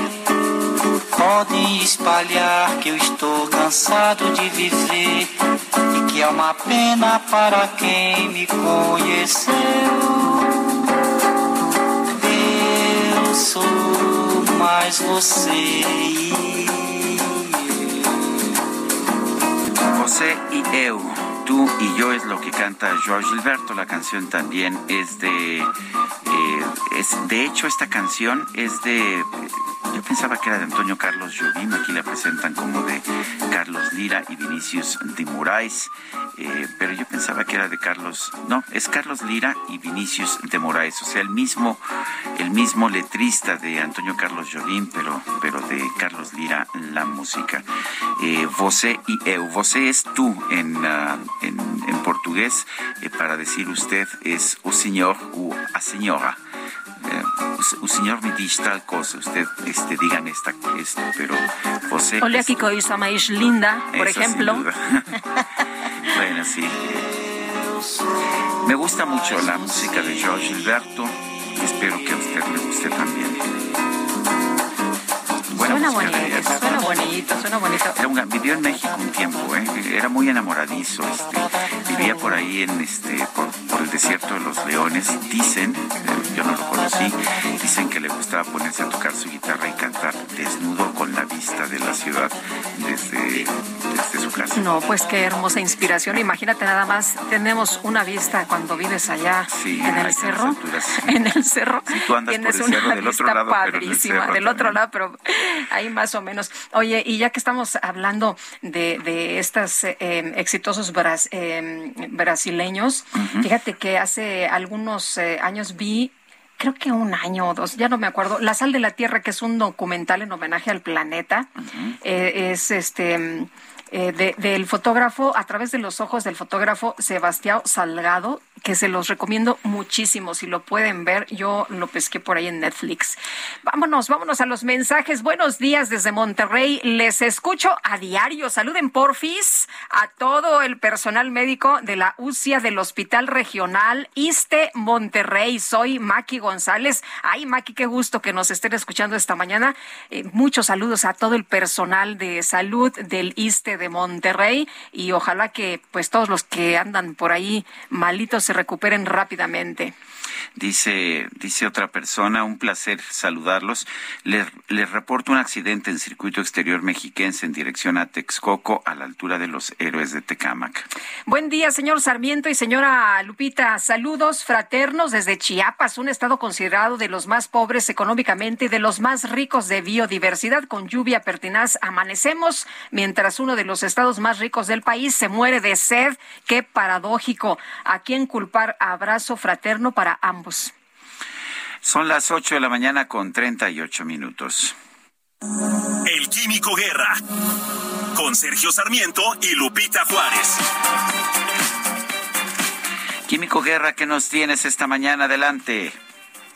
Podem espalhar que eu estou cansado de viver e que é uma pena para quem me conheceu. Eu sou mais você. Você y eu, tú y yo es lo que canta George Gilberto. La canción también es de, eh, es de hecho esta canción es de yo pensaba que era de Antonio Carlos Jobim, aquí la presentan como de Carlos Lira y Vinicius de Moraes, eh, pero yo pensaba que era de Carlos, no, es Carlos Lira y Vinicius de Moraes, o sea, el mismo, el mismo letrista de Antonio Carlos Jobim, pero, pero de Carlos Lira la música. Eh, você y eu, você es tú en, uh, en, en, portugués, eh, para decir usted es o señor o a señora. Eh, o señor me dice tal cosa, usted este, digan esta, esto, pero José... Olha aquí coisa más linda, por ejemplo. *laughs* bueno, sí. Me gusta mucho la música de George Gilberto. Espero que a usted le guste también. Suena bonito, suena bonito, suena bonito. vivió en México un tiempo, ¿eh? era muy enamoradizo. Este, vivía por ahí en este, por, por el desierto de los leones. Dicen, eh, yo no lo conocí, dicen que le gustaba ponerse a tocar su guitarra y cantar desnudo con la vista de la ciudad desde, desde su casa. No, pues qué hermosa inspiración. Imagínate nada más, tenemos una vista cuando vives allá en el cerro. En el cerro. Sí, tú andas tienes por el cerro una del otro vista lado, en el padrísima, cerro del otro lado, pero ahí más o menos. Oye, y ya que estamos hablando de, de estos exitosos bras- eh, brasileños, fíjate que hace algunos eh, años vi creo que un año o dos, ya no me acuerdo. La sal de la tierra, que es un documental en homenaje al planeta, eh, es este eh, del fotógrafo, a través de los ojos del fotógrafo Sebastián Salgado, que se los recomiendo muchísimo. Si lo pueden ver, yo lo pesqué por ahí en Netflix. Vámonos, vámonos a los mensajes. Buenos días desde Monterrey. Les escucho a diario. Saluden porfis a todo el personal médico de la UCIA del Hospital Regional ISTE Monterrey. Soy Maki González. Ay, Maki, qué gusto que nos estén escuchando esta mañana. Eh, muchos saludos a todo el personal de salud del ISTE de Monterrey y ojalá que pues todos los que andan por ahí malitos se recuperen rápidamente. Dice, dice otra persona, un placer saludarlos. Les, les, reporto un accidente en circuito exterior mexiquense en dirección a Texcoco, a la altura de los héroes de Tecámac. Buen día, señor Sarmiento y señora Lupita. Saludos fraternos desde Chiapas, un estado considerado de los más pobres económicamente y de los más ricos de biodiversidad. Con lluvia pertinaz amanecemos, mientras uno de los estados más ricos del país se muere de sed. Qué paradójico. ¿A quién culpar? Abrazo fraterno para ambos. Son las 8 de la mañana con 38 minutos. El Químico Guerra, con Sergio Sarmiento y Lupita Juárez. Químico Guerra, ¿qué nos tienes esta mañana? Adelante.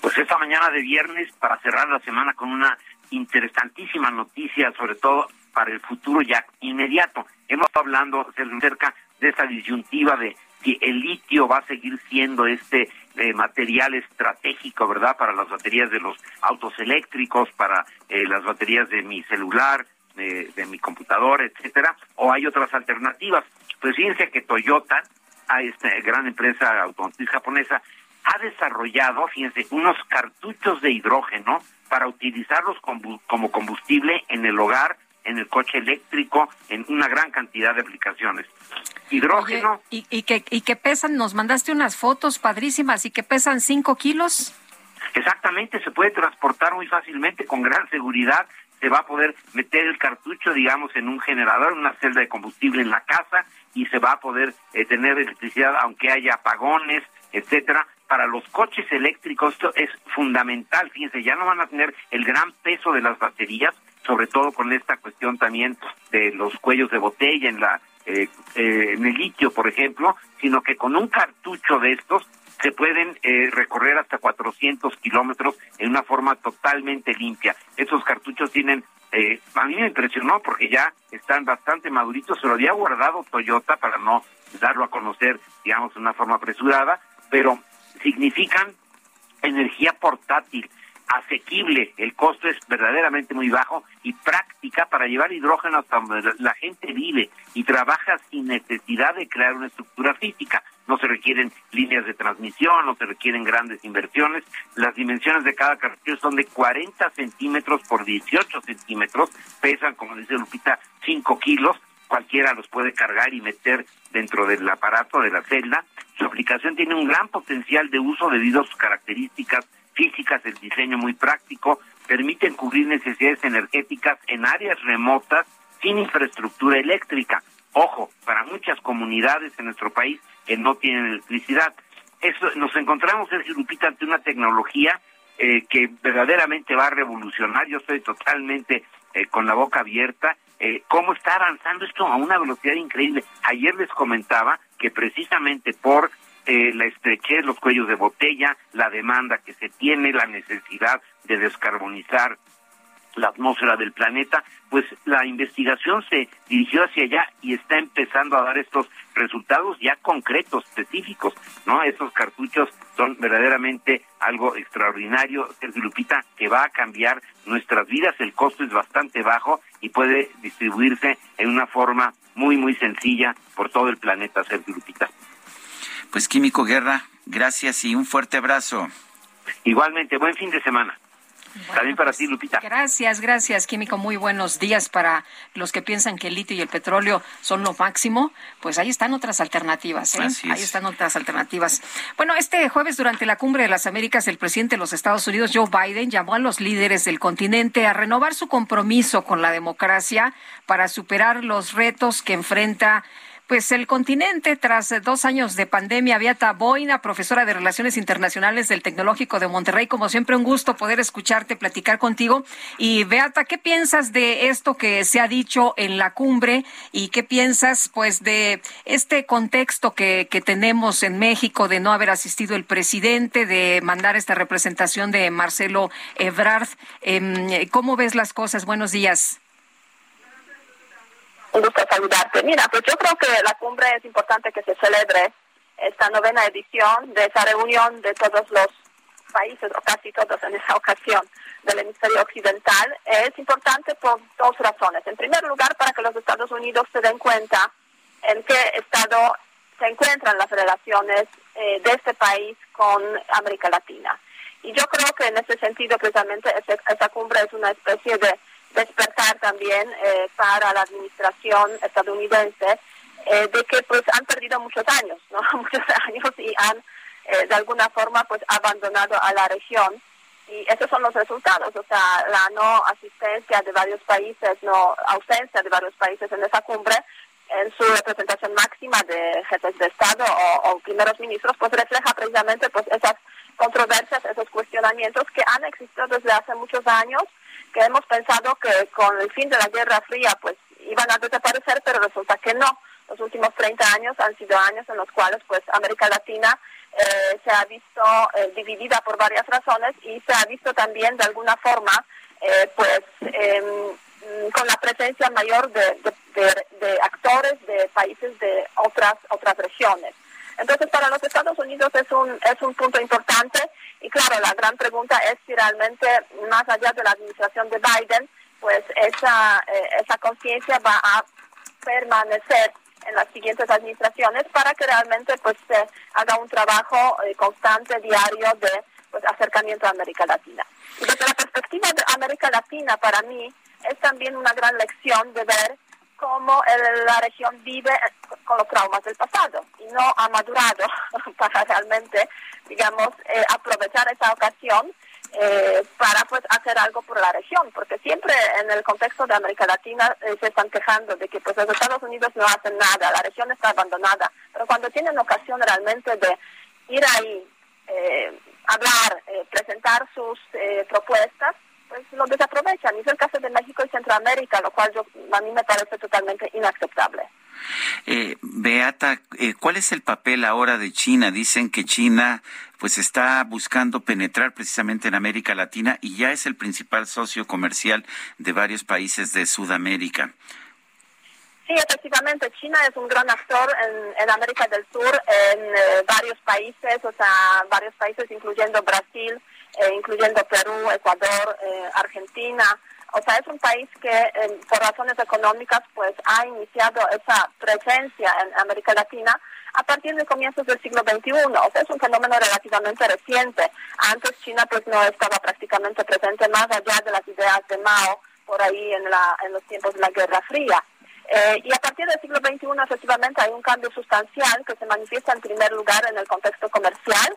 Pues esta mañana de viernes, para cerrar la semana con una interesantísima noticia, sobre todo para el futuro ya inmediato. Hemos estado hablando cerca de esa disyuntiva de si el litio va a seguir siendo este eh, material estratégico, ¿verdad? Para las baterías de los autos eléctricos, para eh, las baterías de mi celular, de mi computadora, etcétera, o hay otras alternativas. Pues fíjense que Toyota, a esta gran empresa automotriz japonesa, ha desarrollado, fíjense, unos cartuchos de hidrógeno para utilizarlos como combustible en el hogar, en el coche eléctrico, en una gran cantidad de aplicaciones. Hidrógeno. y, y, que, y que pesan, nos mandaste unas fotos padrísimas y que pesan 5 kilos. Exactamente, se puede transportar muy fácilmente, con gran seguridad. Se va a poder meter el cartucho, digamos, en un generador, en una celda de combustible en la casa y se va a poder eh, tener electricidad aunque haya apagones, etcétera. Para los coches eléctricos esto es fundamental, fíjense, ya no van a tener el gran peso de las baterías, sobre todo con esta cuestión también de los cuellos de botella en la eh, eh, en el litio, por ejemplo, sino que con un cartucho de estos se pueden eh, recorrer hasta 400 kilómetros en una forma totalmente limpia. Estos cartuchos tienen, eh, a mí me impresionó porque ya están bastante maduritos, se lo había guardado Toyota para no darlo a conocer, digamos, de una forma apresurada, pero significan energía portátil, asequible, el costo es verdaderamente muy bajo y práctica para llevar hidrógeno hasta donde la gente vive y trabaja sin necesidad de crear una estructura física. No se requieren líneas de transmisión, no se requieren grandes inversiones. Las dimensiones de cada cartucho son de 40 centímetros por 18 centímetros, pesan, como dice Lupita, 5 kilos. Cualquiera los puede cargar y meter dentro del aparato de la celda. Su aplicación tiene un gran potencial de uso debido a sus características físicas, el diseño muy práctico, permiten cubrir necesidades energéticas en áreas remotas sin infraestructura eléctrica. Ojo, para muchas comunidades en nuestro país que no tienen electricidad. Eso, nos encontramos, Sergio Lupita, ante una tecnología eh, que verdaderamente va a revolucionar. Yo estoy totalmente eh, con la boca abierta. Eh, cómo está avanzando esto a una velocidad increíble. Ayer les comentaba que precisamente por eh, la estrechez, los cuellos de botella, la demanda que se tiene, la necesidad de descarbonizar la atmósfera del planeta, pues la investigación se dirigió hacia allá y está empezando a dar estos resultados ya concretos, específicos, ¿no? Estos cartuchos son verdaderamente algo extraordinario, Sergio Lupita, que va a cambiar nuestras vidas, el costo es bastante bajo y puede distribuirse en una forma muy, muy sencilla por todo el planeta, Sergio Lupita. Pues Químico Guerra, gracias y un fuerte abrazo. Igualmente, buen fin de semana. También para pues, ti, Lupita. Gracias, gracias, Químico. Muy buenos días para los que piensan que el litio y el petróleo son lo máximo. Pues ahí están otras alternativas, ¿eh? Ahí están otras alternativas. Bueno, este jueves, durante la Cumbre de las Américas, el presidente de los Estados Unidos, Joe Biden, llamó a los líderes del continente a renovar su compromiso con la democracia para superar los retos que enfrenta pues el continente tras dos años de pandemia. Beata Boina, profesora de Relaciones Internacionales del Tecnológico de Monterrey, como siempre un gusto poder escucharte, platicar contigo. Y Beata, ¿qué piensas de esto que se ha dicho en la cumbre y qué piensas pues de este contexto que, que tenemos en México de no haber asistido el presidente, de mandar esta representación de Marcelo Ebrard? Em, ¿Cómo ves las cosas? Buenos días. Un gusto saludarte. Mira, pues yo creo que la cumbre es importante que se celebre esta novena edición de esa reunión de todos los países, o casi todos en esa ocasión, del hemisferio occidental. Es importante por dos razones. En primer lugar, para que los Estados Unidos se den cuenta en qué estado se encuentran las relaciones eh, de este país con América Latina. Y yo creo que en ese sentido, precisamente, esa cumbre es una especie de despertar también eh, para la administración estadounidense eh, de que pues han perdido muchos años, ¿no? *laughs* muchos años y han eh, de alguna forma pues abandonado a la región y esos son los resultados, o sea, la no asistencia de varios países, no ausencia de varios países en esa cumbre en su representación máxima de jefes de Estado o, o primeros ministros, pues refleja precisamente pues esas controversias, esos cuestionamientos que han existido desde hace muchos años que hemos pensado que con el fin de la Guerra Fría pues iban a desaparecer, pero resulta que no. Los últimos 30 años han sido años en los cuales pues América Latina eh, se ha visto eh, dividida por varias razones y se ha visto también de alguna forma eh, pues em, con la presencia mayor de, de, actores de países de otras otras regiones. Entonces, para los Estados Unidos es un, es un punto importante y claro, la gran pregunta es si realmente, más allá de la administración de Biden, pues esa, eh, esa conciencia va a permanecer en las siguientes administraciones para que realmente pues se haga un trabajo eh, constante, diario de pues, acercamiento a América Latina. Y desde la perspectiva de América Latina, para mí, es también una gran lección de ver cómo la región vive con los traumas del pasado y no ha madurado *laughs* para realmente, digamos, eh, aprovechar esa ocasión eh, para pues hacer algo por la región, porque siempre en el contexto de América Latina eh, se están quejando de que pues los Estados Unidos no hacen nada, la región está abandonada, pero cuando tienen ocasión realmente de ir ahí, hablar, presentar sus propuestas, pues lo desaprovechan. Y es el caso de México y Centroamérica, lo cual yo, a mí me parece totalmente inaceptable. Eh, Beata, eh, ¿cuál es el papel ahora de China? Dicen que China pues está buscando penetrar precisamente en América Latina y ya es el principal socio comercial de varios países de Sudamérica. Sí, efectivamente, China es un gran actor en, en América del Sur, en eh, varios países, o sea, varios países incluyendo Brasil, eh, incluyendo Perú, Ecuador, eh, Argentina. O sea, es un país que eh, por razones económicas pues ha iniciado esa presencia en América Latina a partir de comienzos del siglo XXI. O sea, es un fenómeno relativamente reciente. Antes China pues no estaba prácticamente presente más allá de las ideas de Mao por ahí en, la, en los tiempos de la Guerra Fría. y a partir del siglo XXI, efectivamente, hay un cambio sustancial que se manifiesta en primer lugar en el contexto comercial,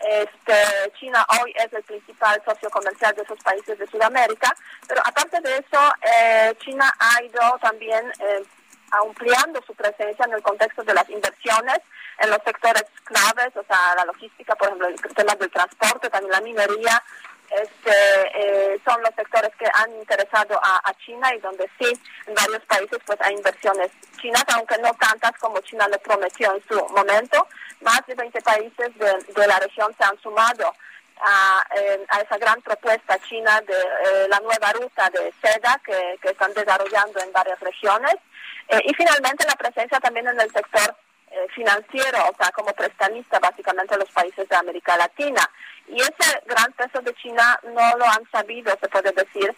este, China hoy es el principal socio comercial de esos países de Sudamérica, pero aparte de eso, eh, China ha ido también eh, ampliando su presencia en el contexto de las inversiones en los sectores claves, o sea, la logística, por ejemplo, el tema del transporte, también la minería, este, eh, son los sectores que han interesado a, China y donde sí, en varios países, pues hay inversiones chinas, aunque no tantas como China le prometió en su momento, más de 20 países de, la región se han sumado a, esa gran propuesta china de eh, la nueva ruta de seda que, que están desarrollando en varias regiones. Eh, y finalmente la presencia también en el sector eh, financiero, o sea, como prestamista básicamente en los países de América Latina. Y ese gran peso de China no lo han sabido, se puede decir,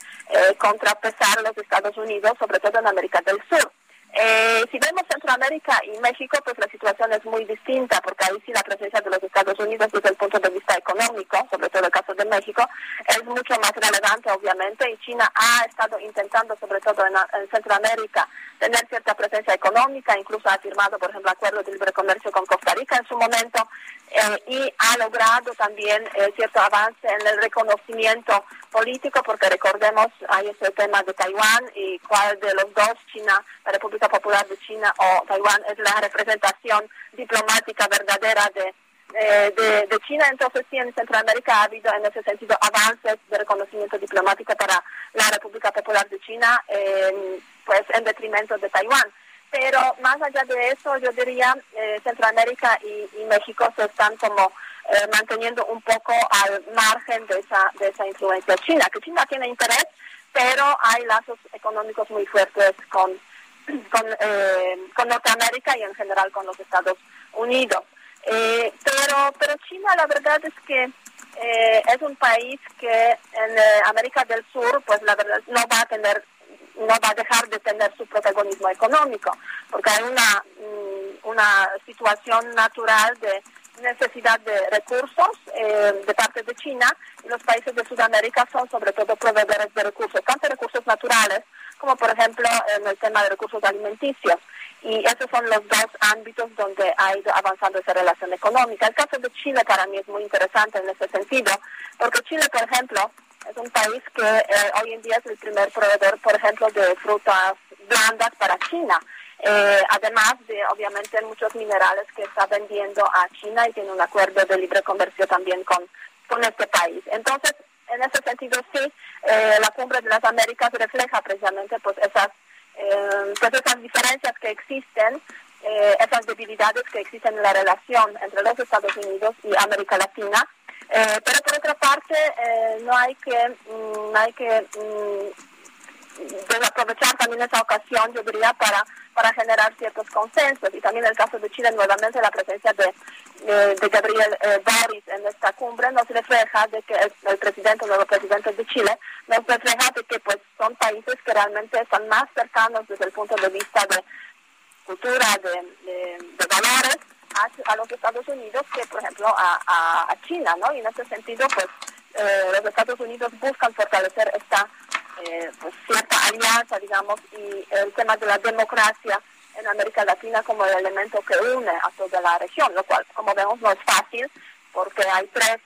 contrapesar los Estados Unidos, sobre todo en América del Sur. Eh, si vemos Centroamérica y México, pues la situación es muy distinta, porque ahí sí la presencia de los Estados Unidos desde el punto de vista económico, sobre todo el caso de México, es mucho más relevante, obviamente, y China ha estado intentando, sobre todo en, Centroamérica, tener cierta presencia económica, incluso ha firmado, por ejemplo, acuerdos de libre comercio con Costa Rica en su momento, eh, y ha logrado también eh, cierto avance en el reconocimiento político, porque recordemos, hay ese tema de Taiwán y cuál de los dos, China, la República Popular de China o Taiwán es la representación diplomática verdadera de, eh, de, China, entonces sí en Centroamérica ha habido en ese sentido avances de reconocimiento diplomático para la República Popular de China, pues en detrimento de Taiwán. Pero más allá de eso, yo diría, eh, Centroamérica y, México se están como eh, manteniendo un poco al margen de esa, de esa influencia china, que China tiene interés, pero hay lazos económicos muy fuertes con, con, eh, con Norteamérica y en general con los Estados Unidos. pero, pero China la verdad es que es un país que en América del Sur, pues la verdad no va a tener no va a dejar de tener su protagonismo económico, porque hay una, mm, una situación natural de necesidad de recursos eh, de parte de China y los países de Sudamérica son sobre todo proveedores de recursos, tanto recursos naturales como por ejemplo en el tema de recursos alimenticios. Y esos son los dos ámbitos donde ha ido avanzando esa relación económica. El caso de Chile para mí es muy interesante en ese sentido, porque Chile, por ejemplo, es un país que eh, hoy en día es el primer proveedor, por ejemplo, de frutas blandas para China. Eh, además de, obviamente, muchos minerales que está vendiendo a China y tiene un acuerdo de libre comercio también con, con este país. Entonces, en ese sentido, sí, eh, la cumbre de las Américas refleja precisamente pues esas, pues esas diferencias que existen, esas debilidades que existen en la relación entre los Estados Unidos y América Latina. Eh, pero por otra parte, eh, no hay que, mm, no hay que mm, desaprovechar también esa ocasión, yo diría, para, para generar ciertos consensos. Y también el caso de Chile, nuevamente la presencia de, de, Gabriel eh, en esta cumbre nos refleja de que el, presidente, el presidente de Chile, nos refleja de que pues son países que realmente están más cercanos desde el punto de vista de cultura, de, valores, a, los Estados Unidos que, por ejemplo, a, China, ¿no? Y en ese sentido, pues, eh, los Estados Unidos buscan fortalecer esta eh, pues, cierta alianza, digamos, y el tema de la democracia en América Latina como el elemento que une a toda la región, lo cual, como vemos, no es fácil porque hay tres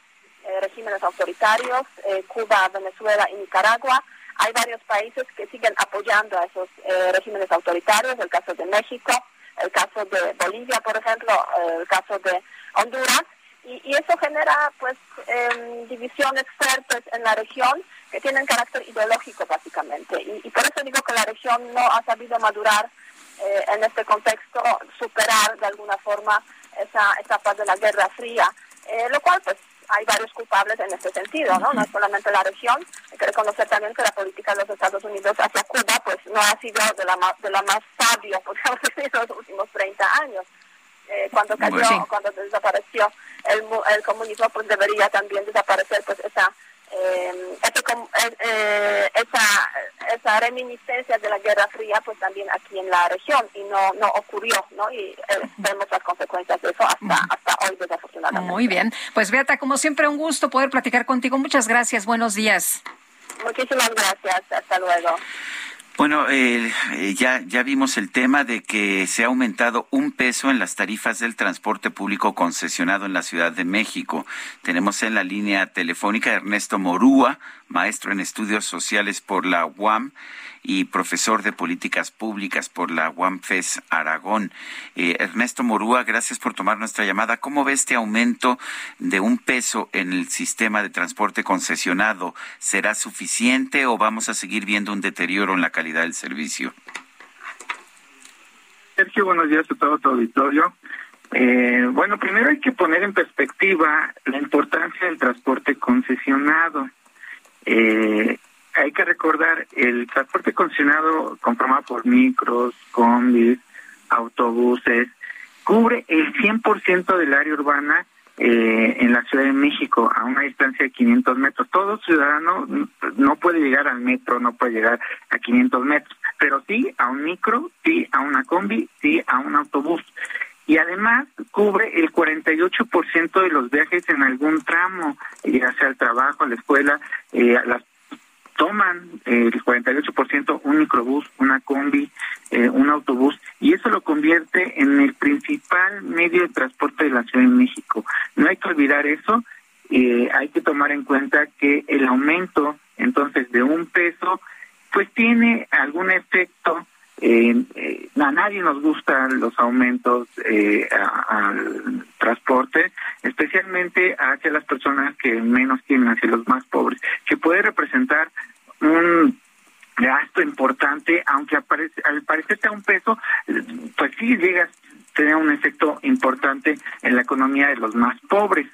eh, regímenes autoritarios, Cuba, Venezuela y Nicaragua. Hay varios países que siguen apoyando a esos regímenes autoritarios, el caso de México, el caso de Bolivia, por ejemplo, el caso de Honduras, y, eso genera pues em, divisiones fuertes en la región que tienen carácter ideológico básicamente. Y, por eso digo que la región no ha sabido madurar eh, en este contexto, superar de alguna forma esa etapa de la Guerra Fría, eh, lo cual pues hay varios culpables en este sentido, ¿no? No solamente la región, hay que reconocer también que la política de los Estados Unidos hacia Cuba, pues no ha sido de la de la más sabia, *laughs* podríamos decir, en los últimos 30 años. Eh, cuando cayó, cuando desapareció el, el comunismo, pues debería también desaparecer pues esa eh, eh, esa, esa reminiscencia de la Guerra Fría pues también aquí en la región y no, no ocurrió, ¿no? Y eh, vemos las consecuencias de eso hasta, hasta hoy desafortunadamente. Muy bien, pues Beata, como siempre un gusto poder platicar contigo. Muchas gracias, buenos días. Muchísimas gracias, hasta luego. Bueno, eh, ya, ya vimos el tema de que se ha aumentado un peso en las tarifas del transporte público concesionado en la Ciudad de México. Tenemos en la línea telefónica Ernesto Morúa, maestro en estudios sociales por la UAM y profesor de políticas públicas por la UAMFES Aragón. Eh, Ernesto Morúa, gracias por tomar nuestra llamada. ¿Cómo ve este aumento de un peso en el sistema de transporte concesionado? ¿Será suficiente o vamos a seguir viendo un deterioro en la calidad del servicio? Sergio, buenos días a todo tu auditorio. Eh, bueno, primero hay que poner en perspectiva la importancia del transporte concesionado. Eh, hay que recordar, el transporte concesionado conformado por micros, combis, autobuses, cubre el 100% del área urbana eh, en la Ciudad de México a una distancia de 500 metros. Todo ciudadano no puede llegar al metro, no puede llegar a 500 metros, pero sí a un micro, sí a una combi, sí a un autobús. Y además cubre el 48% de los viajes en algún tramo, ya sea al trabajo, a la escuela, eh, a las toman eh, el 48% un microbús, una combi, eh, un autobús, y eso lo convierte en el principal medio de transporte de la Ciudad de México. No hay que olvidar eso, eh, hay que tomar en cuenta que el aumento entonces de un peso, pues tiene algún efecto, a nadie nos gustan los aumentos eh, al transporte, especialmente hacia las personas que menos tienen, hacia los más pobres, que puede representar un gasto importante, aunque al parecer sea un peso, pues sí llega a tener un efecto importante en la economía de los más pobres.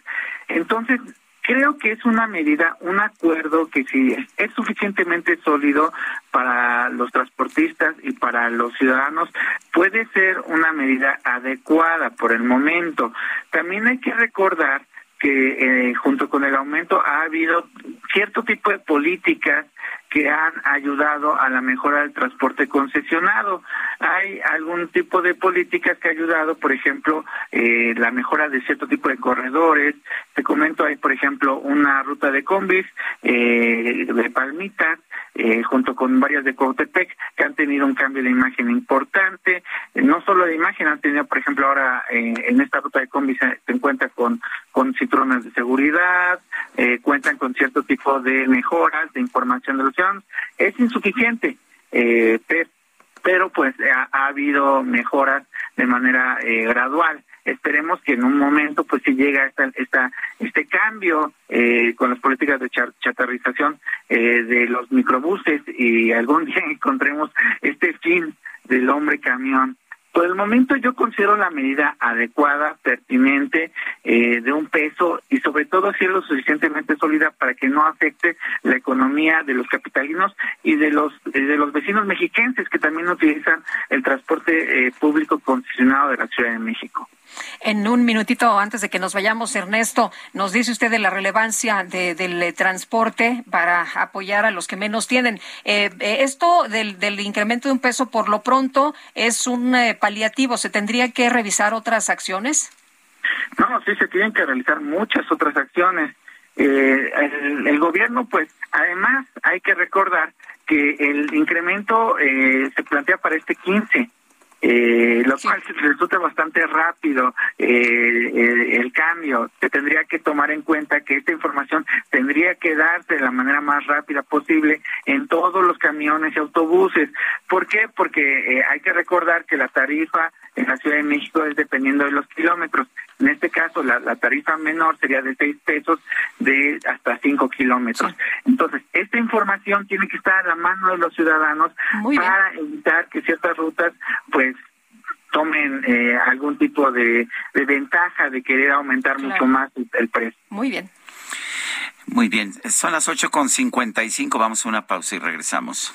Entonces, creo que es una medida, un acuerdo que si es suficientemente sólido para los transportistas y para los ciudadanos, puede ser una medida adecuada por el momento. También hay que recordar que eh, junto con el aumento ha habido cierto tipo de políticas que han ayudado a la mejora del transporte concesionado. Hay algún tipo de políticas que ha ayudado, por ejemplo, eh, la mejora de cierto tipo de corredores. Te comento, hay, por ejemplo, una ruta de combis eh, de Palmitas, eh, junto con varias de Cotepec, que han tenido un cambio de imagen importante. no solo de imagen, han tenido, por ejemplo, ahora en esta ruta de combis se, encuentra con, con citrones de seguridad, cuentan con cierto tipo de mejoras de información de los es insuficiente, eh, pero, pues ha, habido mejoras de manera eh, gradual. Esperemos que en un momento pues si llega esta, esta este cambio eh, con las políticas de chatarrización de los microbuses y algún día *laughs* encontremos este fin del hombre camión por el momento yo considero la medida adecuada, pertinente, eh, de un peso y sobre todo si es lo suficientemente sólida para que no afecte la economía de los capitalinos y de los de los vecinos mexiquenses que también utilizan el transporte eh, público concesionado de la Ciudad de México. En un minutito antes de que nos vayamos, Ernesto, nos dice usted de la relevancia del eh, transporte para apoyar a los que menos tienen. Eh, eh, esto del, incremento de un peso por lo pronto es un paliativo. ¿Se tendría que revisar otras acciones? No, sí, se tienen que realizar muchas otras acciones. el, el, gobierno, pues, además hay que recordar que el incremento se plantea para este 15 eh, lo cual resulta bastante rápido eh, el cambio. Se tendría que tomar en cuenta que esta información tendría que darse de la manera más rápida posible en todos los camiones y autobuses. ¿Por qué? Porque eh, hay que recordar que la tarifa en la Ciudad de México es dependiendo de los kilómetros. En este caso, la, tarifa menor sería de 6 pesos de hasta 5 kilómetros. Entonces, esta información tiene que estar a la mano de los ciudadanos para evitar que ciertas rutas, pues, tomen eh, algún tipo de, ventaja de querer aumentar mucho más el, precio. Muy bien. Muy bien, son las 8.55, vamos a una pausa y regresamos.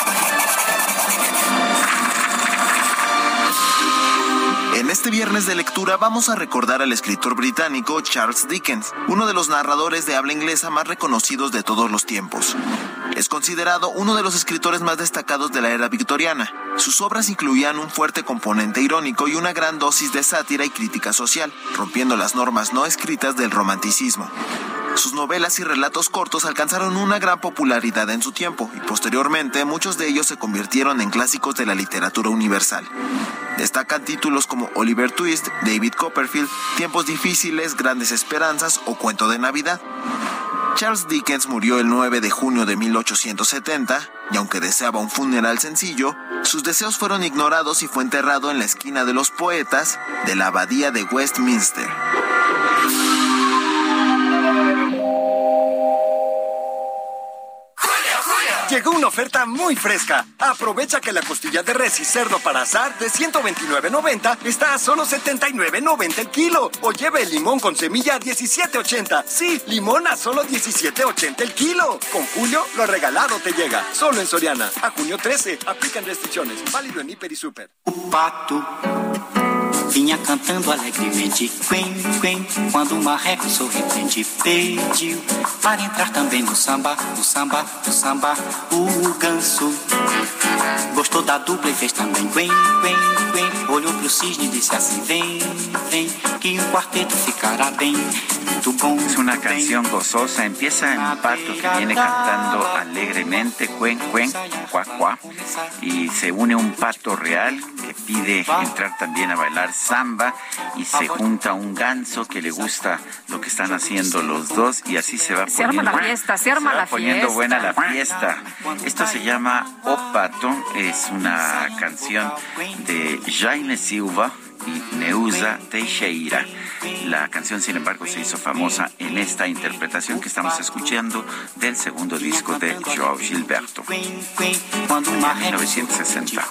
En este viernes de lectura vamos a recordar al escritor británico Charles Dickens, uno de los narradores de habla inglesa más reconocidos de todos los tiempos. Es considerado uno de los escritores más destacados de la era victoriana. Sus obras incluían un fuerte componente irónico y una gran dosis de sátira y crítica social, rompiendo las normas no escritas del romanticismo. Sus novelas y relatos cortos alcanzaron una gran popularidad en su tiempo y posteriormente muchos de ellos se convirtieron en clásicos de la literatura universal. Destacan títulos como Oliver Twist, David Copperfield, Tiempos difíciles, Grandes esperanzas o Cuento de Navidad. Charles Dickens murió el 9 de junio de 1870 y aunque deseaba un funeral sencillo, sus deseos fueron ignorados y fue enterrado en la esquina de los poetas de la abadía de Westminster. Llegó una oferta muy fresca. Aprovecha que la costilla de res y cerdo para asar de 129.90 está a solo 79.90 el kilo. O lleve el limón con semilla a 17.80. Sí, limón a solo 17.80 el kilo. Con Julio, lo regalado te llega. Solo en Soriana. A junio 13. Aplican restricciones. Válido en Hiper y Super. Vinha cantando alegremente, quen, quen, quando o marreco sorridente pediu. Para entrar também no samba, no samba, no samba, o ganso. Gostou da dupla e fez também quen, quen, quen, olhou pro cisne e disse assim, vem, vem, que um quarteto ficará bem. Es una canción gozosa, empieza en un pato que viene cantando alegremente, cuen, cuen, cuá, cuá, y se une un pato real que pide entrar también a bailar samba y se junta un ganso que le gusta lo que están haciendo los dos y así se va se arma la fiesta, se arma la poniendo buena la fiesta. Esto se llama O Pato, es una canción de Jaime Silva y Neuza Teixeira. La canción, sin embargo, se hizo famosa en esta interpretación que estamos escuchando del segundo disco de Joao Gilberto, 1960.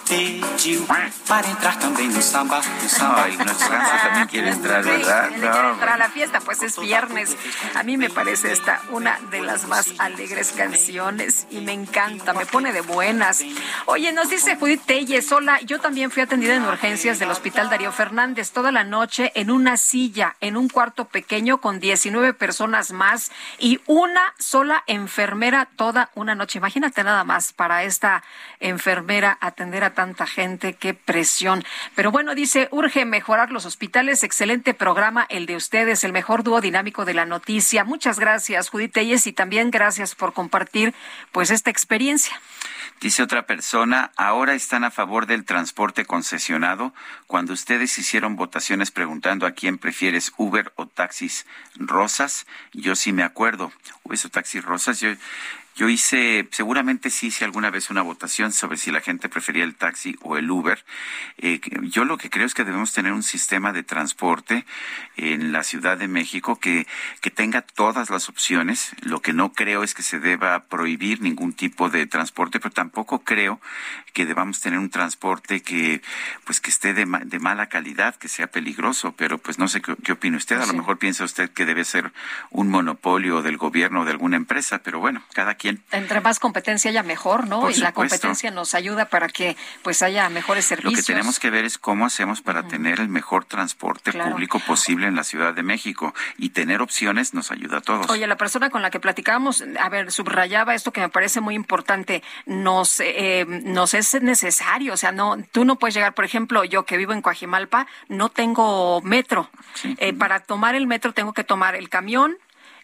Ay, nuestro ganso también quiere entrar, ¿verdad? quiere entrar a la fiesta, pues es viernes. A mí me parece esta una de las más alegres canciones y me encanta, me pone de buenas. Oye, nos dice Judith Telles, hola, yo también fui atendida en urgencias del Hospital Darío Fernández toda la noche en una silla en un cuarto pequeño con 19 personas más y una sola enfermera toda una noche. Imagínate nada más para esta enfermera atender a tanta gente, qué presión. Pero bueno, dice, urge mejorar los hospitales, excelente programa el de ustedes, el mejor dúo dinámico de la noticia. Muchas gracias, Judith Telles, y también gracias por compartir pues esta experiencia. Dice otra persona, ahora están a favor del transporte concesionado cuando ustedes hicieron votaciones preguntando a quién prefieres Uber o taxis rosas. Yo sí me acuerdo, Uber o taxis rosas. Yo yo hice, seguramente sí hice alguna vez una votación sobre si la gente prefería el taxi o el Uber. Eh, yo lo que creo es que debemos tener un sistema de transporte en la Ciudad de México que, que tenga todas las opciones. Lo que no creo es que se deba prohibir ningún tipo de transporte, pero tampoco creo que debamos tener un transporte que, pues, que esté de, de mala calidad, que sea peligroso. Pero, pues, no sé qué, qué opina usted. A lo mejor piensa usted que debe ser un monopolio del gobierno o de alguna empresa, pero bueno, cada quien entre más competencia haya mejor, ¿no? y la competencia nos ayuda para que pues haya mejores servicios. Lo que tenemos que ver es cómo hacemos para tener el mejor transporte público posible en la Ciudad de México y tener opciones nos ayuda a todos. Oye, la persona con la que platicábamos, a ver, subrayaba esto que me parece muy importante, nos eh, nos es necesario, o sea, no tú no puedes llegar, por ejemplo, yo que vivo en Coajimalpa, no tengo metro. Eh, para tomar el metro tengo que tomar el camión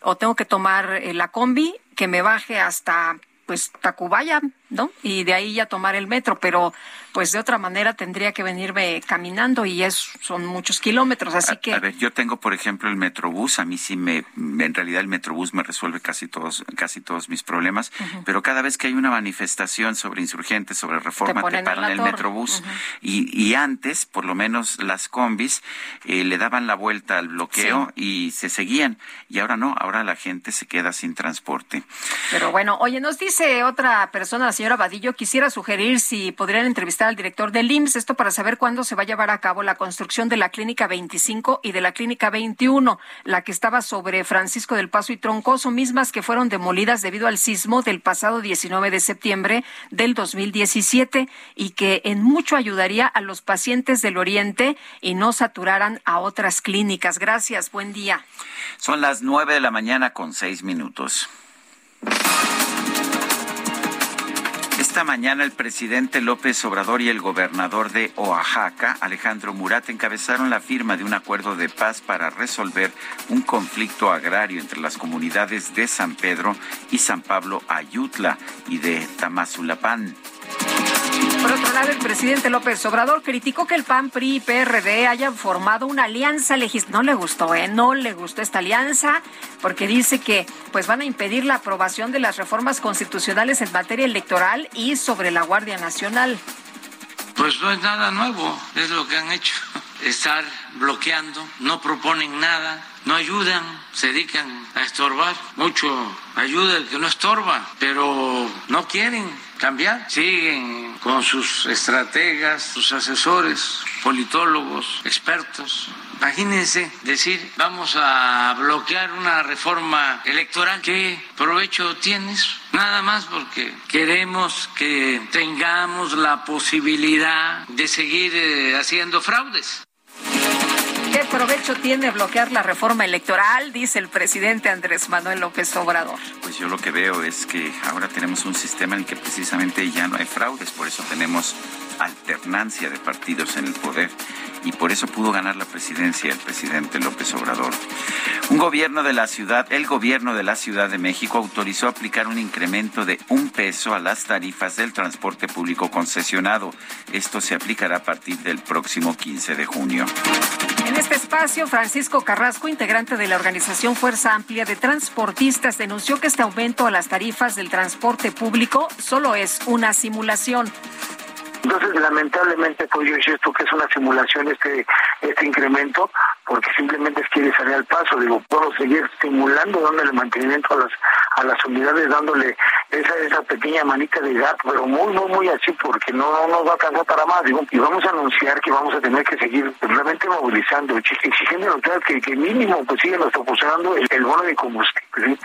o tengo que tomar eh, la combi que me baje hasta pues Tacubaya, ¿no? Y de ahí ya tomar el metro, pero pues de otra manera tendría que venirme caminando y es, son muchos kilómetros, así que... A ver, yo tengo, por ejemplo, el Metrobús, a mí sí me, en realidad el Metrobús me resuelve casi todos, casi todos mis problemas, pero cada vez que hay una manifestación sobre insurgentes, sobre reforma, te, paran el Metrobús. y, y antes, por lo menos las combis, eh, le daban la vuelta al bloqueo y se seguían, y ahora no, ahora la gente se queda sin transporte. Pero bueno, oye, nos dice otra persona, la señora Vadillo, quisiera sugerir si podrían entrevistar al director del IMSS, esto para saber cuándo se va a llevar a cabo la construcción de la Clínica 25 y de la Clínica 21, la que estaba sobre Francisco del Paso y Troncoso, mismas que fueron demolidas debido al sismo del pasado 19 de septiembre del 2017 y que en mucho ayudaría a los pacientes del Oriente y no saturaran a otras clínicas. Gracias, buen día. Son las nueve de la mañana con seis minutos. Esta mañana el presidente López Obrador y el gobernador de Oaxaca, Alejandro Murat, encabezaron la firma de un acuerdo de paz para resolver un conflicto agrario entre las comunidades de San Pedro y San Pablo Ayutla y de Tamazulapán. Por otro lado, el presidente López Obrador criticó que el PAN, PRI y PRD hayan formado una alianza legislativa. No le gustó, ¿eh? No le gustó esta alianza porque dice que pues van a impedir la aprobación de las reformas constitucionales en materia electoral y sobre la Guardia Nacional. Pues no es nada nuevo, es lo que han hecho estar bloqueando, no proponen nada, no ayudan, se dedican a estorbar. Mucho ayuda el que no estorba, pero no quieren cambiar. Siguen con sus estrategas, sus asesores, politólogos, expertos. Imagínense decir, vamos a bloquear una reforma electoral. ¿Qué provecho tienes? Nada más porque queremos que tengamos la posibilidad de seguir eh, haciendo fraudes. ¿Qué provecho tiene bloquear la reforma electoral? Dice el presidente Andrés Manuel López Obrador. Pues yo lo que veo es que ahora tenemos un sistema en el que precisamente ya no hay fraudes, por eso tenemos alternancia de partidos en el poder y por eso pudo ganar la presidencia el presidente López Obrador. Un gobierno de la ciudad, el gobierno de la Ciudad de México autorizó aplicar un incremento de un peso a las tarifas del transporte público concesionado. Esto se aplicará a partir del próximo 15 de junio. En este espacio, Francisco Carrasco, integrante de la organización Fuerza Amplia de Transportistas, denunció que este aumento a las tarifas del transporte público solo es una simulación. Entonces, lamentablemente, pues yo insisto que es una simulación este este incremento, porque simplemente es quiere salir al paso. Digo, puedo seguir estimulando, dándole mantenimiento a las a las unidades, dándole esa esa pequeña manita de gato, pero muy, muy, muy así, porque no, no nos va a alcanzar para más. Digo, y vamos a anunciar que vamos a tener que seguir realmente movilizando, exigiendo que, que mínimo pues siga nos proporcionando el, bono de combustible.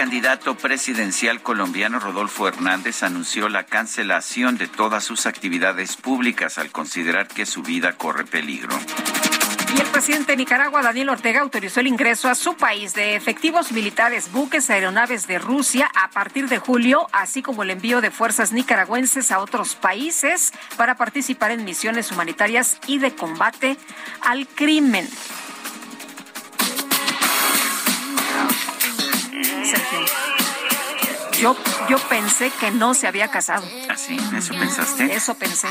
Candidato presidencial colombiano Rodolfo Hernández anunció la cancelación de todas sus actividades públicas al considerar que su vida corre peligro. Y el presidente de Nicaragua, Daniel Ortega, autorizó el ingreso a su país de efectivos militares, buques, aeronaves de Rusia a partir de julio, así como el envío de fuerzas nicaragüenses a otros países para participar en misiones humanitarias y de combate al crimen. Sergio. Yo, yo pensé que no se había casado. ¿Así? ¿Eso pensaste? Eso pensé.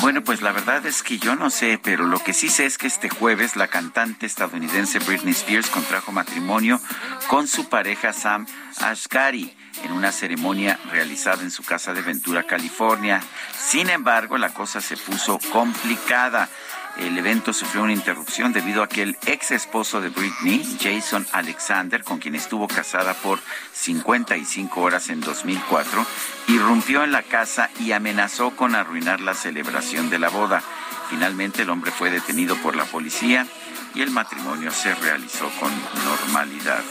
Bueno, pues la verdad es que yo no sé, pero lo que sí sé es que este jueves la cantante estadounidense Britney Spears contrajo matrimonio con su pareja Sam Ashgari en una ceremonia realizada en su casa de Ventura, California. Sin embargo, la cosa se puso complicada. El evento sufrió una interrupción debido a que el ex esposo de Britney, Jason Alexander, con quien estuvo casada por 55 horas en 2004, irrumpió en la casa y amenazó con arruinar la celebración de la boda. Finalmente el hombre fue detenido por la policía y el matrimonio se realizó con normalidad.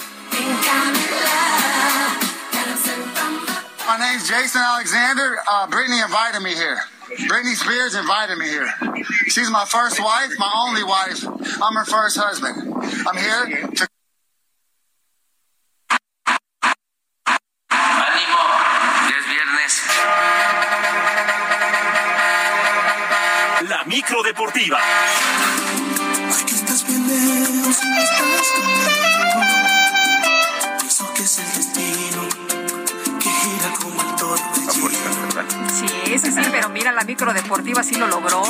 My name's Jason Alexander. Uh, Brittany invited me here. Britney Spears invited me here. She's my first wife, my only wife. I'm her first husband. I'm here to. Ánimo, ya es viernes. La micro deportiva. Sí, sí, sí, pero mira, la micro deportiva sí lo logró.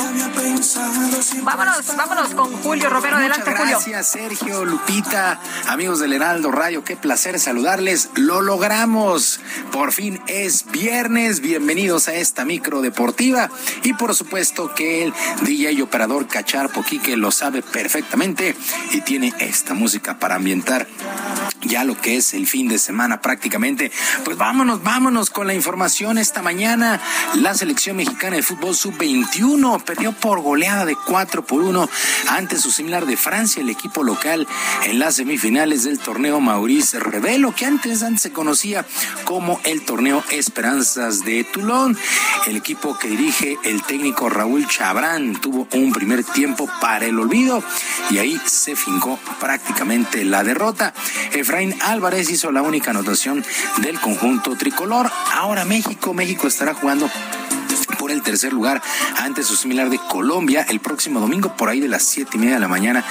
Vámonos, vámonos con Julio Romero. Adelante, Muchas Julio. gracias, Sergio, Lupita, amigos del Heraldo Radio. Qué placer saludarles. Lo logramos. Por fin es viernes. Bienvenidos a esta micro deportiva. Y por supuesto que el DJ y operador Cacharpo Quique lo sabe perfectamente y tiene esta música para ambientar ya lo que es el fin de semana prácticamente. Pues vámonos, vámonos con la información esta mañana. La selección mexicana de fútbol sub-21 perdió por goleada de 4 por 1 ante su similar de Francia, el equipo local en las semifinales del torneo Maurice Revelo, que antes, se conocía como el torneo Esperanzas de Toulon. El equipo que dirige el técnico Raúl Chabrán tuvo un primer tiempo para el olvido y ahí se fincó prácticamente la derrota. Efraín Álvarez hizo la única anotación del conjunto tricolor. Ahora México, México estará jugando por el tercer lugar ante su similar de Colombia el próximo domingo por ahí de las siete y media de la mañana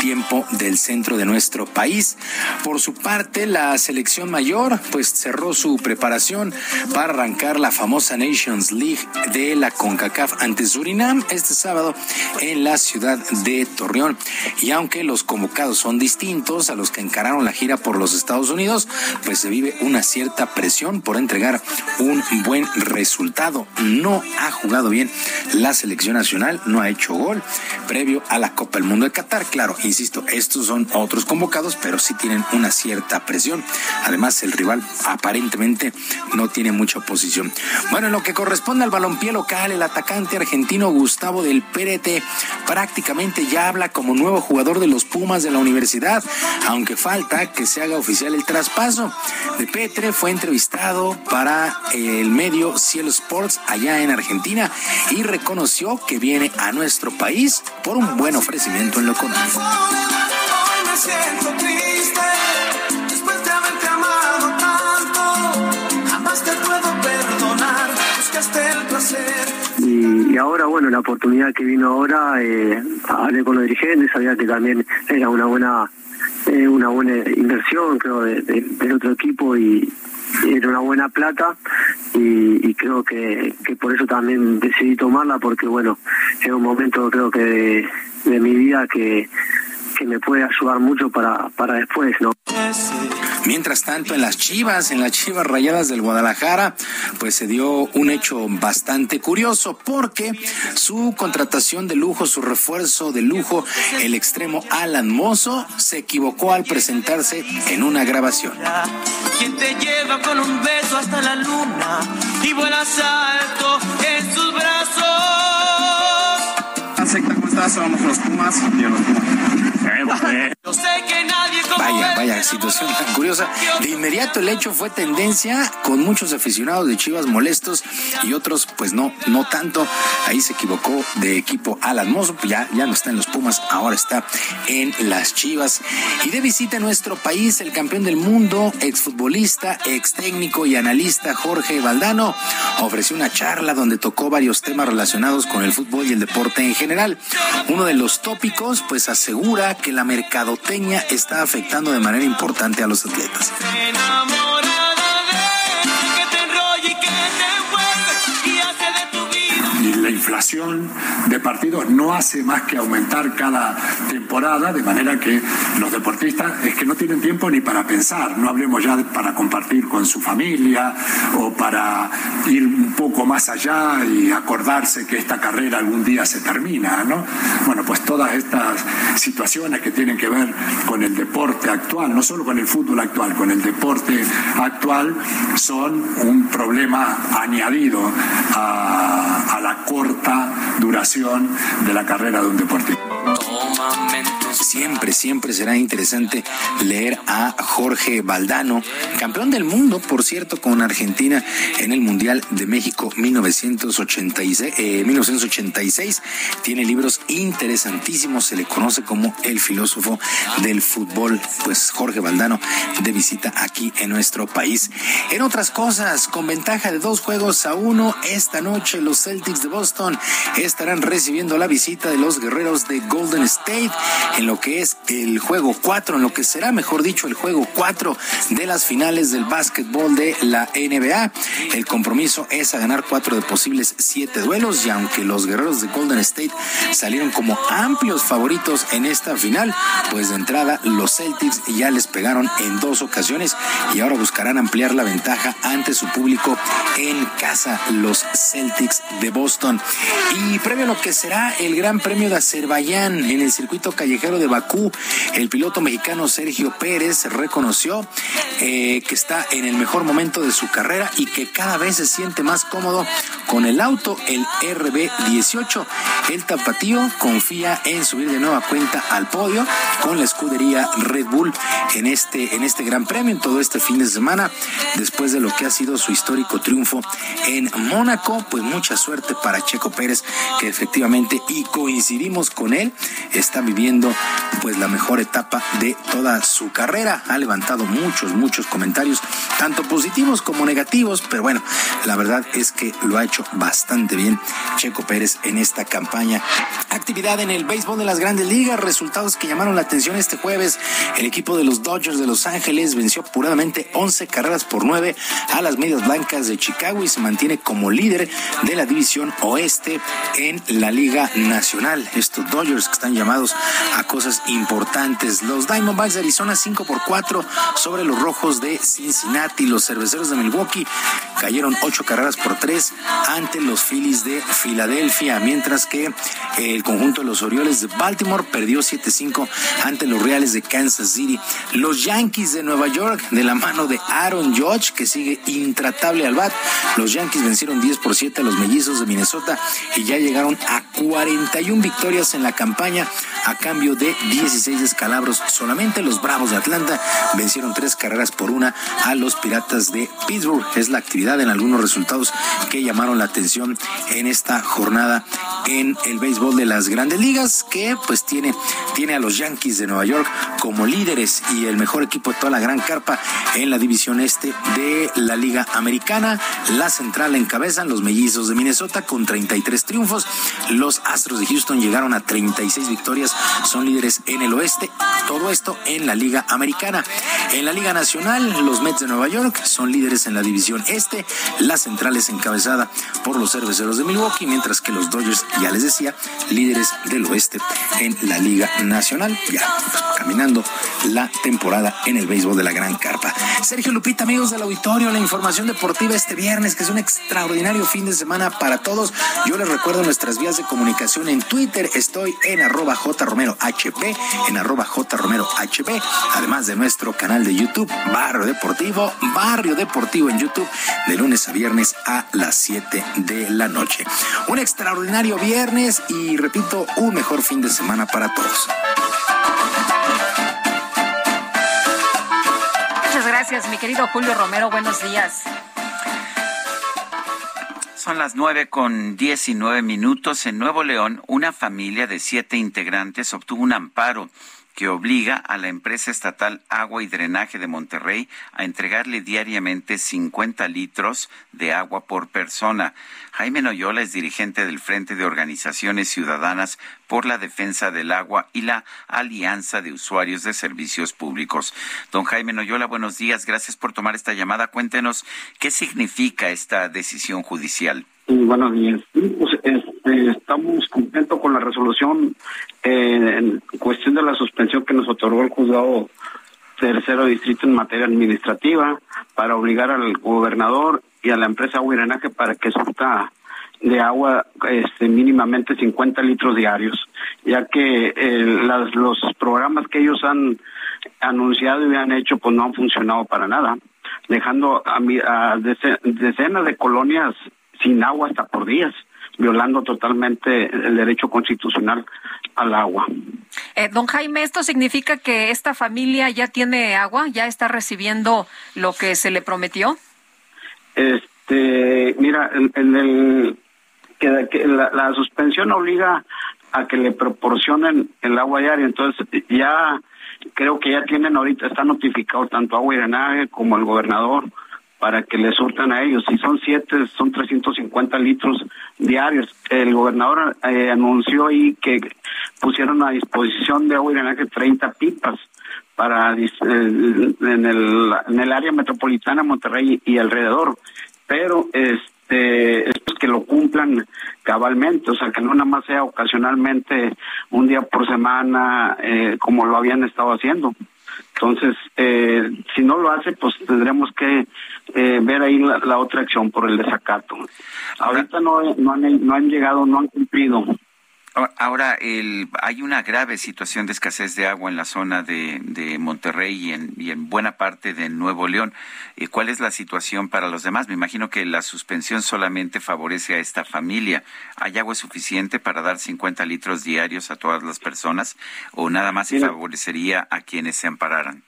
tiempo del centro de nuestro país. Por su parte la selección mayor pues cerró su preparación para arrancar la famosa Nations League de la CONCACAF ante Surinam este sábado en la ciudad de Torreón. Y aunque los convocados son distintos a los que encararon la gira por los Estados Unidos pues se vive una cierta presión por entregar un buen resultado. No ha jugado bien la selección nacional, no ha hecho gol previo a la Copa del Mundo de Qatar. Claro, insisto, estos son otros convocados, pero sí tienen una cierta presión. Además, el rival aparentemente no tiene mucha oposición. Bueno, en lo que corresponde al balompié local, el atacante argentino Gustavo del Pérete prácticamente ya habla como nuevo jugador de los Pumas de la universidad, aunque falta que se haga oficial el traspaso. De Petre fue entrevistado para el medio Cielo Sports allá en Argentina y reconoció que viene a nuestro país por un buen ofrecimiento en lo económico. Y, ahora, bueno, la oportunidad que vino ahora, eh, hablé con los dirigentes, sabía que también era una buena eh, una buena inversión, creo, del otro equipo y era una buena plata y, creo que, por eso también decidí tomarla porque, bueno, es un momento creo que de mi vida que que me puede ayudar mucho para, para después, ¿no? Mientras tanto, en las Chivas, en las Chivas Rayadas del Guadalajara, pues se dio un hecho bastante curioso porque su contratación de lujo, su refuerzo de lujo, el extremo Alan Mozo, se equivocó al presentarse en una grabación. Quien te lleva con un beso hasta la luna y vuelas alto en sus brazos. ¿cómo estás? Somos los Pumas. los Pumas. Vaya, vaya situación tan curiosa. De inmediato el hecho fue tendencia con muchos aficionados de Chivas molestos y otros pues no, no tanto. Ahí se equivocó de equipo Alan Mozo, ya, ya no está en los Pumas, ahora está en las Chivas. Y de visita a nuestro país, el campeón del mundo, exfutbolista, ex técnico y analista Jorge Valdano, ofreció una charla donde tocó varios temas relacionados con el fútbol y el deporte en general. Uno de los tópicos pues asegura que la mercadoteña está afectando de manera importante a los atletas. Inflación de partidos no hace más que aumentar cada temporada, de manera que los deportistas es que no tienen tiempo ni para pensar, no hablemos ya para compartir con su familia o para ir un poco más allá y acordarse que esta carrera algún día se termina, ¿no? Bueno, pues todas estas situaciones que tienen que ver con el deporte actual, no solo con el fútbol actual, con el deporte actual, son un problema añadido a, a la corta duración de la carrera de un deportista. Siempre, siempre será interesante leer a Jorge Valdano, campeón del mundo, por cierto, con Argentina en el Mundial de México 1986. 1986. Eh, Tiene libros interesantísimos, se le conoce como el filósofo del fútbol, pues Jorge Valdano de visita aquí en nuestro país. En otras cosas, con ventaja de dos juegos a uno, esta noche los Celtics de Boston estarán recibiendo la visita de los guerreros de Golden State en lo que es el juego 4, en lo que será, mejor dicho, el juego 4 de las finales del básquetbol de la NBA. El compromiso es a ganar cuatro de posibles siete duelos y aunque los guerreros de Golden State salieron como amplios favoritos en esta final, pues de entrada los Celtics ya les pegaron en dos ocasiones y ahora buscarán ampliar la ventaja ante su público en casa, los Celtics de Boston. Y previo a lo que será el Gran Premio de Azerbaiyán en el circuito callejero de Bakú, el piloto mexicano Sergio Pérez reconoció eh, que está en el mejor momento de su carrera y que cada vez se siente más cómodo con el auto, el RB18. El tapatío confía en subir de nueva cuenta al podio con la escudería Red Bull en este, en este Gran Premio, en todo este fin de semana, después de lo que ha sido su histórico triunfo en Mónaco. Pues mucha suerte para Checo Pérez, que efectivamente, y coincidimos con él, está viviendo pues la mejor etapa de toda su carrera. Ha levantado muchos, muchos comentarios, tanto positivos como negativos, pero bueno, la verdad es que lo ha hecho bastante bien Checo Pérez en esta campaña. Actividad en el béisbol de las grandes ligas, resultados que llamaron la atención este jueves. El equipo de los Dodgers de Los Ángeles venció puradamente 11 carreras por 9 a las medias blancas de Chicago y se mantiene como líder de la división oeste en la Liga Nacional. Estos Dodgers que están llamados a cosas importantes. Los Diamondbacks de Arizona 5 por 4 sobre los Rojos de Cincinnati. Los Cerveceros de Milwaukee cayeron ocho carreras por tres ante los Phillies de Filadelfia, mientras que el conjunto de los Orioles de Baltimore perdió 7-5 ante los Reales de Kansas City. Los Yankees de Nueva York, de la mano de Aaron Judge, que sigue intratable al bat, los Yankees vencieron 10 por 7 a los mellizos de Minnesota y ya llegaron a 41 victorias en la campaña a cambio de 16 descalabros. Solamente los Bravos de Atlanta vencieron tres carreras por una a los Piratas de Pittsburgh. Es la actividad en algunos resultados que llamaron la atención en esta jornada en el béisbol de las grandes ligas, que pues tiene, tiene a los Yankees de Nueva York como líderes y el mejor equipo de toda la gran carpa en la división este de la Liga Americana. La central encabezan los mellizos de Minnesota con 33 triunfos. Los Astros de Houston llegaron a 36 victorias, son líderes en el oeste. Todo esto en la Liga Americana. En la Liga Nacional, los Mets de Nueva York son líderes en la división este. La central es encabezada por los cerveceros de Milwaukee, mientras que los Dodgers, ya les decía, líderes del oeste en la Liga Nacional. Ya caminando la temporada en el béisbol de la Gran Carpa. Sergio Lupita, amigos del auditorio, la información deportiva este viernes, que es un extraordinario fin de semana para todos. Yo les recuerdo nuestras vías de comunicación en Twitter. Estoy en arroba jromerohp, en arroba jromerohp, además de nuestro canal de YouTube, Barrio Deportivo, Barrio Deportivo en YouTube, de lunes a viernes a las 7 de la noche. Un extraordinario viernes y, repito, un mejor fin de semana para todos. Muchas gracias, mi querido Julio Romero. Buenos días. Son las nueve con diecinueve minutos. En Nuevo León, una familia de siete integrantes obtuvo un amparo que obliga a la empresa estatal Agua y Drenaje de Monterrey a entregarle diariamente 50 litros de agua por persona. Jaime Noyola es dirigente del Frente de Organizaciones Ciudadanas por la Defensa del Agua y la Alianza de Usuarios de Servicios Públicos. Don Jaime Noyola, buenos días. Gracias por tomar esta llamada. Cuéntenos qué significa esta decisión judicial. Buenos días. Pues, este, estamos contentos con la resolución en cuestión de la suspensión que nos otorgó el juzgado tercero distrito en materia administrativa para obligar al gobernador y a la empresa Huirenaje para que surta de agua este, mínimamente 50 litros diarios, ya que los programas que ellos han anunciado y han hecho pues no han funcionado para nada, dejando a, a decenas de colonias sin agua hasta por días, violando totalmente el derecho constitucional al agua. Eh, don Jaime, ¿esto significa que esta familia ya tiene agua? ¿Ya está recibiendo lo que se le prometió? Este, mira, en, el que, la, la, suspensión obliga a que le proporcionen el agua diaria, entonces ya creo que ya tienen ahorita, está notificado tanto agua y drenaje como el gobernador para que le surtan a ellos. Si son siete, son 350 litros diarios. El gobernador eh, anunció ahí que pusieron a disposición de agua y drenaje 30 pipas para eh, en el, en el área metropolitana Monterrey y alrededor. Pero este es que lo cumplan cabalmente, o sea, que no nada más sea ocasionalmente un día por semana eh, como lo habían estado haciendo. Entonces, eh, si no lo hace, pues tendremos que eh, ver ahí la, otra acción por el desacato. Ahorita no, no, han, no han llegado, no han cumplido. Ahora, el, hay una grave situación de escasez de agua en la zona de, Monterrey y en, y en, buena parte de Nuevo León. Eh, ¿Cuál es la situación para los demás? Me imagino que la suspensión solamente favorece a esta familia. ¿Hay agua suficiente para dar 50 litros diarios a todas las personas o nada más se favorecería a quienes se ampararan?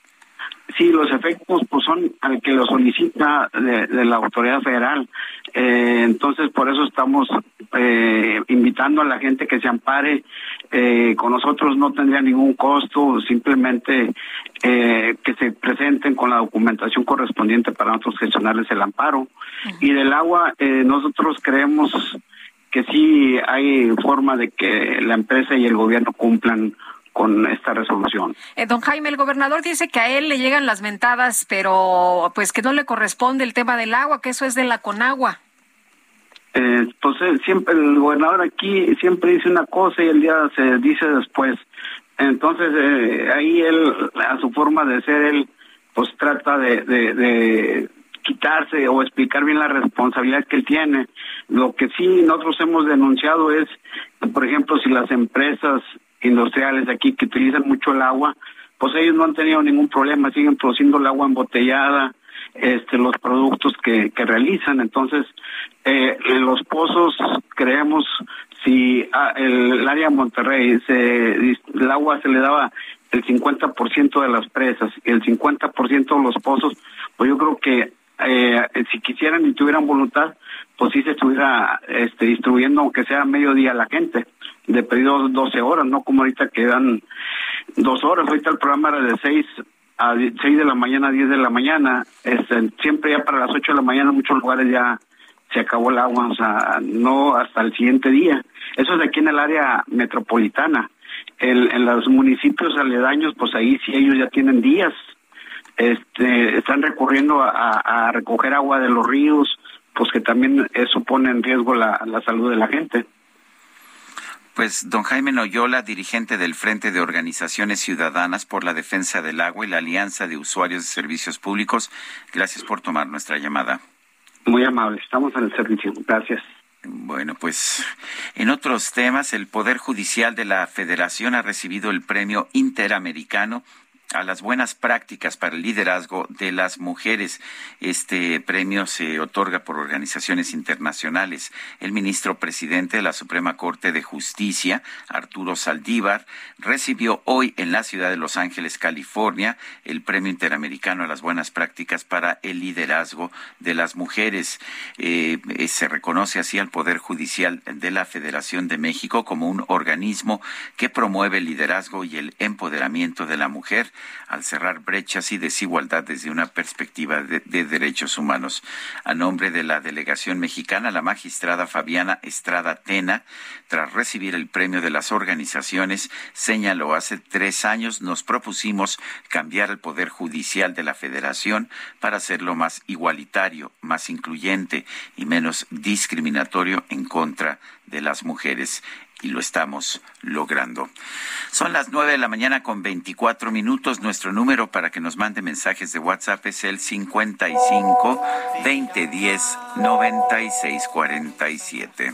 Sí, los efectos pues son al que lo solicita de, la autoridad federal. Eh, entonces, por eso estamos eh, invitando a la gente que se ampare. Eh, con nosotros no tendría ningún costo, simplemente que se presenten con la documentación correspondiente para nosotros gestionarles el amparo. Y del agua, nosotros creemos que sí hay forma de que la empresa y el gobierno cumplan con esta resolución. Eh, don Jaime, el gobernador dice que a él le llegan las mentadas, pero pues que no le corresponde el tema del agua, que eso es de la Conagua. Eh, pues eh, siempre el gobernador aquí siempre dice una cosa y el día se dice después. Entonces eh, ahí él, a su forma de ser, él pues trata de, de, quitarse o explicar bien la responsabilidad que él tiene. Lo que sí nosotros hemos denunciado es, por ejemplo, si las empresas industriales de aquí que utilizan mucho el agua, pues ellos no han tenido ningún problema, siguen produciendo el agua embotellada, este, los productos que, que realizan. Entonces, eh, en los pozos creemos si ah, el, área de Monterrey se, el agua se le daba el 50% de las presas y el 50% de los pozos, pues yo creo que eh, si quisieran y tuvieran voluntad, pues sí se estuviera este, distribuyendo, aunque sea mediodía a la gente, de pedido 12 horas, no como ahorita quedan dos horas. Ahorita el programa era de 6 a 6 de la mañana a 10 de la mañana. Este, siempre ya para las 8 de la mañana en muchos lugares ya se acabó el agua, o sea, no hasta el siguiente día. Eso es aquí en el área metropolitana. El, en los municipios aledaños, pues ahí sí ellos ya tienen días. Este, están recurriendo a, recoger agua de los ríos, pues que también eso pone en riesgo la, la salud de la gente. Pues don Jaime Noyola, dirigente del Frente de Organizaciones Ciudadanas por la Defensa del Agua y la Alianza de Usuarios de Servicios Públicos, gracias por tomar nuestra llamada. Muy amable, estamos en el servicio. Gracias. Bueno, pues en otros temas, el Poder Judicial de la Federación ha recibido el Premio Interamericano a las buenas prácticas para el liderazgo de las mujeres. Este premio se otorga por organizaciones internacionales. El ministro presidente de la Suprema Corte de Justicia, Arturo Saldívar, recibió hoy en la ciudad de Los Ángeles, California, el Premio Interamericano a las buenas prácticas para el liderazgo de las mujeres. Eh, eh, se reconoce así al Poder Judicial de la Federación de México como un organismo que promueve el liderazgo y el empoderamiento de la mujer al cerrar brechas y desigualdad desde una perspectiva de, derechos humanos. A nombre de la delegación mexicana, la magistrada Fabiana Estrada Tena, tras recibir el premio de las organizaciones, señaló hace tres años nos propusimos cambiar el poder judicial de la federación para hacerlo más igualitario, más incluyente y menos discriminatorio en contra de las mujeres y lo estamos logrando. Son las nueve de la mañana con veinticuatro minutos. Nuestro número para que nos mande mensajes de WhatsApp es el 55 2010 9647.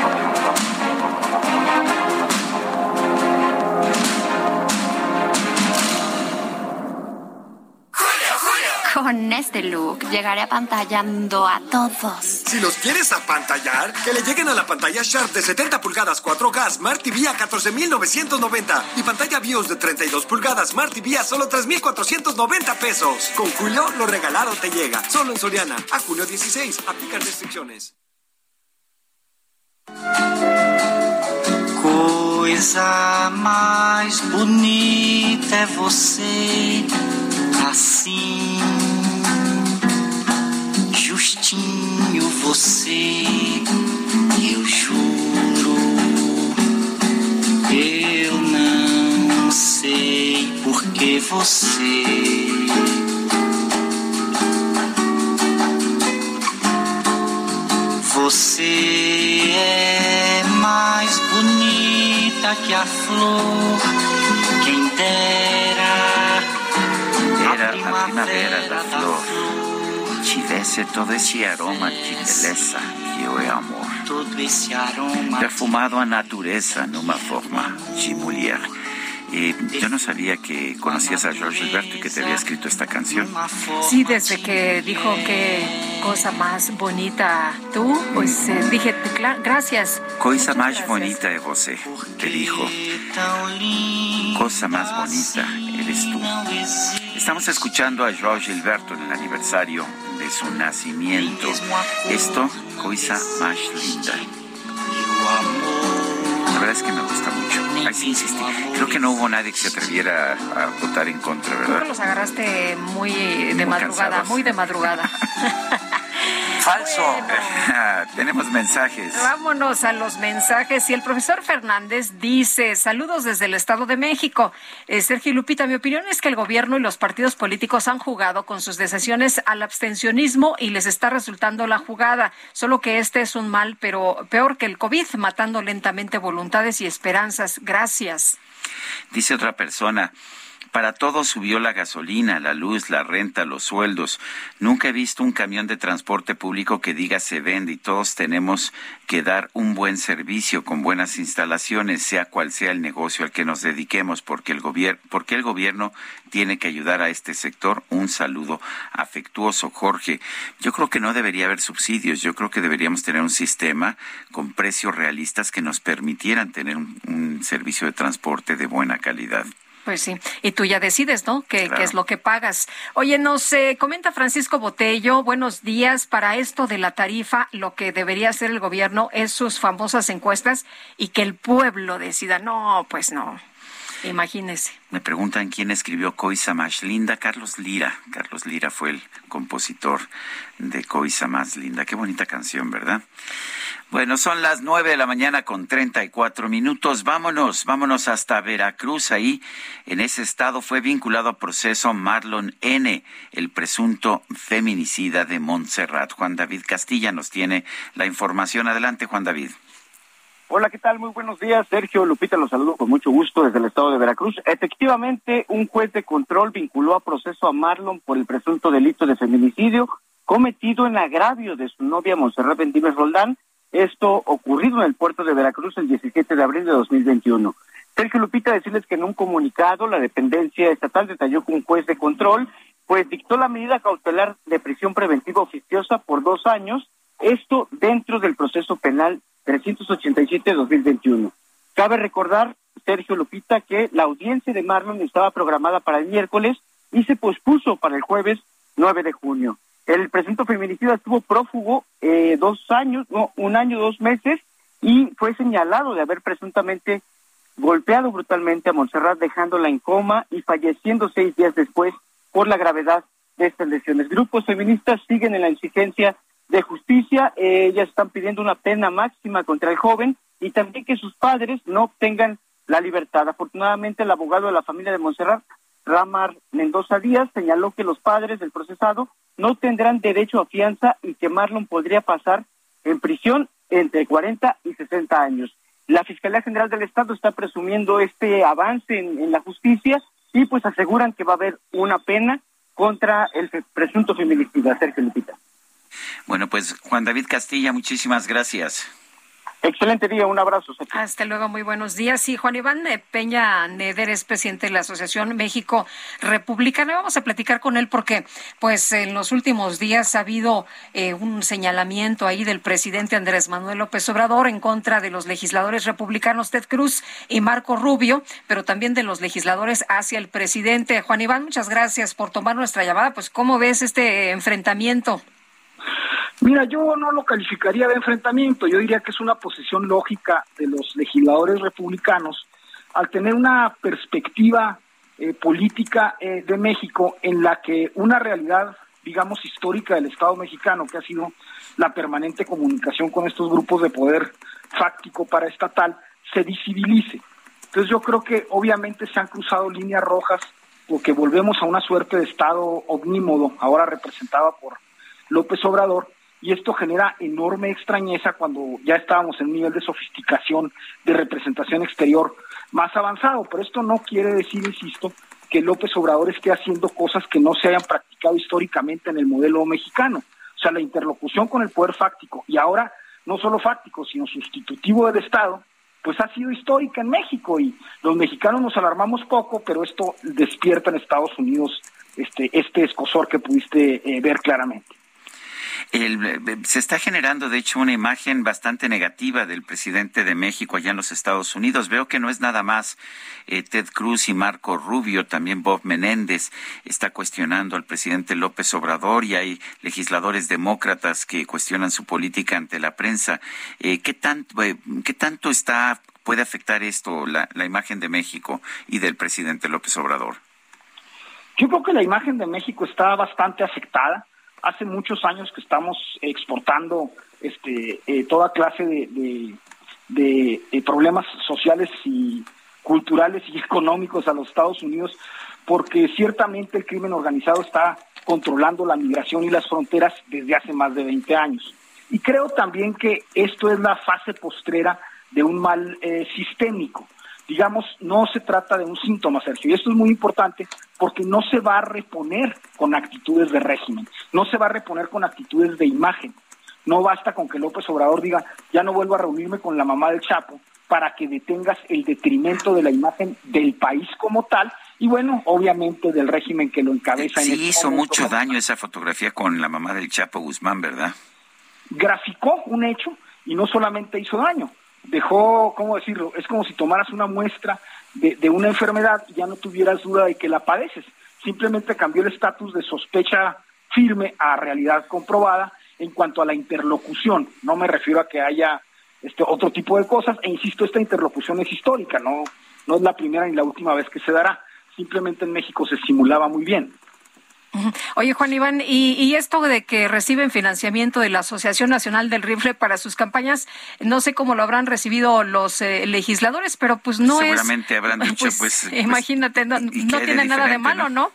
Con este look llegaré apantallando a todos. Si los quieres apantallar, que le lleguen a la pantalla Sharp de 70 pulgadas 4K Smart TV a 14,990 y pantalla BIOS de 32 pulgadas Smart TV a solo 3,490 pesos. Con Julio, lo regalado te llega. Solo en Soriana. A julio 16. Aplicar restricciones. Coisa mais bonita é você assim, justinho você, eu juro, eu não sei por que você. Você é mais bonita que a flor, quem dera Era la primavera da flor, tivesse todo esse aroma de beleza que eu amor. todo esse aroma Perfumado a natureza numa forma de mulher. Eh, yo no sabía que conocías a George Gilberto y que te había escrito esta canción. Sí, desde que dijo que cosa más bonita tú, pues eh, dije, gracias. Cosa más bonita de José, te dijo. Cosa más bonita eres tú. Estamos escuchando a George Gilberto en el aniversario de su nacimiento. Esto, cosa más linda. La verdad es que me gusta mucho. Ay, sí, insistí. Creo que no hubo nadie que se atreviera a, votar en contra, ¿verdad? Creo que los agarraste muy de madrugada, muy de madrugada. *laughs* Falso. *laughs* Tenemos mensajes. Vámonos a los mensajes. Y el profesor Fernández dice, saludos desde el Estado de México. Eh, Sergio Lupita, mi opinión es que el gobierno y los partidos políticos han jugado con sus decisiones al abstencionismo y les está resultando la jugada. Solo que este es un mal, pero peor que el COVID, matando lentamente voluntades y esperanzas. Gracias. Dice otra persona. Para todo subió la gasolina, la luz, la renta, los sueldos. Nunca he visto un camión de transporte público que diga se vende y todos tenemos que dar un buen servicio con buenas instalaciones, sea cual sea el negocio al que nos dediquemos, porque el, porque el gobierno tiene que ayudar a este sector. Un saludo afectuoso, Jorge. Yo creo que no debería haber subsidios. Yo creo que deberíamos tener un sistema con precios realistas que nos permitieran tener un servicio de transporte de buena calidad. Pues sí, y tú ya decides, ¿no? ¿Qué, es lo que pagas? Oye, nos eh, comenta Francisco Botello, buenos días. Para esto de la tarifa, lo que debería hacer el gobierno es sus famosas encuestas y que el pueblo decida. No, pues no. Imagínese. Me preguntan quién escribió Coisa más linda. Carlos Lira. Carlos Lira fue el compositor de Coisa más linda. Qué bonita canción, ¿verdad? Bueno, son las nueve de la mañana con treinta y cuatro minutos. Vámonos, vámonos hasta Veracruz. Ahí, en ese estado, fue vinculado a proceso Marlon N., el presunto feminicida de Montserrat. Juan David Castilla nos tiene la información. Adelante, Juan David. Hola, ¿qué tal? Muy buenos días. Sergio Lupita, los saludo con mucho gusto desde el estado de Veracruz. Efectivamente, un juez de control vinculó a proceso a Marlon por el presunto delito de feminicidio cometido en agravio de su novia Monserrat Bendímez Roldán. Esto ocurrido en el puerto de Veracruz el 17 de abril de 2021. Sergio Lupita, decirles que en un comunicado la dependencia estatal detalló que un juez de control pues dictó la medida cautelar de prisión preventiva oficiosa por dos años, esto dentro del proceso penal 387-2021. Cabe recordar, Sergio Lupita, que la audiencia de Marlon estaba programada para el miércoles y se pospuso para el jueves 9 de junio. El presunto feminicida estuvo prófugo eh, dos años, no, un año, dos meses, y fue señalado de haber presuntamente golpeado brutalmente a Montserrat, dejándola en coma y falleciendo seis días después por la gravedad de estas lesiones. Grupos feministas siguen en la exigencia de justicia. ellas están pidiendo una pena máxima contra el joven y también que sus padres no obtengan la libertad. Afortunadamente, el abogado de la familia de Montserrat, Ramar Mendoza Díaz, señaló que los padres del procesado no tendrán derecho a fianza y que Marlon podría pasar en prisión entre 40 y 60 años. La Fiscalía General del Estado está presumiendo este avance en, la justicia y pues aseguran que va a haber una pena contra el presunto feminicida, Sergio Lupita. Bueno, pues Juan David Castilla, muchísimas gracias. Excelente día, un abrazo. Hasta luego, muy buenos días. Sí, Juan Iván Peña Neder es presidente de la Asociación México Republicana. Vamos a platicar con él porque, pues, en los últimos días ha habido eh, un señalamiento ahí del presidente Andrés Manuel López Obrador en contra de los legisladores republicanos Ted Cruz y Marco Rubio, pero también de los legisladores hacia el presidente. Juan Iván, muchas gracias por tomar nuestra llamada. Pues, ¿cómo ves este enfrentamiento? Mira, yo no lo calificaría de enfrentamiento, yo diría que es una posición lógica de los legisladores republicanos al tener una perspectiva eh, política eh, de México en la que una realidad, digamos, histórica del Estado mexicano, que ha sido la permanente comunicación con estos grupos de poder fáctico para estatal, se visibilice. Entonces yo creo que obviamente se han cruzado líneas rojas porque volvemos a una suerte de Estado omnímodo, ahora representada por López Obrador, y esto genera enorme extrañeza cuando ya estábamos en un nivel de sofisticación de representación exterior más avanzado, pero esto no quiere decir, insisto, que López Obrador esté haciendo cosas que no se hayan practicado históricamente en el modelo mexicano. O sea, la interlocución con el poder fáctico y ahora no solo fáctico, sino sustitutivo del Estado, pues ha sido histórica en México y los mexicanos nos alarmamos poco, pero esto despierta en Estados Unidos este, este escosor que pudiste eh, ver claramente. Se está generando, de hecho, una imagen bastante negativa del presidente de México allá en los Estados Unidos. Veo que no es nada más eh, Ted Cruz y Marco Rubio, también Bob Menéndez está cuestionando al presidente López Obrador y hay legisladores demócratas que cuestionan su política ante la prensa. Eh, ¿qué, tanto, ¿Qué tanto está puede afectar esto la imagen de México y del presidente López Obrador? Yo creo que la imagen de México está bastante afectada. Hace muchos años que estamos exportando este, eh, toda clase de, de, problemas sociales y culturales y *laughs* económicos a los Estados Unidos, porque ciertamente el crimen organizado está controlando la migración y las fronteras desde hace más de 20 años. Y creo también que esto es la fase postrera de un mal eh, sistémico digamos, no se trata de un síntoma, Sergio. Y esto es muy importante porque no se va a reponer con actitudes de régimen, no se va a reponer con actitudes de imagen. No basta con que López Obrador diga, ya no vuelvo a reunirme con la mamá del Chapo para que detengas el detrimento de la imagen del país como tal y bueno, obviamente del régimen que lo encabeza. Sí, este hizo mucho daño esa fotografía con la mamá del Chapo Guzmán, ¿verdad? Graficó un hecho y no solamente hizo daño, dejó, ¿cómo decirlo? Es como si tomaras una muestra de, de una enfermedad y ya no tuvieras duda de que la padeces. Simplemente cambió el estatus de sospecha firme a realidad comprobada en cuanto a la interlocución. No me refiero a que haya este otro tipo de cosas, e insisto, esta interlocución es histórica, no, no es la primera ni la última vez que se dará. Simplemente en México se simulaba muy bien. *laughs* Oye, Juan Iván, y, esto de que reciben financiamiento de la Asociación Nacional del Rifle para sus campañas, no sé cómo lo habrán recibido los eh, legisladores, pero pues no es... Seguramente habrán *laughs* dicho, pues... pues, pues imagínate, no, tiene nada de malo, ¿no?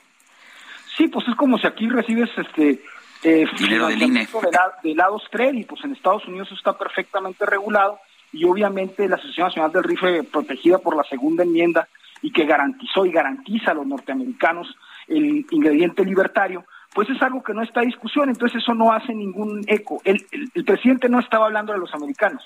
Sí, pues es como si aquí recibes este... Eh, Dinero del INE. De, lados y pues en Estados Unidos está perfectamente regulado y obviamente la Asociación Nacional del Rifle, protegida por la segunda enmienda y que garantizó y garantiza a los norteamericanos el ingrediente libertario, pues es algo que no está en discusión, entonces eso no hace ningún eco. El, presidente no estaba hablando de los americanos,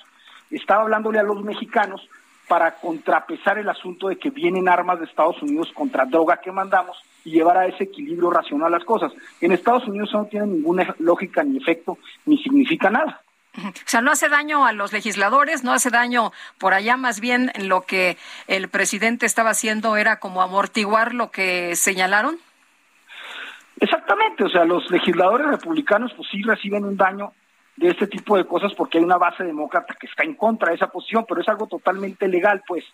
estaba hablándole a los mexicanos para contrapesar el asunto de que vienen armas de Estados Unidos contra droga que mandamos y llevar a ese equilibrio racional las cosas. En Estados Unidos eso no tiene ninguna lógica ni efecto ni significa nada. O sea, no hace daño a los legisladores, no hace daño por allá, más bien lo que el presidente estaba haciendo era como amortiguar lo que señalaron. Exactamente, o sea, los legisladores republicanos pues sí reciben un daño de este tipo de cosas porque hay una base demócrata que está en contra de esa posición, pero es algo totalmente legal, pues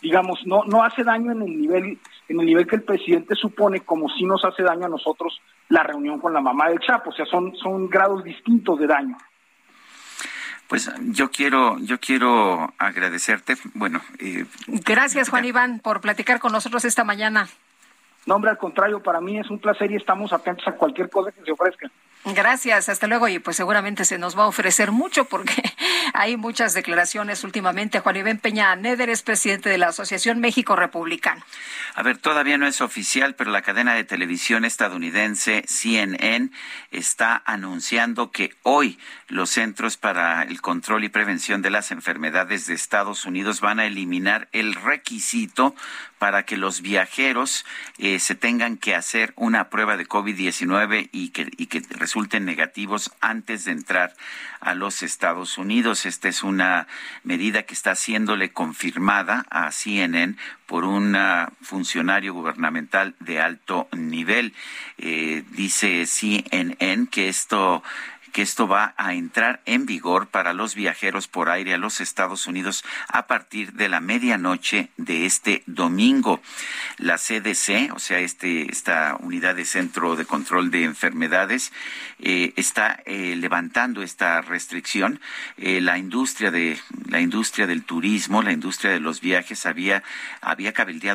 digamos, no no hace daño en el nivel en el nivel que el presidente supone como si nos hace daño a nosotros la reunión con la mamá del Chapo, o sea, son son grados distintos de daño. Pues yo quiero, yo quiero agradecerte. Bueno, eh, gracias Juan Iván por platicar con nosotros esta mañana. No, hombre, al contrario, para mí es un placer y estamos atentos a cualquier cosa que se ofrezca. Gracias, hasta luego. Y pues seguramente se nos va a ofrecer mucho porque *laughs* hay muchas declaraciones últimamente. Juan Iván Peña Neder es presidente de la Asociación México Republicano. A ver, todavía no es oficial, pero la cadena de televisión estadounidense CNN está anunciando que hoy los Centros para el Control y Prevención de las Enfermedades de Estados Unidos van a eliminar el requisito para que los viajeros eh, se tengan que hacer una prueba de COVID-19 y que, y que resulten negativos antes de entrar a los Estados Unidos. Esta es una medida que está haciéndole confirmada a CNN por un funcionario gubernamental de alto nivel. Eh, dice CNN que esto que esto va a entrar en vigor para los viajeros por aire a los Estados Unidos a partir de la medianoche de este domingo. La CDC, o sea, este, esta unidad de centro de control de enfermedades, eh, está eh, levantando esta restricción. Eh, la industria de la industria del turismo, la industria de los viajes había había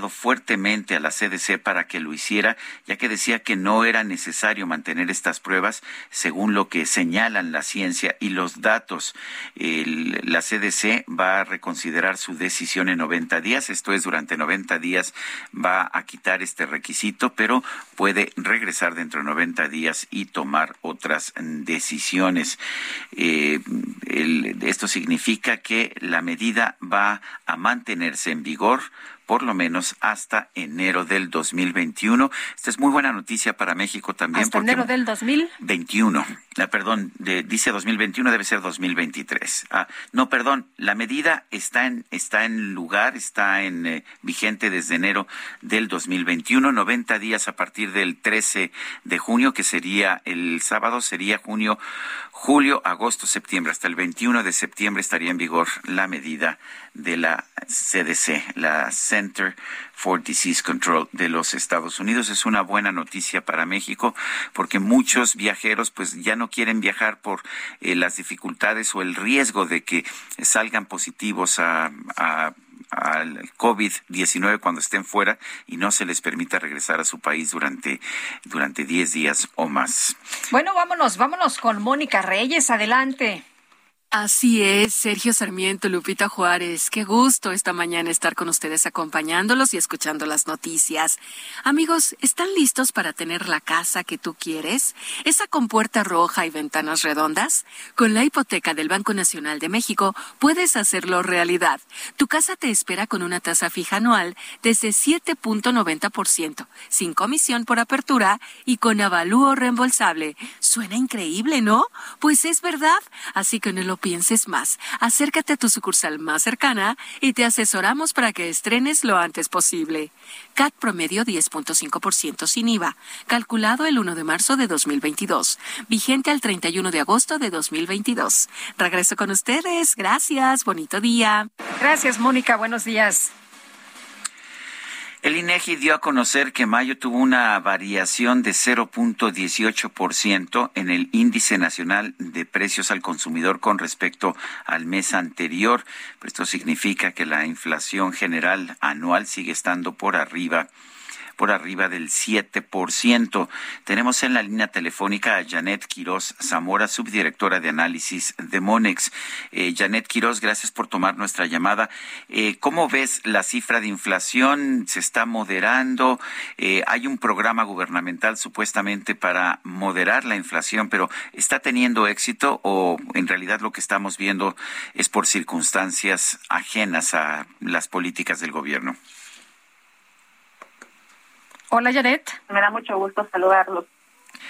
fuertemente a la CDC para que lo hiciera, ya que decía que no era necesario mantener estas pruebas según lo que se señalan la ciencia y los datos. la CDC va a reconsiderar su decisión en 90 días, esto es, durante 90 días va a quitar este requisito, pero puede regresar dentro de 90 días y tomar otras decisiones. Eh, esto significa que la medida va a mantenerse en vigor por lo menos hasta enero del 2021. Esta es muy buena noticia para México también. ¿Hasta enero del 2021? Ah, perdón, dice 2021, debe ser 2023. Ah, no, perdón, la medida está en, está en lugar, está en eh, vigente desde enero del 2021, 90 días a partir del 13 de junio, que sería el sábado, sería junio, julio, agosto, septiembre. Hasta el 21 de septiembre estaría en vigor la medida de la CDC, la Center for Disease Control de los Estados Unidos. Es una buena noticia para México porque muchos viajeros pues ya no quieren viajar por eh, las dificultades o el riesgo de que salgan positivos a, al COVID-19 cuando estén fuera y no se les permita regresar a su país durante durante 10 días o más. Bueno, vámonos, vámonos con Mónica Reyes, adelante. Así es, Sergio Sarmiento, Lupita Juárez. Qué gusto esta mañana estar con ustedes acompañándolos y escuchando las noticias. Amigos, ¿están listos para tener la casa que tú quieres? ¿Esa con puerta roja y ventanas redondas? Con la hipoteca del Banco Nacional de México puedes hacerlo realidad. Tu casa te espera con una tasa fija anual desde 7.90%, sin comisión por apertura y con avalúo reembolsable. Suena increíble, ¿no? Pues es verdad. Así que en el pienses más. Acércate a tu sucursal más cercana y te asesoramos para que estrenes lo antes posible. CAT promedio 10.5% sin IVA, calculado el 1 de marzo de 2022, vigente al 31 de agosto de 2022. Regreso con ustedes. Gracias. Bonito día. Gracias, Mónica. Buenos días. El INEGI dio a conocer que mayo tuvo una variación de 0.18% en el índice nacional de precios al consumidor con respecto al mes anterior. Esto significa que la inflación general anual sigue estando por arriba por arriba del 7%. Tenemos en la línea telefónica a Janet Quiroz Zamora, subdirectora de análisis de Monex. Eh, Janet Quiroz, gracias por tomar nuestra llamada. Eh, ¿Cómo ves la cifra de inflación? ¿Se está moderando? Eh, hay un programa gubernamental supuestamente para moderar la inflación, pero ¿está teniendo éxito o en realidad lo que estamos viendo es por circunstancias ajenas a las políticas del gobierno? Hola, Janet. Me da mucho gusto saludarlos.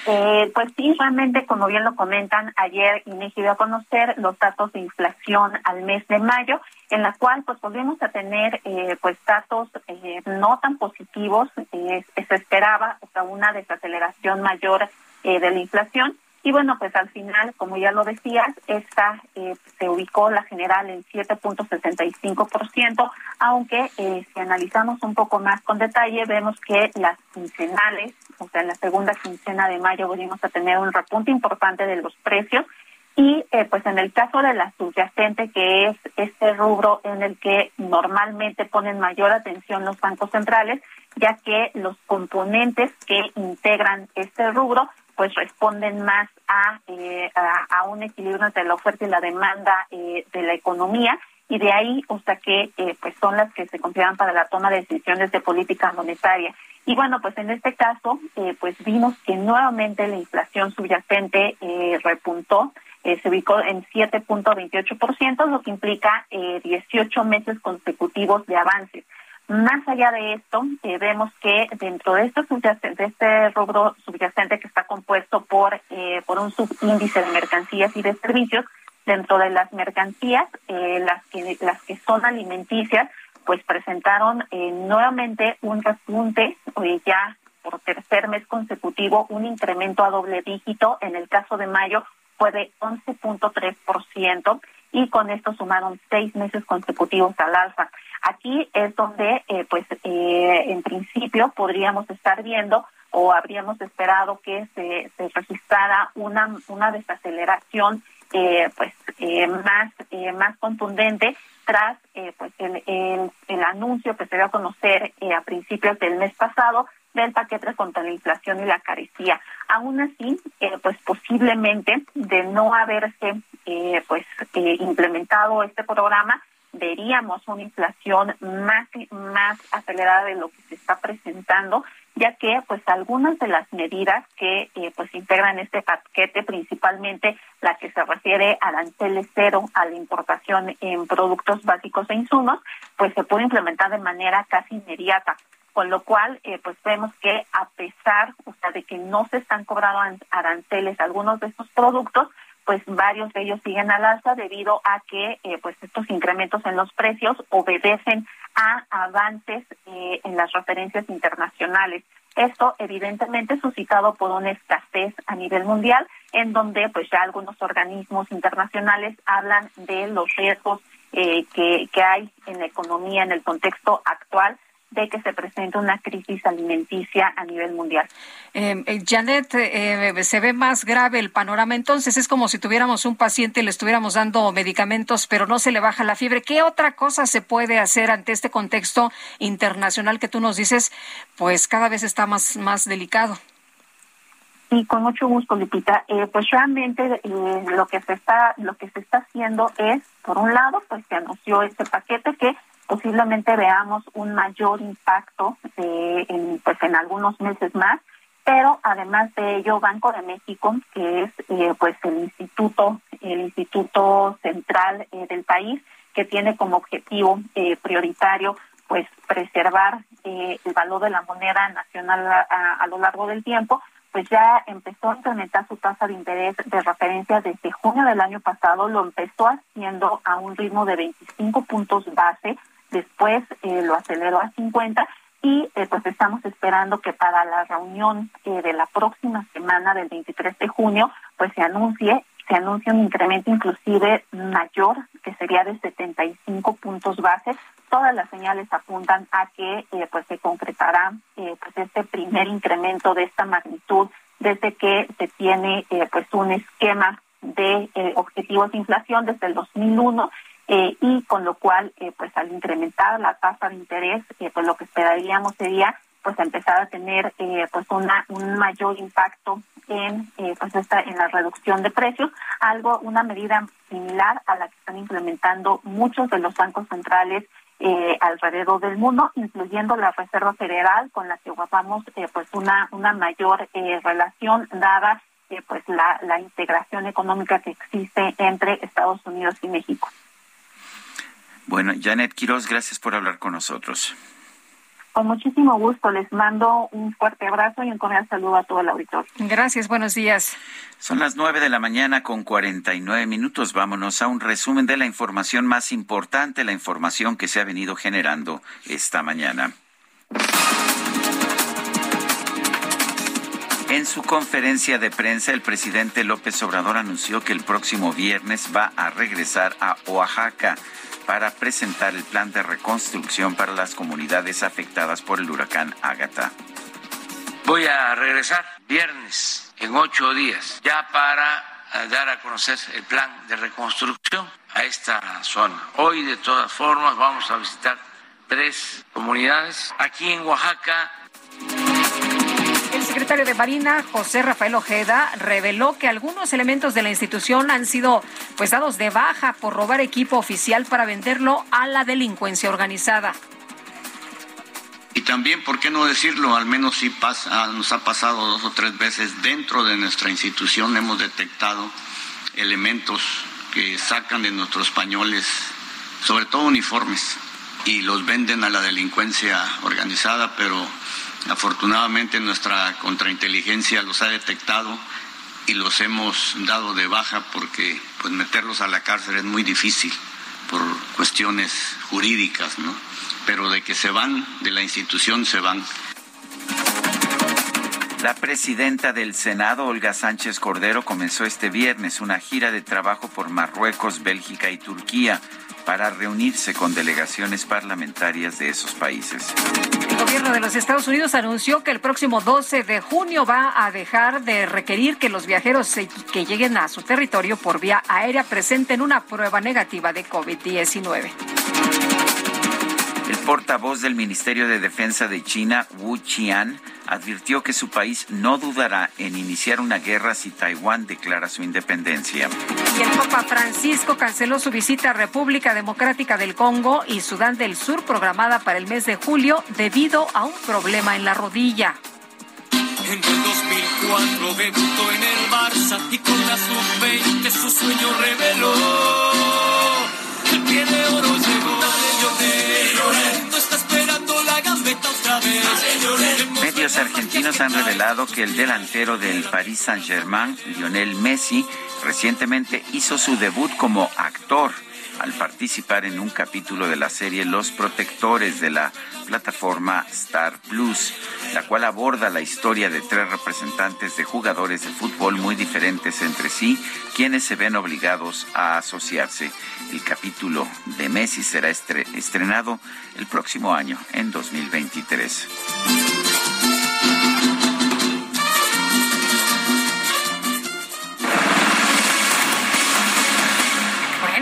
Eh, pues sí, realmente, como bien lo comentan, ayer INEGI dio a conocer los datos de inflación al mes de mayo, en la cual pues volvimos a tener eh, pues datos eh, no tan positivos, se esperaba o una desaceleración mayor de la inflación, y bueno, pues al final, como ya lo decías, esta eh, se ubicó la general en 7.65%, aunque eh, si analizamos un poco más con detalle, vemos que las quincenales, o sea, en la segunda quincena de mayo volvimos a tener un repunte importante de los precios. Y eh, pues en el caso de la subyacente, que es este rubro en el que normalmente ponen mayor atención los bancos centrales, ya que los componentes que integran este rubro pues responden más eh, a, a, un equilibrio entre la oferta y la demanda eh, de la economía y de ahí, sea que eh, pues son las que se consideran para la toma de decisiones de política monetaria. Y bueno, pues en este caso, pues vimos que nuevamente la inflación subyacente repuntó, se ubicó en 7.28%, lo que implica 18 meses consecutivos de avances. Más allá de esto, eh, vemos que dentro de, estos de este rubro subyacente que está compuesto por, eh, por un subíndice de mercancías y de servicios, dentro de las mercancías, eh, las, que, las que son alimenticias, pues presentaron nuevamente un repunte, ya por tercer mes consecutivo, un incremento a doble dígito. En el caso de mayo fue de 11.3% y con esto sumaron seis meses consecutivos al alza. Aquí es donde, eh, pues, eh, en principio podríamos estar viendo o habríamos esperado que se, registrara una, una desaceleración eh, pues más más contundente tras pues el, el, el, anuncio que se dio a conocer a principios del mes pasado del paquete contra la inflación y la carecía. Aún así, pues posiblemente de no haberse pues implementado este programa, veríamos una inflación más, más acelerada de lo que se está presentando, ya que pues algunas de las medidas que eh, pues integran este paquete, principalmente la que se refiere al aranceles cero a la importación en productos básicos e insumos, pues se puede implementar de manera casi inmediata. Con lo cual eh, pues vemos que a pesar de que no se están cobrando aranceles algunos de estos productos, pues varios de ellos siguen al alza debido a que eh, pues estos incrementos en los precios obedecen a avances eh, en las referencias internacionales. Esto evidentemente suscitado por una escasez a nivel mundial, en donde pues ya algunos organismos internacionales hablan de los riesgos eh, que, que hay en la economía en el contexto actual de que se presenta una crisis alimenticia a nivel mundial. Eh, eh Janet, eh, se ve más grave el panorama, entonces es como si tuviéramos un paciente y le estuviéramos dando medicamentos, pero no se le baja la fiebre. ¿Qué otra cosa se puede hacer ante este contexto internacional que tú nos dices, pues cada vez está más, más delicado? Sí, con mucho gusto, Lupita. Eh, pues realmente lo que se está lo que se está haciendo es, por un lado, pues se anunció este paquete que posiblemente veamos un mayor impacto eh, en, pues en algunos meses más, pero además de ello Banco de México, que es eh, pues el instituto el instituto central eh, del país que tiene como objetivo prioritario pues preservar el valor de la moneda nacional a, lo largo del tiempo, pues ya empezó a incrementar su tasa de interés de referencia desde junio del año pasado, lo empezó haciendo a un ritmo de 25 puntos base, después eh, lo aceleró a 50 y eh, pues estamos esperando que para la reunión eh, de la próxima semana del 23 de junio pues se anuncie se anuncie un incremento inclusive mayor que sería de 75 puntos base. Todas las señales apuntan a que pues se concretará pues este primer incremento de esta magnitud desde que se tiene pues un esquema de objetivos de inflación desde el 2001 eh, y con lo cual, eh, pues al incrementar la tasa de interés, eh, pues lo que esperaríamos sería pues empezar a tener pues una un mayor impacto en pues esta en la reducción de precios algo una medida similar a la que están implementando muchos de los bancos centrales alrededor del mundo incluyendo la Reserva Federal con la que guardamos pues una una mayor relación dada pues la, la integración económica que existe entre Estados Unidos y México. Bueno, Janet Quiroz, gracias por hablar con nosotros. Con muchísimo gusto, les mando un fuerte abrazo y un cordial saludo a todo el auditorio. Gracias, buenos días. Son las nueve de la mañana con cuarenta y nueve minutos. Vámonos a un resumen de la información más importante, la información que se ha venido generando esta mañana. En su conferencia de prensa, el presidente López Obrador anunció que el próximo viernes va a regresar a Oaxaca para presentar el plan de reconstrucción para las comunidades afectadas por el huracán Ágata. Voy a regresar viernes en ocho días ya para dar a conocer el plan de reconstrucción a esta zona. Hoy de todas formas vamos a visitar tres comunidades. Aquí en Oaxaca el secretario de Marina, José Rafael Ojeda, reveló que algunos elementos de la institución han sido pues dados de baja por robar equipo oficial para venderlo a la delincuencia organizada. Y también, ¿por qué no decirlo? Al menos sí pasa, nos ha pasado dos o tres veces dentro de nuestra institución, hemos detectado elementos que sacan de nuestros españoles, sobre todo uniformes, y los venden a la delincuencia organizada, pero Afortunadamente nuestra contrainteligencia los ha detectado y los hemos dado de baja porque pues meterlos a la cárcel es muy difícil por cuestiones jurídicas, ¿no? Pero de que se van de la institución se van. La presidenta del Senado, Olga Sánchez Cordero, comenzó este viernes una gira de trabajo por Marruecos, Bélgica y Turquía para reunirse con delegaciones parlamentarias de esos países. El gobierno de los Estados Unidos anunció que el próximo 12 de junio va a dejar de requerir que los viajeros que lleguen a su territorio por vía aérea presenten una prueba negativa de COVID-19. Portavoz del Ministerio de Defensa de China, Wu Qian, advirtió que su país no dudará en iniciar una guerra si Taiwán declara su independencia. Y el Papa Francisco canceló su visita a República Democrática del Congo y Sudán del Sur programada para el mes de julio debido a un problema en la rodilla. En el 2004 debutó en el Barça y con la sub-20 su sueño reveló. El pie de oro llegó. Medios argentinos han revelado que el delantero del Paris Saint-Germain, Lionel Messi, recientemente hizo su debut como actor al participar en un capítulo de la serie Los Protectores de la plataforma Star Plus, la cual aborda la historia de tres representantes de jugadores de fútbol muy diferentes entre sí, quienes se ven obligados a asociarse. El capítulo de Messi será estrenado el próximo año, en 2023.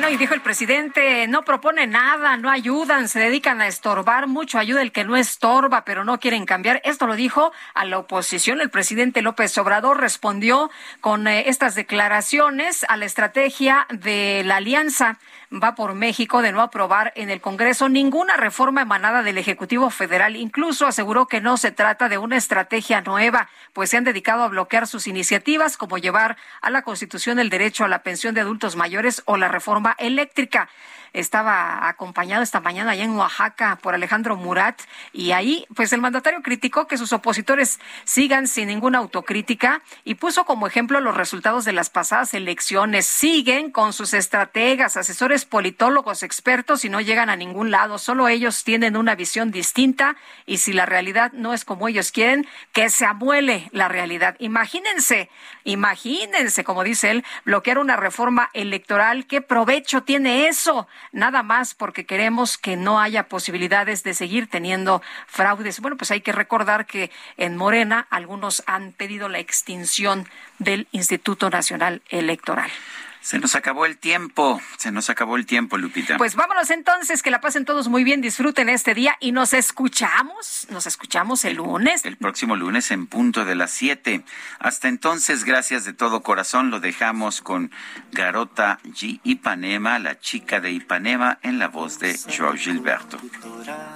Y dijo el presidente, no propone nada, no ayudan, se dedican a estorbar, mucho ayuda el que no estorba, pero no quieren cambiar. Esto lo dijo a la oposición. El presidente López Obrador respondió con eh, estas declaraciones a la estrategia de la alianza va por México de no aprobar en el Congreso ninguna reforma emanada del Ejecutivo Federal. Incluso aseguró que no se trata de una estrategia nueva, pues se han dedicado a bloquear sus iniciativas como llevar a la Constitución el derecho a la pensión de adultos mayores o la reforma eléctrica estaba acompañado esta mañana allá en Oaxaca por Alejandro Murat y ahí pues el mandatario criticó que sus opositores sigan sin ninguna autocrítica y puso como ejemplo los resultados de las pasadas elecciones. Siguen con sus estrategas, asesores politólogos, expertos y no llegan a ningún lado. Solo ellos tienen una visión distinta y si la realidad no es como ellos quieren, que se amuele la realidad. Imagínense, imagínense, como dice él, bloquear una reforma electoral. ¿Qué provecho tiene eso? Nada más porque queremos que no haya posibilidades de seguir teniendo fraudes. Bueno, pues hay que recordar que en Morena algunos han pedido la extinción del Instituto Nacional Electoral. Se nos acabó el tiempo, se nos acabó el tiempo, Lupita. Pues vámonos entonces, que la pasen todos muy bien, disfruten este día y nos escuchamos, nos escuchamos el lunes. El próximo lunes en punto de las 7. Hasta entonces, gracias de todo corazón, lo dejamos con Garota G. Ipanema, la chica de Ipanema, en la voz de Joao Gilberto.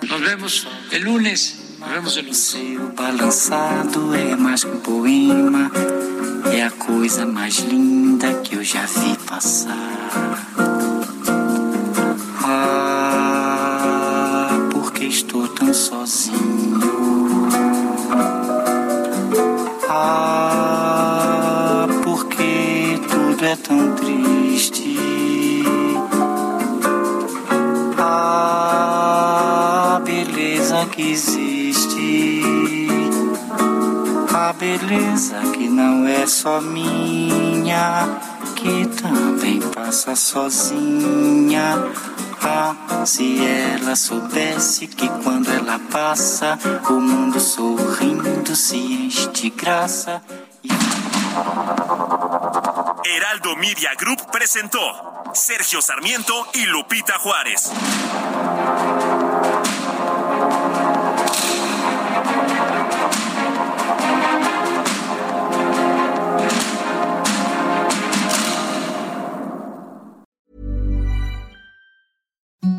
Nos vemos el lunes. Nos vemos el lunes. É a coisa mais linda que eu já vi passar. Ah, porque estou tão sozinho. Ah, porque tudo é tão triste. Ah, beleza que existe a beleza que não é só minha, que também passa sozinha. Ah, se ela soubesse que quando ela passa, o mundo sorrindo se enche de graça. Heraldo Media Group presentó Sergio Sarmiento y Lupita Juárez. Thank you.